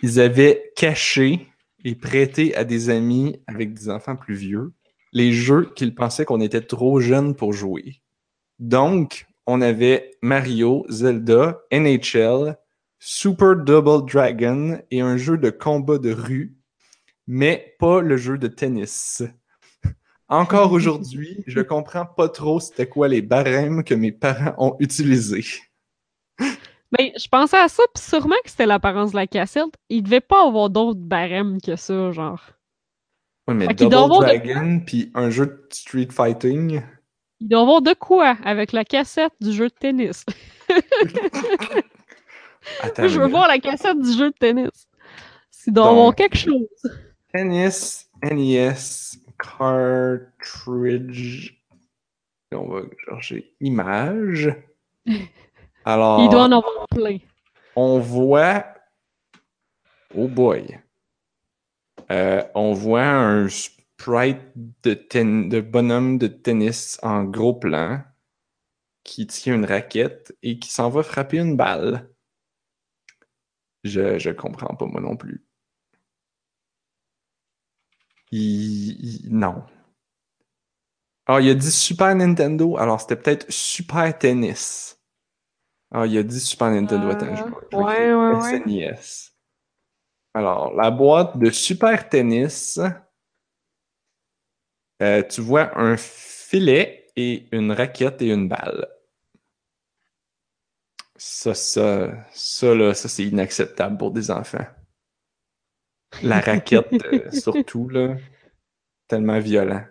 Speaker 1: Ils avaient caché et prêté à des amis avec des enfants plus vieux les jeux qu'ils pensaient qu'on était trop jeunes pour jouer. Donc, on avait Mario, Zelda, NHL, Super Double Dragon et un jeu de combat de rue, mais pas le jeu de tennis. Encore aujourd'hui, je comprends pas trop c'était quoi les barèmes que mes parents ont utilisés.
Speaker 2: Ben, je pensais à ça, puis sûrement que c'était l'apparence de la cassette. Il devait pas avoir d'autres barèmes que ça, genre.
Speaker 1: Ouais, mais
Speaker 2: Fait
Speaker 1: Double
Speaker 2: avoir de-
Speaker 1: Dragon puis un jeu de Street Fighting.
Speaker 2: Il doit avoir de quoi avec la cassette du jeu de tennis.
Speaker 1: Attends,
Speaker 2: je veux voir la cassette du jeu de tennis. S'il doit
Speaker 1: Donc-
Speaker 2: avoir quelque chose.
Speaker 1: Tennis, NES, cartridge. Et on va chercher image. Alors,
Speaker 2: Il doit en avoir plein.
Speaker 1: on voit. Oh boy. Euh, on voit un sprite de, ten- de bonhomme de tennis en gros plan qui tient une raquette et qui s'en va frapper une balle. Je, je comprends pas moi non plus. Il- il- non. Ah, il a dit Super Nintendo, alors c'était peut-être Super Tennis. Ah, il a dit Super Nintendo, attends, je vais-
Speaker 2: ouais,
Speaker 1: écrire
Speaker 2: ouais, ouais.
Speaker 1: SNES. Alors, la boîte de Super Tennis, euh, tu vois un filet et une raquette et une balle. Ça, ça, ça, là, ça, c'est inacceptable pour des enfants. La raquette, euh, surtout, là, tellement violent.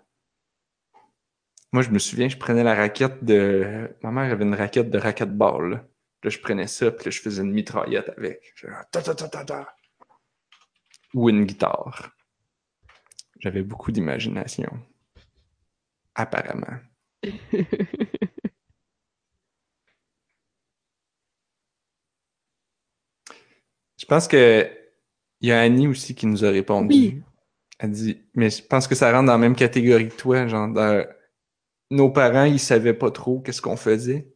Speaker 1: Moi, je me souviens, je prenais la raquette de... Ma mère avait une raquette de racquetball, là. Je prenais ça, puis là, je faisais une mitraillette avec. J'étais là, ta, ta, ta, ta, ta. Ou une guitare. J'avais beaucoup d'imagination. Apparemment. Je pense que il y a Annie aussi qui nous a répondu.
Speaker 2: Oui.
Speaker 1: Elle dit, mais je pense que ça rentre dans la même catégorie que toi, genre dans- nos parents, ils savaient pas trop qu'est-ce qu'on faisait.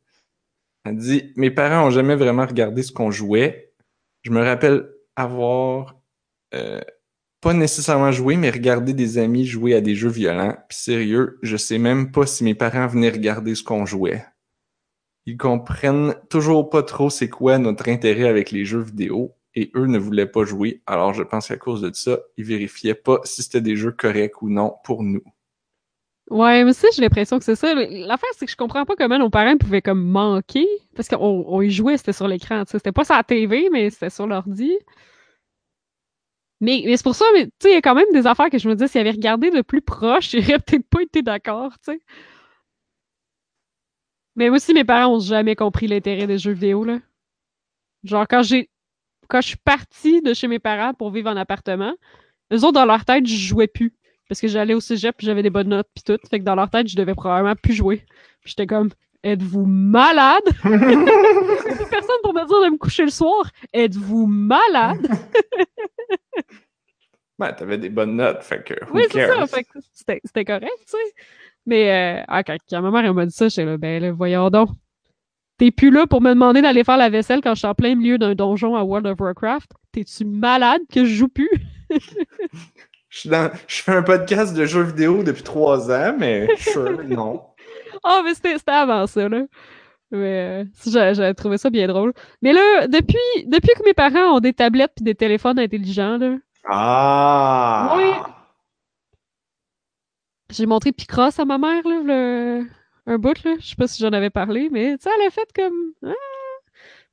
Speaker 1: Elle dit, mes parents ont jamais vraiment regardé ce qu'on jouait. Je me rappelle avoir euh, pas nécessairement joué, mais regardé des amis jouer à des jeux violents. Puis sérieux, je sais même pas si mes parents venaient regarder ce qu'on jouait. Ils comprennent toujours pas trop c'est quoi notre intérêt avec les jeux vidéo et eux ne voulaient pas jouer. Alors je pense qu'à cause de ça, ils vérifiaient pas si c'était des jeux corrects ou non pour nous.
Speaker 2: Ouais, mais ça, j'ai l'impression que c'est ça. L'affaire, c'est que je comprends pas comment nos parents pouvaient comme manquer. Parce qu'on on y jouait, c'était sur l'écran. C'était pas sur la TV, mais c'était sur l'ordi. Mais, mais c'est pour ça, mais tu sais, il y a quand même des affaires que je me dis, s'ils avaient regardé de plus proche, j'aurais peut-être pas été d'accord, tu sais. Mais aussi, mes parents ont jamais compris l'intérêt des jeux vidéo, là. Genre, quand j'ai. Quand je suis partie de chez mes parents pour vivre en appartement, eux autres, dans leur tête, je jouais plus. Parce que j'allais au cégep puis j'avais des bonnes notes puis tout. Fait que dans leur tête, je devais probablement plus jouer. Puis j'étais comme, Êtes-vous malade? personne pour me dire de me coucher le soir. Êtes-vous malade?
Speaker 1: ben, t'avais des bonnes notes, fait que.
Speaker 2: Oui, c'est ça. Fait que c'était correct, tu sais. Mais euh, ah, quand, ma mère m'a dit ça, j'étais là, ben là, voyons donc. T'es plus là pour me demander d'aller faire la vaisselle quand je suis en plein milieu d'un donjon à World of Warcraft. T'es-tu malade que je joue plus?
Speaker 1: je, je fais un podcast de jeux vidéo depuis trois ans, mais sure, non.
Speaker 2: Ah, oh, mais c'était avant ça, là. Mais euh, j'avais trouvé ça bien drôle. Mais là, depuis, depuis que mes parents ont des tablettes et des téléphones intelligents, là.
Speaker 1: Ah!
Speaker 2: Oui. J'ai montré Picross à ma mère, là, le, un bout, là. Je sais pas si j'en avais parlé, mais tu sais, elle a fait comme. Ah!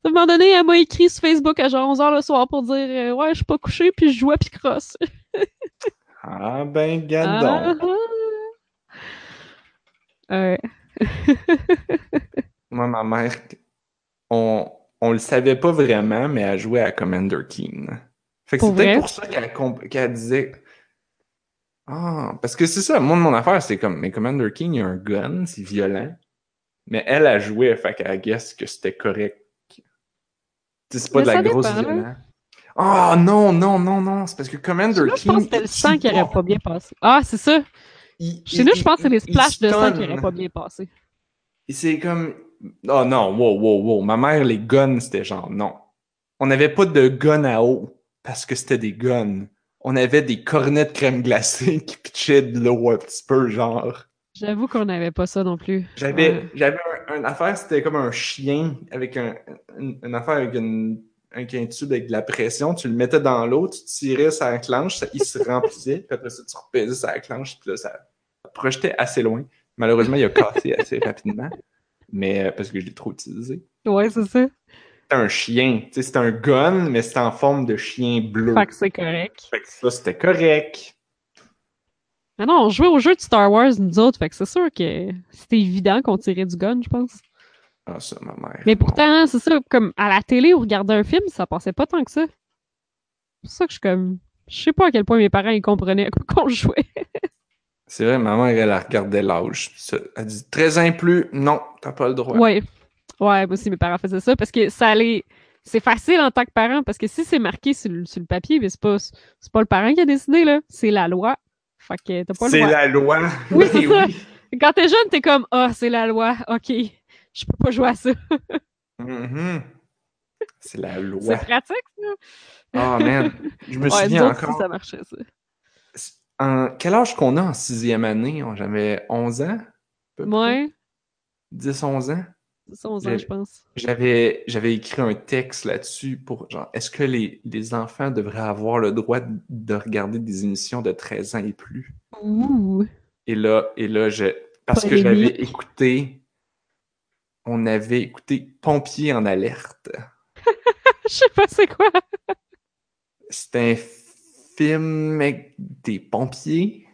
Speaker 2: À un moment donné, elle m'a écrit sur Facebook à genre 11h le soir pour dire euh, Ouais, je suis pas couché, puis je joue à Picross.
Speaker 1: ah ben, gadon.
Speaker 2: Ah, ouais.
Speaker 1: Moi, ma mère, on, on le savait pas vraiment, mais elle jouait à Commander Keen. Fait que c'était pour ça qu'elle disait ah, parce que c'est ça, moi, mon affaire, c'est comme, mais Commander King, il y a un gun, c'est violent. Mais elle a joué, fait qu'elle guess que c'était correct. C'est pas de la grosse violence. Ah, oh, non, non, non, non, c'est parce que Commander King. Je
Speaker 2: pense que c'était le sang qui aurait pas bien passé. Ah, c'est ça. Chez nous, je pense que c'est les splashes de sang qui auraient pas bien passé.
Speaker 1: C'est comme. Oh non, wow, wow, wow. Ma mère, les guns, c'était genre, non. On n'avait pas de guns à eau parce que c'était des guns on avait des cornets de crème glacée qui pitchaient de l'eau un petit peu, genre.
Speaker 2: J'avoue qu'on n'avait pas ça non plus.
Speaker 1: J'avais j'avais une affaire, c'était comme un chien avec un, une, affaire avec une, un, tube avec de la pression. Tu le mettais dans l'eau, tu tirais sa clenche, ça, il se remplissait, puis après ça, tu repaisais sa clenche, puis là, ça projetait assez loin. Malheureusement, il a cassé assez rapidement, mais euh, parce que je l'ai trop utilisé.
Speaker 2: Ouais, c'est ça
Speaker 1: un chien. C'est un gun, mais c'est en forme de chien bleu.
Speaker 2: Fait que c'est correct.
Speaker 1: Fait que ça, c'était correct.
Speaker 2: Ah non, on jouait au jeu de Star Wars, nous autres, fait que c'est sûr que c'était évident qu'on tirait du gun, je pense.
Speaker 1: Ah, ça, ma mère.
Speaker 2: Mais pourtant, c'est ça, comme à la télé ou regarder un film, ça passait pas tant que ça. C'est pour ça que je suis comme. Je sais pas à quel point mes parents ils comprenaient qu'on jouait.
Speaker 1: c'est vrai, ma mère, elle a regardé l'âge. Elle dit 13 ans et plus, non, t'as pas le droit.
Speaker 2: Ouais. Ouais, moi aussi, mes parents faisaient ça parce que ça allait. C'est facile en tant que parent parce que si c'est marqué sur le, papier, mais c'est pas, pas le parent qui a décidé, là. C'est la loi. Fait que t'as pas le
Speaker 1: C'est la loi.
Speaker 2: Oui, c'est ça. Quand t'es jeune, t'es comme, ah, oh, c'est la loi. OK. Je peux pas jouer à ça.
Speaker 1: Mm-hmm. C'est la loi.
Speaker 2: C'est pratique, ça.
Speaker 1: Oh, man. Je me souviens encore.
Speaker 2: ça marchait, ça.
Speaker 1: En... Quel âge qu'on a en sixième année? J'avais 11 ans?
Speaker 2: Ouais.
Speaker 1: 10-11 ans?
Speaker 2: Je pense.
Speaker 1: J'avais, j'avais écrit un texte là-dessus pour genre, est-ce que les, les, enfants devraient avoir le droit de regarder des émissions de 13 ans et plus?
Speaker 2: Ouh.
Speaker 1: Et là, et là je, parce que j'avais écouté, on avait écouté Pompiers en alerte.
Speaker 2: Je sais pas c'est quoi.
Speaker 1: C'est un film avec des pompiers.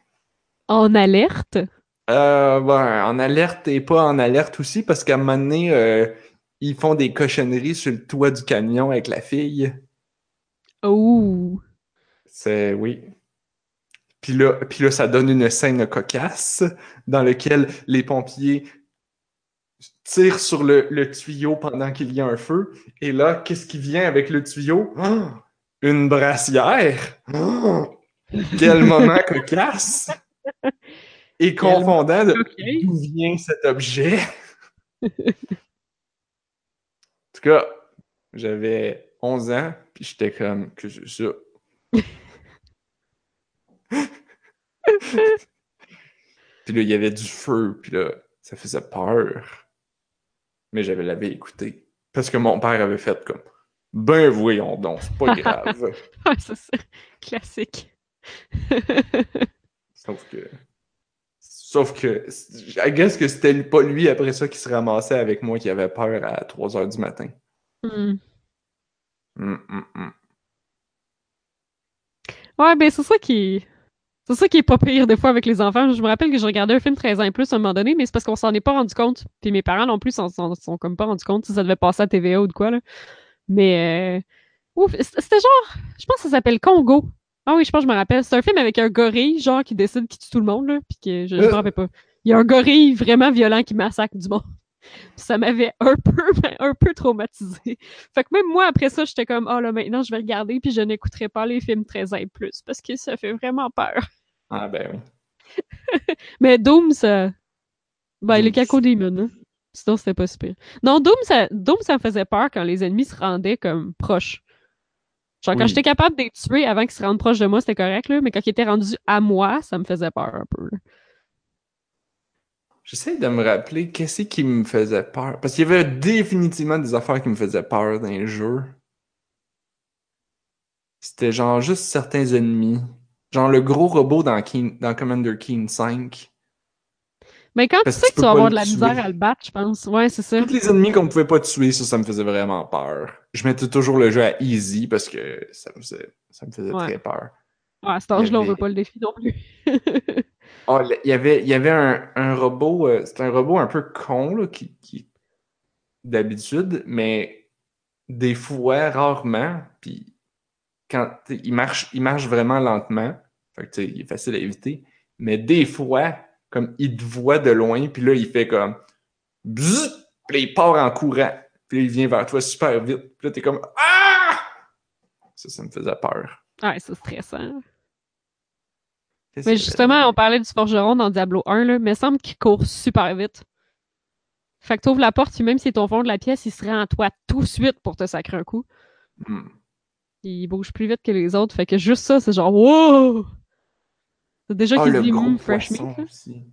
Speaker 2: En alerte?
Speaker 1: Euh, en alerte et pas en alerte aussi, parce qu'à un moment donné, euh, ils font des cochonneries sur le toit du camion avec la fille.
Speaker 2: Oh!
Speaker 1: C'est, oui. Puis là, puis là, ça donne une scène cocasse dans laquelle les pompiers tirent sur le, tuyau pendant qu'il y a un feu. Et là, qu'est-ce qui vient avec le tuyau? une brassière! quel moment cocasse! et confondant de d'où vient cet objet. en tout cas, j'avais 11 ans, puis j'étais comme, que c'est ça? puis là, il y avait du feu, puis là, ça faisait peur. Mais j'avais l'avais écouté. Parce que mon père avait fait comme, ben voyons donc, c'est pas grave.
Speaker 2: c'est ça. Classique.
Speaker 1: Sauf que Sauf que, I guess que c'était pas lui après ça qui se ramassait avec moi qui avait peur à 3 h du matin. Hum, hum.
Speaker 2: Ouais, ben c'est ça qui. C'est ça qui est pas pire des fois avec les enfants. Je me rappelle que je regardais un film 13 ans et plus à un moment donné, mais c'est parce qu'on s'en est pas rendu compte. Puis mes parents non plus s'en sont, comme pas rendu compte si ça devait passer à TVA ou de quoi. Là. Mais euh... ouf, c'était genre. Je pense que ça s'appelle Congo. Ah oui, je pense que je me rappelle. C'est un film avec un gorille, genre, qui décide qu'il tue tout le monde, là, puis que je, ne me rappelle pas. Il y a un gorille vraiment violent qui massacre du monde. ça m'avait un peu, un peu traumatisé. Fait que même moi, après ça, j'étais comme, oh là, maintenant, je vais regarder, puis je n'écouterai pas les films 13 ans et plus, parce que ça fait vraiment peur.
Speaker 1: Ah, ben oui.
Speaker 2: Mais Doom, ça. Ben, les Caco Demon, hein. Sinon, c'était pas super. Non, Doom ça, Doom, ça me faisait peur quand les ennemis se rendaient comme proches. Genre, quand j'étais capable de les tuer avant qu'ils se rendent proches de moi, c'était correct, là. Mais quand ils étaient rendus à moi, ça me faisait peur un peu.
Speaker 1: J'essaie de me rappeler qu'est-ce qui me faisait peur. Parce qu'il y avait définitivement des affaires qui me faisaient peur dans les jeux. C'était genre juste certains ennemis. Genre le gros robot dans, Keen- dans Commander Keen 5.
Speaker 2: Mais quand
Speaker 1: Parce
Speaker 2: tu sais
Speaker 1: que tu
Speaker 2: vas avoir de la
Speaker 1: tuer.
Speaker 2: misère à le battre, je pense. Ouais, c'est ça.
Speaker 1: Tous les ennemis qu'on pouvait pas tuer, ça, ça me faisait vraiment peur. Je mettais toujours le jeu à easy parce que ça me faisait, ça me faisait
Speaker 2: Ouais.
Speaker 1: très peur.
Speaker 2: Ouais, à cet âge-là, on veut pas le défi non plus.
Speaker 1: Ah, il y avait, il y avait un, un robot, euh, c'était un robot un peu con, là, qui, qui d'habitude, mais des fois, rarement, puis quand il marche, il marche vraiment lentement, fait que il est facile à éviter, mais des fois, comme il te voit de loin, puis là, il fait comme bzzz, puis là, il part en courant, puis là, il vient vers toi super vite, puis là, t'es comme ah! Ça, ça me faisait peur.
Speaker 2: Ouais, c'est stressant. Mais justement, on parlait du forgeron dans Diablo 1, là, mais il semble qu'il court super vite. Fait que t'ouvres la porte, puis même si t'es au fond de la pièce, il se rend à toi tout de suite pour te sacrer un coup.
Speaker 1: Hmm.
Speaker 2: Il bouge plus vite que les autres, fait que juste ça, c'est genre wow! C'est déjà
Speaker 1: Ah,
Speaker 2: qu'il
Speaker 1: le
Speaker 2: dit
Speaker 1: gros
Speaker 2: fresh meat.
Speaker 1: aussi.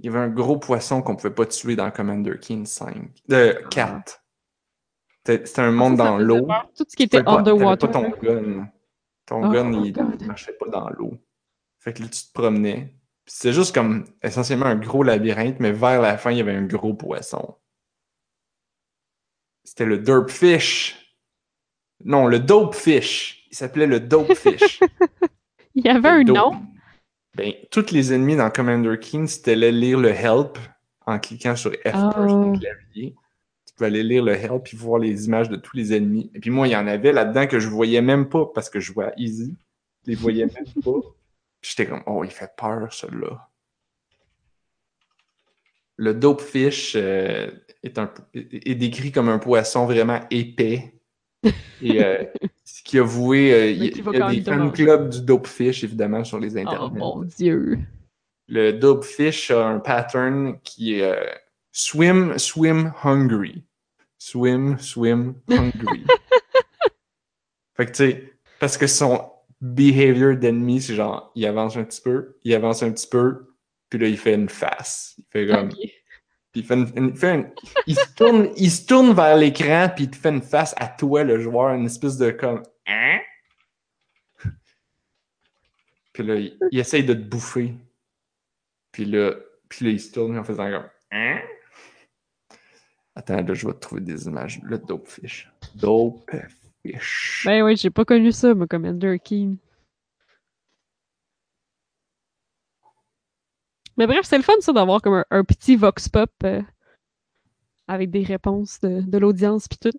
Speaker 1: Il y avait un gros poisson qu'on pouvait pas tuer dans Commander King 5. De 4. C'était un monde
Speaker 2: Ça, ça
Speaker 1: dans l'eau.
Speaker 2: Tout ce qui était
Speaker 1: pas-
Speaker 2: underwater.
Speaker 1: pas ton gun. Ton
Speaker 2: Oh,
Speaker 1: gun,
Speaker 2: oh
Speaker 1: il,
Speaker 2: God.
Speaker 1: il marchait pas dans l'eau. Fait que là, tu te promenais. C'était juste comme essentiellement un gros labyrinthe, mais vers la fin, il y avait un gros poisson. C'était le Derp Fish. Non, le Dope Fish. Il s'appelait le Dope Fish.
Speaker 2: Il y avait un
Speaker 1: dope.
Speaker 2: nom?
Speaker 1: Ben, tous les ennemis dans Commander King, c'était aller lire le help en cliquant sur F1 sur le clavier. Tu peux aller lire le help et voir les images de tous les ennemis. Et puis moi, il y en avait là-dedans que je voyais même pas parce que je à Easy. Je les voyais même pas. Puis J'étais comme, oh, il fait peur, celui-là. Le Dope Fish euh, est, un, est est décrit comme un poisson vraiment épais. Et euh, ce qui a voué, euh, il y, a des fan clubs du Dope Fish, évidemment, sur les
Speaker 2: Oh
Speaker 1: internets.
Speaker 2: mon dieu.
Speaker 1: Le Dope Fish a un pattern qui est euh, swim, swim, hungry. Swim, swim, hungry. fait que tu sais, parce que son behavior d'ennemi, c'est genre, il avance un petit peu, il avance un petit peu, puis là, il fait une face. Il fait comme. Puis il, fait une- il se tourne, il se tourne vers l'écran, puis il te fait une face à toi, le joueur, une espèce de comme. Hein? Puis là, il, essaye de te bouffer. Puis là, puis là, il se tourne en faisant comme. Hein? Attends, là, je vais te trouver des images. Le Dope Fish. Dope Fish.
Speaker 2: Ben oui, j'ai pas connu ça, moi, Commander Keen. Mais bref, c'est le fun, ça, d'avoir comme un, un petit vox pop euh, avec des réponses de, de l'audience pis tout.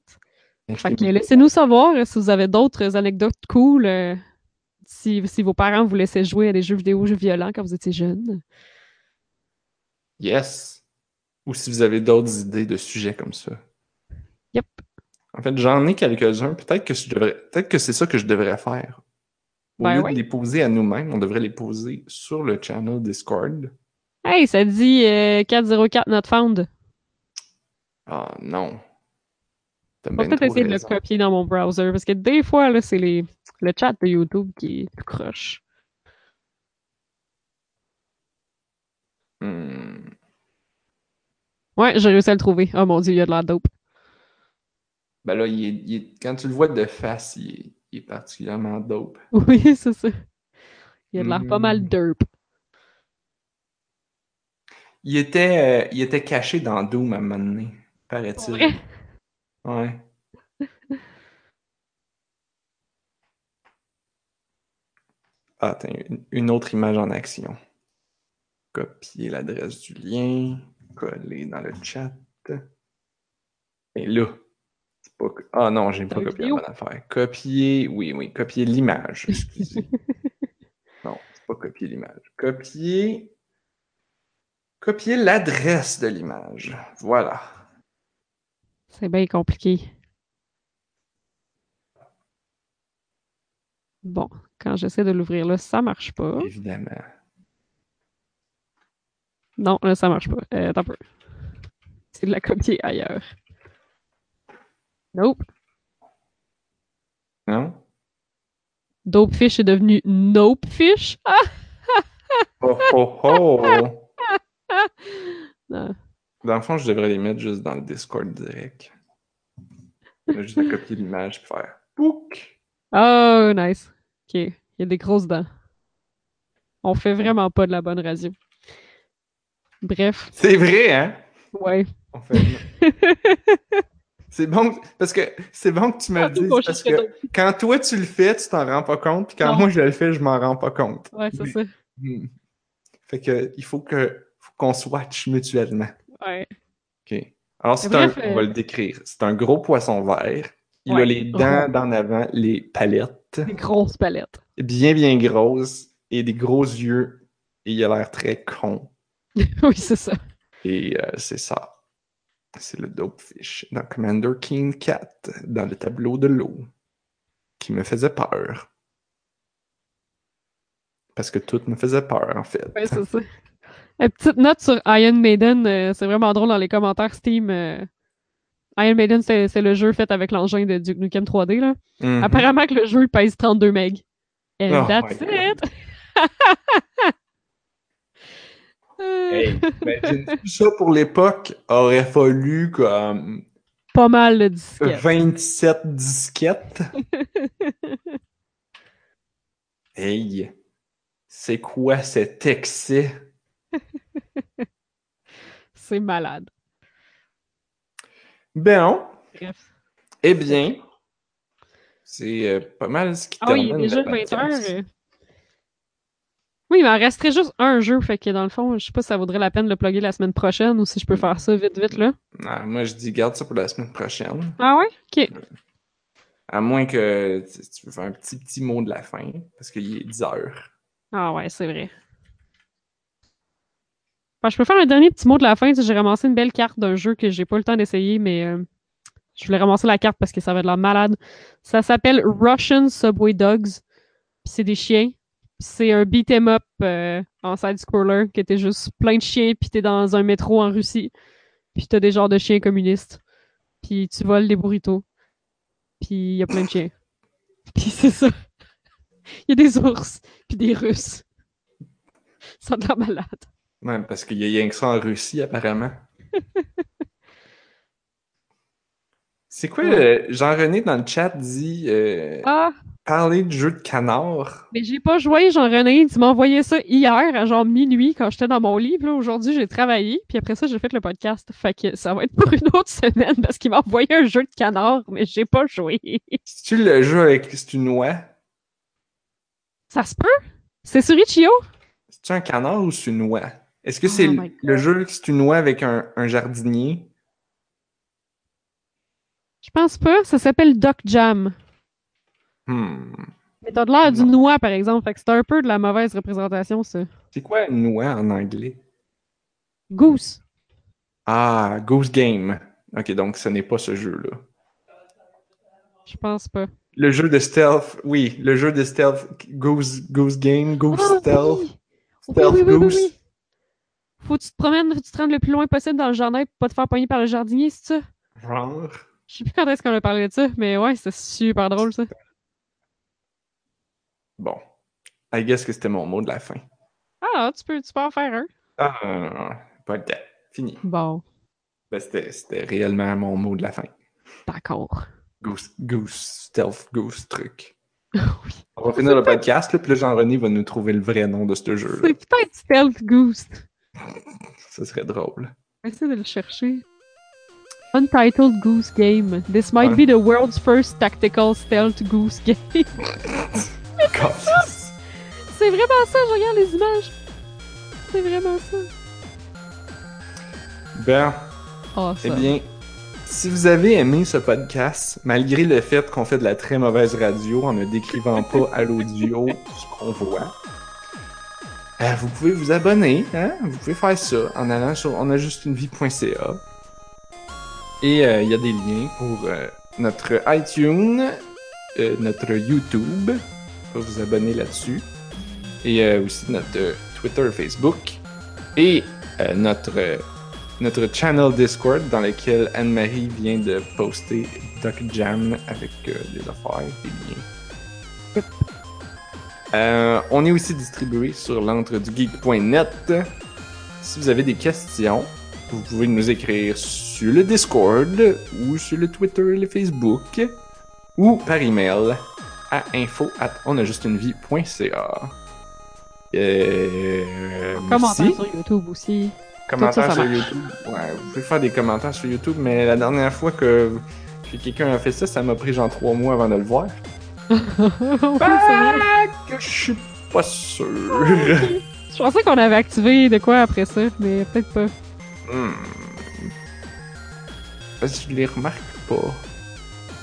Speaker 2: Fait que laissez-nous savoir euh, si vous avez d'autres anecdotes cool, euh, si, si vos parents vous laissaient jouer à des jeux vidéo jeux violents quand vous étiez jeune.
Speaker 1: Yes. Ou si vous avez d'autres idées de sujets comme ça.
Speaker 2: Yep.
Speaker 1: En fait, j'en ai quelques-uns. Peut-être que je devrais, peut-être que c'est ça que je devrais faire. Au
Speaker 2: Ben
Speaker 1: lieu
Speaker 2: ouais.
Speaker 1: de les poser à nous-mêmes, on devrait les poser sur le channel Discord.
Speaker 2: Hey, ça dit euh, 404 not found.
Speaker 1: Ah non.
Speaker 2: Je vais peut-être essayer de le copier dans mon browser parce que des fois, là, c'est les, le chat de YouTube qui est croche.
Speaker 1: Hmm.
Speaker 2: Ouais, j'ai réussi à le trouver. Oh mon dieu, il y a de la dope.
Speaker 1: Ben là, il est- il est- quand tu le vois de face, il est, il est particulièrement dope.
Speaker 2: Oui, c'est ça. Il y a de l'air pas
Speaker 1: Hmm.
Speaker 2: mal derp.
Speaker 1: Il était, euh, il était caché dans Doom à un moment donné, paraît-il. Ouais. Ah, Attends, une, autre image en action. Copier l'adresse du lien, coller dans le chat. Et là, c'est pas. Ah non, j'ai pas copié la bonne affaire. Copier, oui, oui, copier l'image, excusez. non, c'est pas copier l'image. Copier Copier l'adresse de l'image. Voilà.
Speaker 2: C'est bien compliqué. Bon, quand j'essaie de l'ouvrir là, ça marche pas.
Speaker 1: Évidemment.
Speaker 2: Non, là, ça marche pas. Euh, attends un peu. C'est de la copier ailleurs. Nope.
Speaker 1: Non?
Speaker 2: Dopefish est devenu Nopefish. Ah!
Speaker 1: Oh oh oh!
Speaker 2: Non.
Speaker 1: Dans le fond, je devrais les mettre juste dans le Discord direct. Juste à copier l'image puis faire!
Speaker 2: Oh, nice. Ok. Il y a des grosses dents. On fait vraiment pas de la bonne radio. Bref,
Speaker 1: C'est vrai, hein?
Speaker 2: ouais.
Speaker 1: On fait- C'est bon, parce que c'est bon que tu me le
Speaker 2: Ah,
Speaker 1: dises, parce que quand toi tu le fais, tu t'en rends pas compte, puis quand
Speaker 2: Non.
Speaker 1: moi je le fais, je m'en rends pas compte.
Speaker 2: Ouais, c'est ça.
Speaker 1: Hmm. Fait que il faut que qu'on swatch mutuellement.
Speaker 2: Ouais.
Speaker 1: OK. Alors c'est un,
Speaker 2: euh,
Speaker 1: on va le décrire. C'est un gros poisson vert. Il a les dents d'en avant, les palettes,
Speaker 2: Des grosses palettes.
Speaker 1: bien bien grosses et des gros yeux. Et il a l'air très con.
Speaker 2: oui, c'est ça.
Speaker 1: Et euh, c'est ça. C'est le Dopefish dans Commander King 4, dans le tableau de l'eau, qui me faisait peur. Parce que tout me faisait peur, en fait.
Speaker 2: Ouais, c'est ça. Une petite note sur Iron Maiden, euh, c'est vraiment drôle dans les commentaires Steam. euh, Iron Maiden, c'est le jeu fait avec l'engin de Duke Nukem 3D. Là.
Speaker 1: Mhm.
Speaker 2: Apparemment que le jeu pèse 32 MB. And
Speaker 1: Oh
Speaker 2: that's it!
Speaker 1: Hey, imagine ça pour l'époque aurait fallu comme
Speaker 2: Pas mal de disquettes.
Speaker 1: 27 disquettes. hey, c'est quoi cet excès?
Speaker 2: C'est malade.
Speaker 1: Ben,
Speaker 2: Bref.
Speaker 1: eh bien, c'est euh, pas mal ce qui
Speaker 2: Ah oui, il est
Speaker 1: termine
Speaker 2: déjà
Speaker 1: le
Speaker 2: 20
Speaker 1: podcast.
Speaker 2: heures. euh. Oui, il m'en resterait juste un jeu, fait que dans le fond, je sais pas si ça vaudrait la peine de le plugger la semaine prochaine ou si je peux faire ça vite, vite, là.
Speaker 1: Ah, moi, je dis garde ça pour la semaine prochaine.
Speaker 2: Ah ouais? Ok.
Speaker 1: À moins que tu tu veux faire un petit petit mot de la fin, parce qu'il est 10 heures.
Speaker 2: Ah ouais, c'est vrai. Enfin, je peux faire un dernier petit mot de la fin. J'ai ramassé une belle carte d'un jeu que j'ai pas le temps d'essayer, mais euh, je voulais ramasser la carte parce que ça avait de la malade. Ça s'appelle Russian Subway Dogs. C'est des chiens. C'est un beat 'em up euh, en side-scroller qui était juste plein de chiens, puis t'es dans un métro en Russie. Puis t'as des genres de chiens communistes. Puis tu voles des burritos. Puis il y a plein de chiens. Puis c'est ça. Il y a des ours, puis des Russes. Ça de la malade.
Speaker 1: Ouais, parce qu'il y a rien que ça en Russie, apparemment. C'est quoi,
Speaker 2: Ouais.
Speaker 1: euh, Jean-René dans le chat dit euh,
Speaker 2: Ah,
Speaker 1: parler de jeu de canard?
Speaker 2: mais j'ai pas joué, Jean-René. Tu m'as envoyé ça hier à genre minuit quand j'étais dans mon livre. là. Aujourd'hui, j'ai travaillé, puis après ça, j'ai fait le podcast. Fait que ça va être pour une autre semaine parce qu'il m'a envoyé un jeu de canard, mais j'ai pas joué.
Speaker 1: Si tu le jeu avec c'est une oie,
Speaker 2: ça se peut? C'est sur Itch.io?
Speaker 1: c'est un canard ou c'est une oie? Est-ce que c'est
Speaker 2: Oh
Speaker 1: le- jeu c'est une oie avec un, un jardinier?
Speaker 2: Je pense pas. Ça s'appelle Doc Jam.
Speaker 1: Hmm.
Speaker 2: Mais t'as de l'air du noix, par exemple. Fait que c'est un peu de la mauvaise représentation, ça.
Speaker 1: C'est quoi une oie en anglais?
Speaker 2: Goose.
Speaker 1: Ah, Goose Game. Ok, donc ce n'est pas ce jeu-là.
Speaker 2: Je pense pas.
Speaker 1: Le jeu de stealth, oui, le jeu de stealth, Goose, Goose Game, Goose
Speaker 2: Ah,
Speaker 1: Stealth,
Speaker 2: oui!
Speaker 1: Stealth
Speaker 2: oui, oui, oui,
Speaker 1: Goose.
Speaker 2: Faut que tu te promènes, faut que tu te rendes le plus loin possible dans le jardin pour pas te faire pogner par le jardinier, c'est ça?
Speaker 1: Genre.
Speaker 2: Je sais plus quand est-ce qu'on a parlé de ça, mais ouais, c'est super drôle, ça.
Speaker 1: Bon. I guess que c'était mon mot de la fin.
Speaker 2: Ah, tu peux, tu peux en faire un.
Speaker 1: Ah, non, non, non, pas le temps. Fini.
Speaker 2: Bon,
Speaker 1: Ben, c'était, réellement mon mot de la fin.
Speaker 2: d'accord.
Speaker 1: Goose, Goose, Stealth Goose truc.
Speaker 2: oui.
Speaker 1: On va finir le podcast, là, puis là, Jean-René va nous trouver le vrai nom de ce jeu-là.
Speaker 2: C'est peut-être Stealth Goose.
Speaker 1: Ça serait drôle.
Speaker 2: Essayer de le chercher. Untitled Goose Game. This might be the world's first tactical stealth goose game. C'est vraiment ça, je regarde les images. C'est vraiment ça.
Speaker 1: Ben,
Speaker 2: Oh,
Speaker 1: eh
Speaker 2: ça.
Speaker 1: bien, si vous avez aimé ce podcast, malgré le fait qu'on fait de la très mauvaise radio en ne décrivant pas à l'audio ce qu'on voit, euh, vous pouvez vous abonner, hein? Vous pouvez faire ça en allant sur onajustunevie.ca. Et euh, il y a des liens pour euh, notre iTunes, notre YouTube. Pouvez vous abonner là-dessus. Et aussi notre Twitter, Facebook. Et notre, notre channel Discord dans lequel Anne-Marie vient de poster Doc Jam avec des affaires, des liens. Euh, on est aussi distribué sur l'entredugeek.net. Si vous avez des questions, vous pouvez nous écrire sur le Discord ou sur le Twitter et le Facebook ou par email à info at onajustunevie.ca. Euh,
Speaker 2: Commentaire
Speaker 1: merci.
Speaker 2: sur YouTube aussi.
Speaker 1: Commentaires
Speaker 2: ça, ça
Speaker 1: sur. YouTube. Ouais, vous pouvez faire des commentaires sur YouTube, mais la dernière fois que quelqu'un a fait ça, ça m'a pris genre trois mois avant de le voir. Que je suis pas sûr.
Speaker 2: Je pensais qu'on avait activé de quoi après ça, mais peut-être pas.
Speaker 1: Hmm. Je les remarque pas.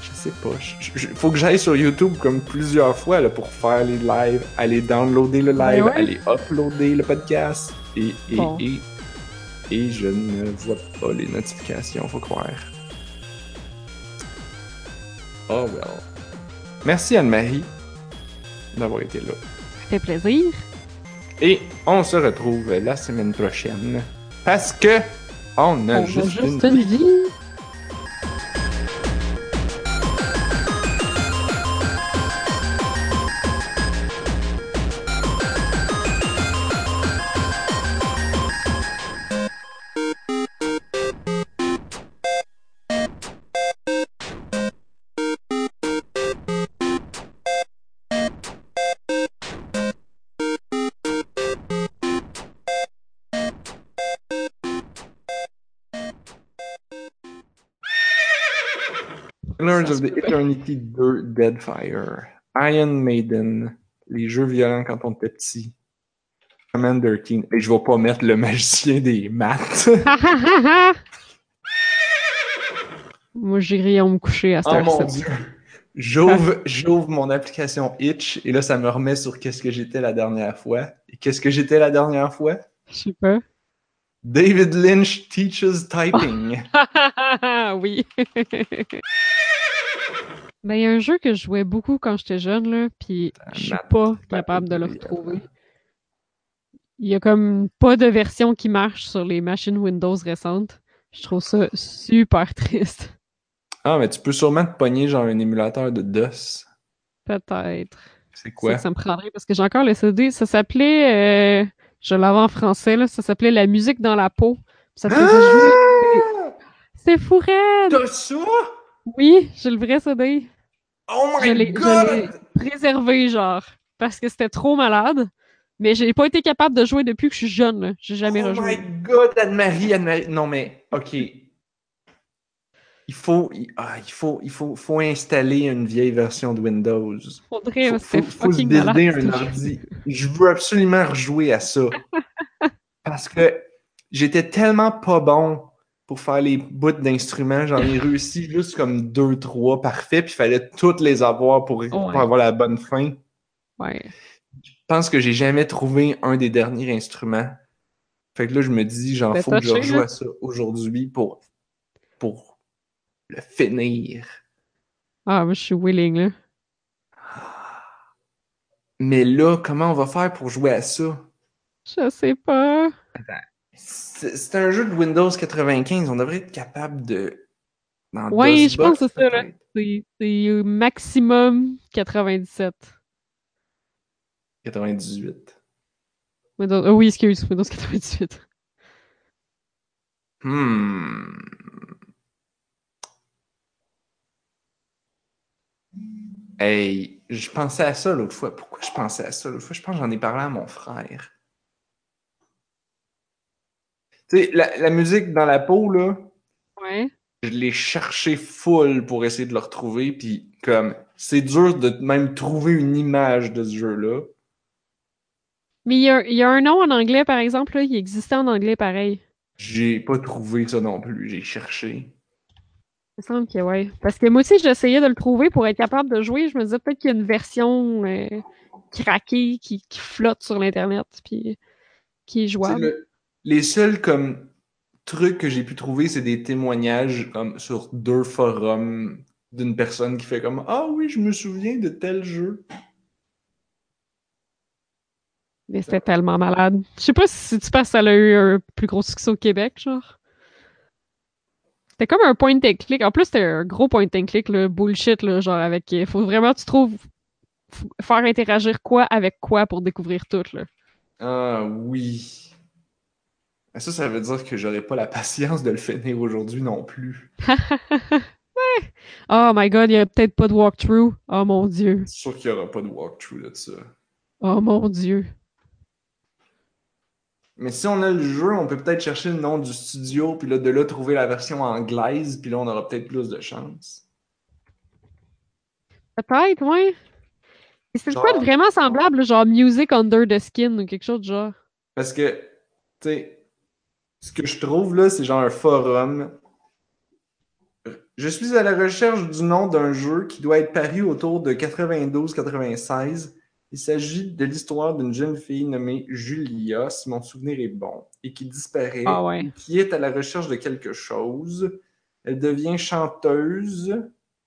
Speaker 1: Je sais pas. Je- faut que j'aille sur YouTube comme plusieurs fois là, pour faire les lives, aller downloader le live,
Speaker 2: ouais.
Speaker 1: aller uploader le podcast. Et, et,
Speaker 2: Bon.
Speaker 1: et, et je ne vois pas les notifications, faut croire. Oh well. Merci Anne-Marie d'avoir été là.
Speaker 2: Ça fait plaisir.
Speaker 1: Et on se retrouve la semaine prochaine. Parce que on a
Speaker 2: On a
Speaker 1: juste,
Speaker 2: juste
Speaker 1: une
Speaker 2: une vie.
Speaker 1: Of the. Eternity 2 Deadfire, Iron Maiden, les jeux violents quand on était petit, Commander Keen, et je vais pas mettre le magicien des maths.
Speaker 2: Moi, j'irai en me coucher à cette
Speaker 1: oh
Speaker 2: heure-ci.
Speaker 1: mon dieu! J'ouvre, j'ouvre mon application Itch et là ça me remet sur qu'est-ce que j'étais la dernière fois. Et qu'est-ce que j'étais la dernière fois?
Speaker 2: Je sais pas.
Speaker 1: David Lynch teaches typing.
Speaker 2: oui. Ben, il y a un jeu que je jouais beaucoup quand j'étais jeune, là, puis je suis pas capable de le retrouver. Il y a comme pas de version qui marche sur les machines Windows récentes. Je trouve ça super triste.
Speaker 1: ah, mais tu peux sûrement te pogner genre un émulateur de DOS.
Speaker 2: Peut-être.
Speaker 1: C'est
Speaker 2: C'est
Speaker 1: quoi?
Speaker 2: ça me prendrait parce que j'ai encore le CD. Ça s'appelait, euh, je l'avais en français, là, ça s'appelait La musique dans la peau. Ça faisait jouer.
Speaker 1: Ah!
Speaker 2: C'est fou raide!
Speaker 1: T'as ça?
Speaker 2: Oui, j'ai le vrai CD.
Speaker 1: Oh
Speaker 2: Je
Speaker 1: my
Speaker 2: l'ai- je
Speaker 1: god!
Speaker 2: l'ai préservé, genre, parce que c'était trop malade. Mais j'ai pas été capable de jouer depuis que je suis jeune. J'ai jamais
Speaker 1: oh
Speaker 2: rejoué.
Speaker 1: my god, Anne-Marie, Anne-Marie. Non, mais, ok. Il faut, il, ah, il faut, il faut, faut installer une vieille version de Windows.
Speaker 2: Faudrait,
Speaker 1: Faut, faut, faut se builder
Speaker 2: malade.
Speaker 1: un ordi. Je veux absolument rejouer à ça. Parce que j'étais tellement pas bon pour faire les bouts d'instruments. J'en ai réussi juste comme deux, trois parfaits, puis il fallait toutes les avoir pour, pour avoir la bonne fin.
Speaker 2: Ouais.
Speaker 1: Je pense que j'ai jamais trouvé un des derniers instruments. Fait que là, je me dis,
Speaker 2: Ben,
Speaker 1: faut que je rejoue
Speaker 2: là.
Speaker 1: à ça aujourd'hui pour, pour le finir.
Speaker 2: Ah, moi, je suis willing, là.
Speaker 1: Mais là, comment on va faire pour jouer à ça?
Speaker 2: Je sais pas.
Speaker 1: C'est c'est un jeu de Windows 95. On devrait être capable de. DOSBox,
Speaker 2: je pense que c'est ça. C'est maximum 97.
Speaker 1: 98.
Speaker 2: Windows... ah oui, excuse, Windows 98.
Speaker 1: Hmm. Hey, je pensais à ça l'autre fois. Pourquoi je pensais à ça l'autre fois? Je pense que j'en ai parlé à mon frère. Tu sais, la, la musique dans la peau, là,
Speaker 2: Ouais.
Speaker 1: je l'ai cherché full pour essayer de le retrouver, puis comme, c'est dur de même trouver une image de ce jeu-là.
Speaker 2: Mais il y a, il y a un nom en anglais, par exemple, là, il existait en anglais pareil.
Speaker 1: J'ai pas trouvé ça non plus, j'ai cherché.
Speaker 2: Il me semble que ouais. Parce que moi aussi, j'essayais de le trouver pour être capable de jouer. Je me disais peut-être qu'il y a une version euh, craquée qui, qui flotte sur l'Internet. Puis qui est jouable.
Speaker 1: Le- les seuls comme trucs que j'ai pu trouver, c'est des témoignages comme sur deux forums d'une personne qui fait comme Ah oui, je me souviens de tel jeu.
Speaker 2: Mais c'était tellement malade. Je sais pas si tu penses que ça a eu un plus gros succès au Québec, genre. C'était comme un point and click. En plus, c'était un gros point and click, le bullshit, là, genre avec. Il faut vraiment, tu trouves, faire interagir quoi avec quoi pour découvrir tout, là.
Speaker 1: Ah oui. Ça, ça veut dire que j'aurais pas la patience de le finir aujourd'hui non plus.
Speaker 2: Oh my god, il y a peut-être pas de walkthrough. Oh mon dieu.
Speaker 1: C'est sûr qu'il y aura pas de walkthrough de ça.
Speaker 2: Oh mon dieu.
Speaker 1: Mais si on a le jeu, on peut peut-être chercher le nom du studio, puis là, de là, trouver la version anglaise, puis là, on aura peut-être plus de chance.
Speaker 2: Peut-être, ouais. Et C'est quoi de vraiment semblable, là, genre Music Under the Skin ou quelque chose de genre?
Speaker 1: Parce que, tu sais, ce que je trouve là, c'est genre un forum. Je suis à la recherche du nom d'un jeu qui doit être paru autour de 92-96. Il s'agit de l'histoire d'une jeune fille nommée Julia, si mon souvenir est bon, et qui disparaît,
Speaker 2: Ah ouais.
Speaker 1: ou qui est à la recherche de quelque chose. Elle devient chanteuse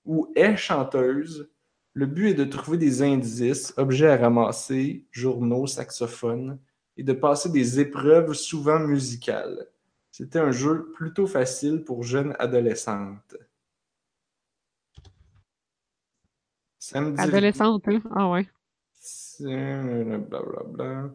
Speaker 1: ou est chanteuse. Le but est de trouver des indices, objets à ramasser, journaux, saxophones, et de passer des épreuves souvent musicales. C'était un jeu plutôt facile pour jeunes adolescentes. Ça me dit
Speaker 2: Adolescente, là. Ah ouais.
Speaker 1: Blablabla.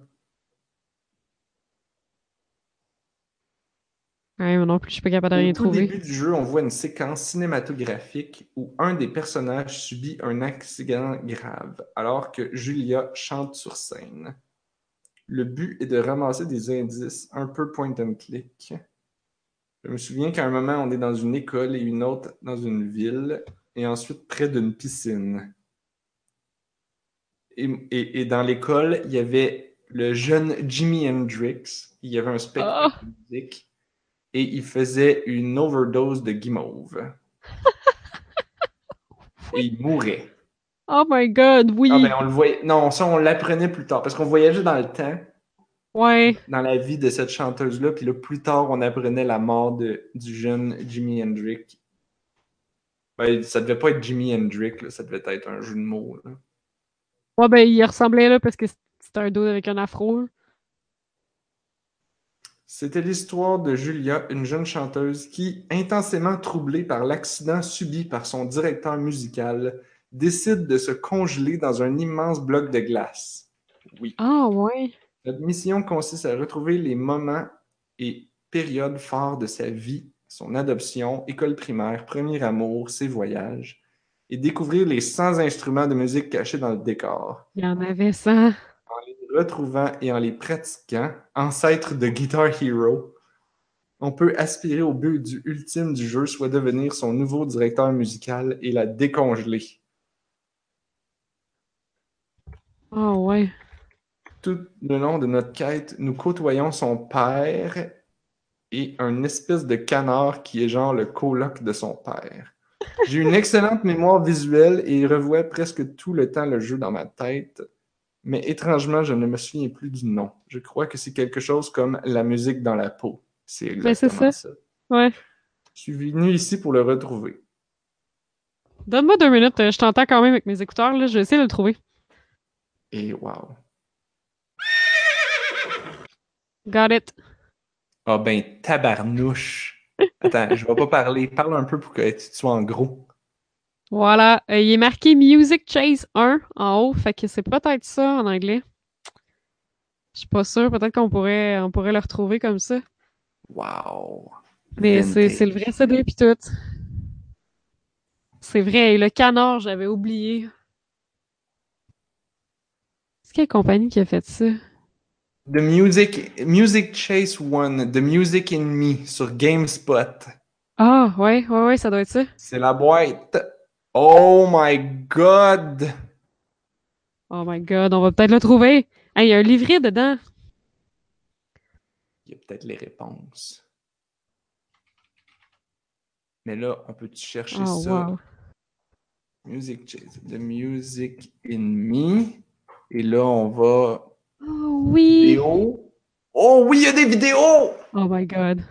Speaker 2: Ouais, moi non plus, je suis pas capable de rien
Speaker 1: Au
Speaker 2: trouver.
Speaker 1: début du jeu, on voit une séquence cinématographique où un des personnages subit un accident grave, alors que Julia chante sur scène. Le but est de ramasser des indices un peu point and click. Je me souviens qu'à un moment, on est dans une école et une autre dans une ville, et ensuite près d'une piscine. Et, et- et dans l'école, il y avait le jeune Jimi Hendrix. Il y avait un spectacle
Speaker 2: Ah!
Speaker 1: de musique et il faisait une overdose de guimauve. et il mourait.
Speaker 2: Oh my god, oui.
Speaker 1: Ah ben on le voyait. Non, ça on l'apprenait plus tard parce qu'on voyageait dans le temps,
Speaker 2: Ouais.
Speaker 1: dans la vie de cette chanteuse-là, puis là plus tard on apprenait la mort de, du jeune Jimi Hendrix. Ben, ça devait pas être Jimi Hendrix, là, ça devait être un jeu de mots. là.
Speaker 2: Ouais, ben, il ressemblait, là, parce que c'était un dos avec un afro.
Speaker 1: C'était l'histoire de Julia, une jeune chanteuse qui, intensément troublée par l'accident subi par son directeur musical, décide de se congeler dans un immense bloc de glace. Oui.
Speaker 2: Ah, ouais.
Speaker 1: Notre mission consiste à retrouver les moments et périodes forts de sa vie, son adoption, école primaire, premier amour, ses voyages, et découvrir les 100 instruments de musique cachés dans le décor.
Speaker 2: Il y en avait ça.
Speaker 1: En les retrouvant et en les pratiquant, ancêtre de Guitar Hero, on peut aspirer au but du ultime du jeu, soit devenir son nouveau directeur musical et la décongeler.
Speaker 2: Ah, ouais.
Speaker 1: Tout le long de notre quête, nous côtoyons son père et un espèce de canard qui est genre le coloc de son père. J'ai une excellente mémoire visuelle et revois presque tout le temps le jeu dans ma tête, mais étrangement, je ne me souviens plus du nom. Je crois que c'est quelque chose comme la musique dans la peau. C'est
Speaker 2: Ben,
Speaker 1: exactement
Speaker 2: ça.
Speaker 1: ça.
Speaker 2: Ouais.
Speaker 1: Je suis venu ici pour le retrouver.
Speaker 2: Donne-moi deux minutes, euh, je t'entends quand même avec mes écouteurs, là. Je vais essayer de le trouver.
Speaker 1: Et wow.
Speaker 2: Got it.
Speaker 1: Ah ben, tabarnouche. Attends, je vais pas parler. Parle un peu pour que tu sois en gros.
Speaker 2: Voilà. Euh, il est marqué Music Chase 1 en haut, fait que c'est peut-être ça en anglais. Je suis pas sûre, peut-être qu'on pourrait, on pourrait le retrouver comme ça.
Speaker 1: Wow.
Speaker 2: Mais c'est c'est le vrai CD pis tout. C'est vrai, et le canard, j'avais oublié. Quelle compagnie qui a fait ça?
Speaker 1: The Music, Music Chase One, The Music in Me sur GameSpot.
Speaker 2: Ah, ouais, ouais, ouais, ça doit être ça.
Speaker 1: C'est la boîte. Oh my god!
Speaker 2: Oh my god, on va peut-être le trouver. Il y a un livret dedans.
Speaker 1: Il y a peut-être les réponses. Mais là, on peut chercher
Speaker 2: Oh,
Speaker 1: ça?
Speaker 2: wow.
Speaker 1: Music Chase, The Music in Me. Et là, on va
Speaker 2: Oh oui!
Speaker 1: vidéo. Oh oui, il y a des vidéos!
Speaker 2: Oh my god.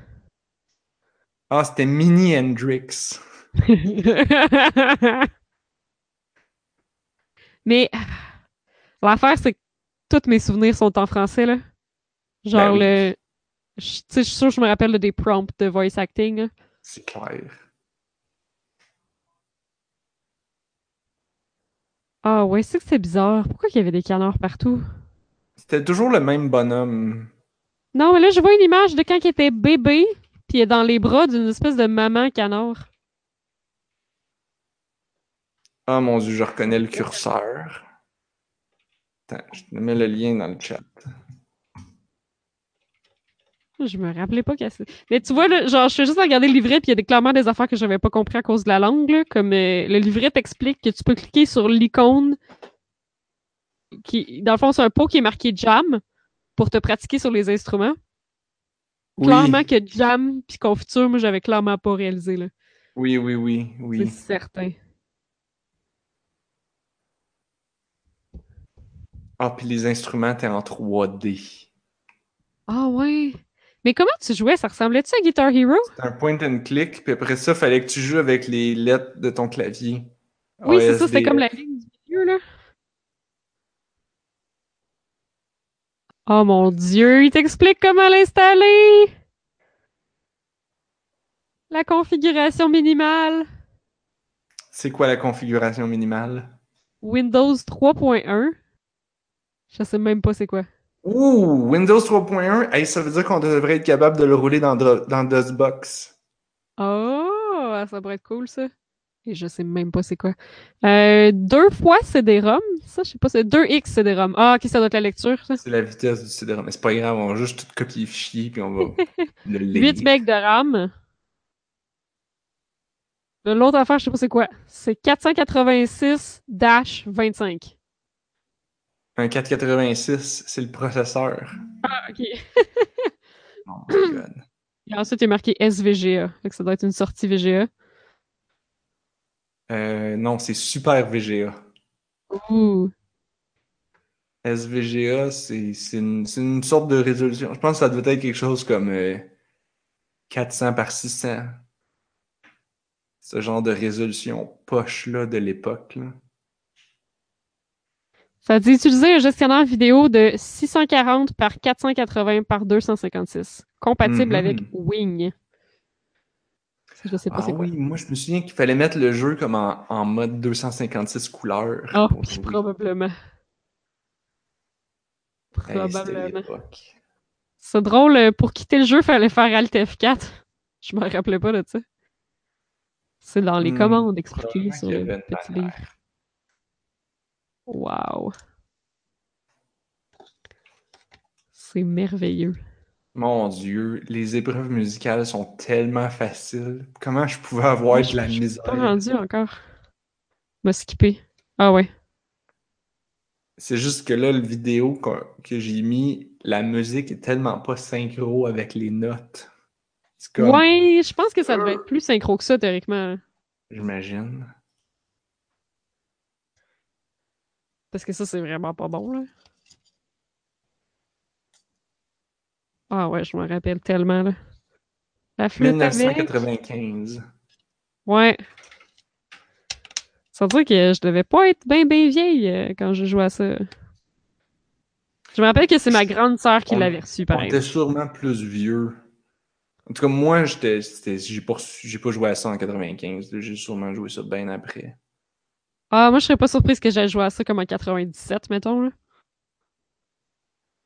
Speaker 1: Ah, c'était Mini Hendrix.
Speaker 2: Mais l'affaire, c'est que tous mes souvenirs sont en français, là. Genre
Speaker 1: Ben oui.
Speaker 2: le. Tu sais, je suis sûre que je me rappelle des prompts de voice acting.
Speaker 1: C'est clair.
Speaker 2: Ah ouais, c'est que c'est bizarre. Pourquoi il y avait des canards partout?
Speaker 1: C'était toujours le même bonhomme.
Speaker 2: Non, mais là, je vois une image de quand il était bébé, puis il est dans les bras d'une espèce de maman canard.
Speaker 1: Ah mon dieu, je reconnais le curseur. Attends, je te mets le lien dans le chat.
Speaker 2: Je me rappelais pas qu'elle Mais tu vois, là, genre, je fais juste regarder le livret, puis il y a des- clairement des affaires que j'avais pas compris à cause de la langue, là. Comme euh, le livret t'explique que tu peux cliquer sur l'icône qui, dans le fond, c'est un pot qui est marqué jam pour te pratiquer sur les instruments.
Speaker 1: Oui,
Speaker 2: Clairement que jam puis confiture, moi, j'avais clairement pas réalisé, là.
Speaker 1: oui, oui, oui,
Speaker 2: C'est
Speaker 1: oui.
Speaker 2: certain.
Speaker 1: Ah, puis les instruments étaient en 3D.
Speaker 2: Ah ouais? Mais comment tu jouais? Ça ressemblait-tu à Guitar Hero?
Speaker 1: C'était un point and click, puis après ça, fallait que tu joues avec les lettres de ton clavier.
Speaker 2: Oui, c'est ça, c'était comme la ligne du milieu, là. Oh mon dieu, il t'explique comment l'installer! La configuration minimale.
Speaker 1: C'est quoi la configuration minimale?
Speaker 2: Windows 3.1. Je sais même pas c'est quoi.
Speaker 1: Ouh, Windows 3.1, hey, ça veut dire qu'on devrait être capable de le rouler dans, dans DOSBox.
Speaker 2: Oh, ça pourrait être cool, ça. Et je sais même pas c'est quoi. Euh, deux fois CD-ROM. Ça, je sais pas, c'est 2X CD-ROM. Ah, ok, ça doit être la lecture, ça.
Speaker 1: C'est la vitesse du CD-ROM. Mais c'est pas grave, on va juste tout copier le fichier, puis on va le
Speaker 2: 8
Speaker 1: lire.
Speaker 2: megs de RAM. L'autre affaire, je sais pas c'est quoi. C'est 486-25.
Speaker 1: Un 486, c'est le processeur.
Speaker 2: Ah, ok.
Speaker 1: Oh my god.
Speaker 2: Et ensuite, il est marqué SVGA. Fait que ça doit être une sortie VGA.
Speaker 1: Euh, non, c'est Super VGA.
Speaker 2: Ouh.
Speaker 1: SVGA, c'est une, une sorte de résolution. Je pense que ça devait être quelque chose comme euh, 400 par 600. Ce genre de résolution poche-là de l'époque.
Speaker 2: Ça dit utiliser un gestionnaire vidéo de 640 par 480 par 256. Compatible
Speaker 1: Mhm.
Speaker 2: avec Wing. Je sais pas
Speaker 1: Ah
Speaker 2: quoi.
Speaker 1: oui, moi je me souviens qu'il fallait mettre le jeu comme en, en mode 256 couleurs.
Speaker 2: Oh, probablement.
Speaker 1: Hey,
Speaker 2: Probablement. C'est drôle, euh, pour quitter le jeu, fallait faire Alt F4. Je me rappelais pas de ça. C'est dans les
Speaker 1: Hmm,
Speaker 2: commandes expliquées sur le petit livre. Wow. C'est merveilleux.
Speaker 1: Mon Dieu, les épreuves musicales sont tellement faciles. Comment je pouvais avoir
Speaker 2: Je
Speaker 1: de la
Speaker 2: je suis
Speaker 1: misère?
Speaker 2: pas rendu encore. Me skipper. Ah ouais.
Speaker 1: C'est juste que là, le vidéo que, que j'ai mis, la musique est tellement pas synchro avec les notes. Comme,
Speaker 2: Ouais, je pense que ça devait être plus synchro que ça, théoriquement.
Speaker 1: j'imagine.
Speaker 2: Parce que ça, c'est vraiment pas bon, là. Ah ouais, je me rappelle tellement, là. La flûte avec...
Speaker 1: 1995.
Speaker 2: Ouais. Ça veut dire que je devais pas être bien, bien vieille euh, quand je jouais à ça. Je me rappelle que c'est ma grande sœur qui l'avait reçu,
Speaker 1: On
Speaker 2: pareil.
Speaker 1: était sûrement plus vieux. En tout cas, moi, j'étais, j'ai pas, joué à ça en 95. là. J'ai sûrement joué ça bien après.
Speaker 2: Ah, moi, je serais pas surprise que j'aille jouer à ça comme en 97, mettons, là.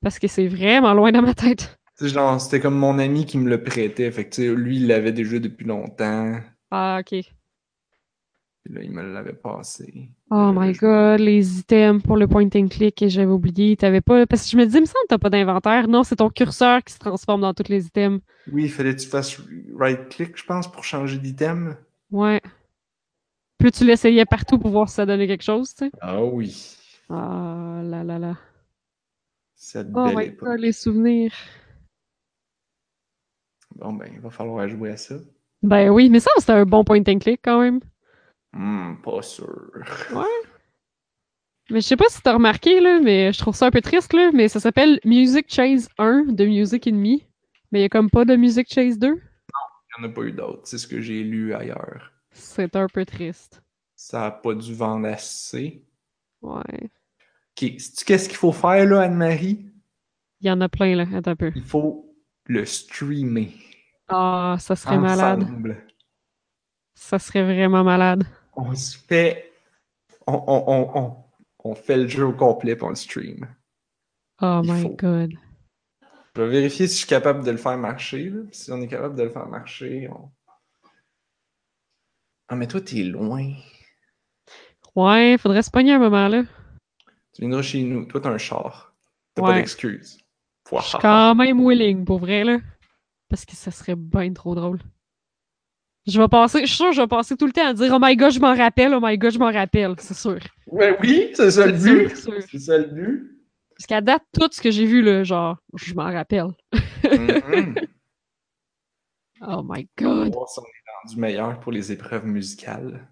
Speaker 2: Parce que c'est vraiment loin dans ma tête.
Speaker 1: Genre, c'était comme mon ami qui me le prêtait. Fait que, lui, il l'avait déjà depuis longtemps.
Speaker 2: Ah, ok.
Speaker 1: Puis là, il me l'avait passé.
Speaker 2: Oh my god, les items pour le point and click que j'avais oublié. T'avais pas. Parce que je me dis, il me semble que t'as pas d'inventaire. Non, c'est ton curseur qui se transforme dans tous les items.
Speaker 1: Oui, il fallait que tu fasses right-click, je pense, pour changer d'item.
Speaker 2: Ouais. Plus tu l'essayais partout pour voir si ça donnait quelque chose, tu sais?
Speaker 1: Ah oui.
Speaker 2: Ah là là là.
Speaker 1: Cette
Speaker 2: Oh my
Speaker 1: époque.
Speaker 2: god, les souvenirs.
Speaker 1: Bon, ben, il va falloir jouer à ça.
Speaker 2: Ben oui, mais ça, c'était un bon point and click quand même.
Speaker 1: Hmm, pas sûr.
Speaker 2: Ouais. Mais je sais pas si t'as remarqué, là, mais je trouve ça un peu triste, là, mais ça s'appelle Music Chase 1 de Music Enemy. Mais il y a comme pas de Music Chase 2.
Speaker 1: Il n'y en a pas eu d'autres. C'est ce que j'ai lu ailleurs.
Speaker 2: C'est un peu triste.
Speaker 1: Ça a pas dû vendre assez.
Speaker 2: Ouais.
Speaker 1: Ok, sais-tu qu'est-ce qu'il faut faire, là, Anne-Marie?
Speaker 2: Il y en a plein, là. Attends un peu.
Speaker 1: Il faut le streamer.
Speaker 2: Ah, ça serait malade. Ça serait vraiment malade.
Speaker 1: On se fait. On, on, on, on, on fait le jeu au complet pour le stream.
Speaker 2: Oh
Speaker 1: Il
Speaker 2: my
Speaker 1: faut.
Speaker 2: god.
Speaker 1: Je vais vérifier si je suis capable de le faire marcher. là. Si on est capable de le faire marcher, on. Ah, mais toi, t'es loin.
Speaker 2: Ouais, faudrait se pogner un moment, là.
Speaker 1: Tu viendras chez nous. Toi, t'as un char. T'as
Speaker 2: Ouais.
Speaker 1: pas d'excuses.
Speaker 2: Je suis quand même willing, pour vrai, là. Parce que ça serait bien trop drôle. Je vais passer, je suis sûr que je vais passer tout le temps à dire Oh my god, je m'en rappelle, oh my god, je m'en rappelle, c'est sûr.
Speaker 1: Ben oui, c'est ça le but. c'est ça le but.
Speaker 2: Parce qu'à date, tout ce que j'ai vu, là, genre, je m'en rappelle.
Speaker 1: Mhm.
Speaker 2: Oh my
Speaker 1: On va
Speaker 2: god.
Speaker 1: voir si on est rendu meilleur pour les épreuves musicales.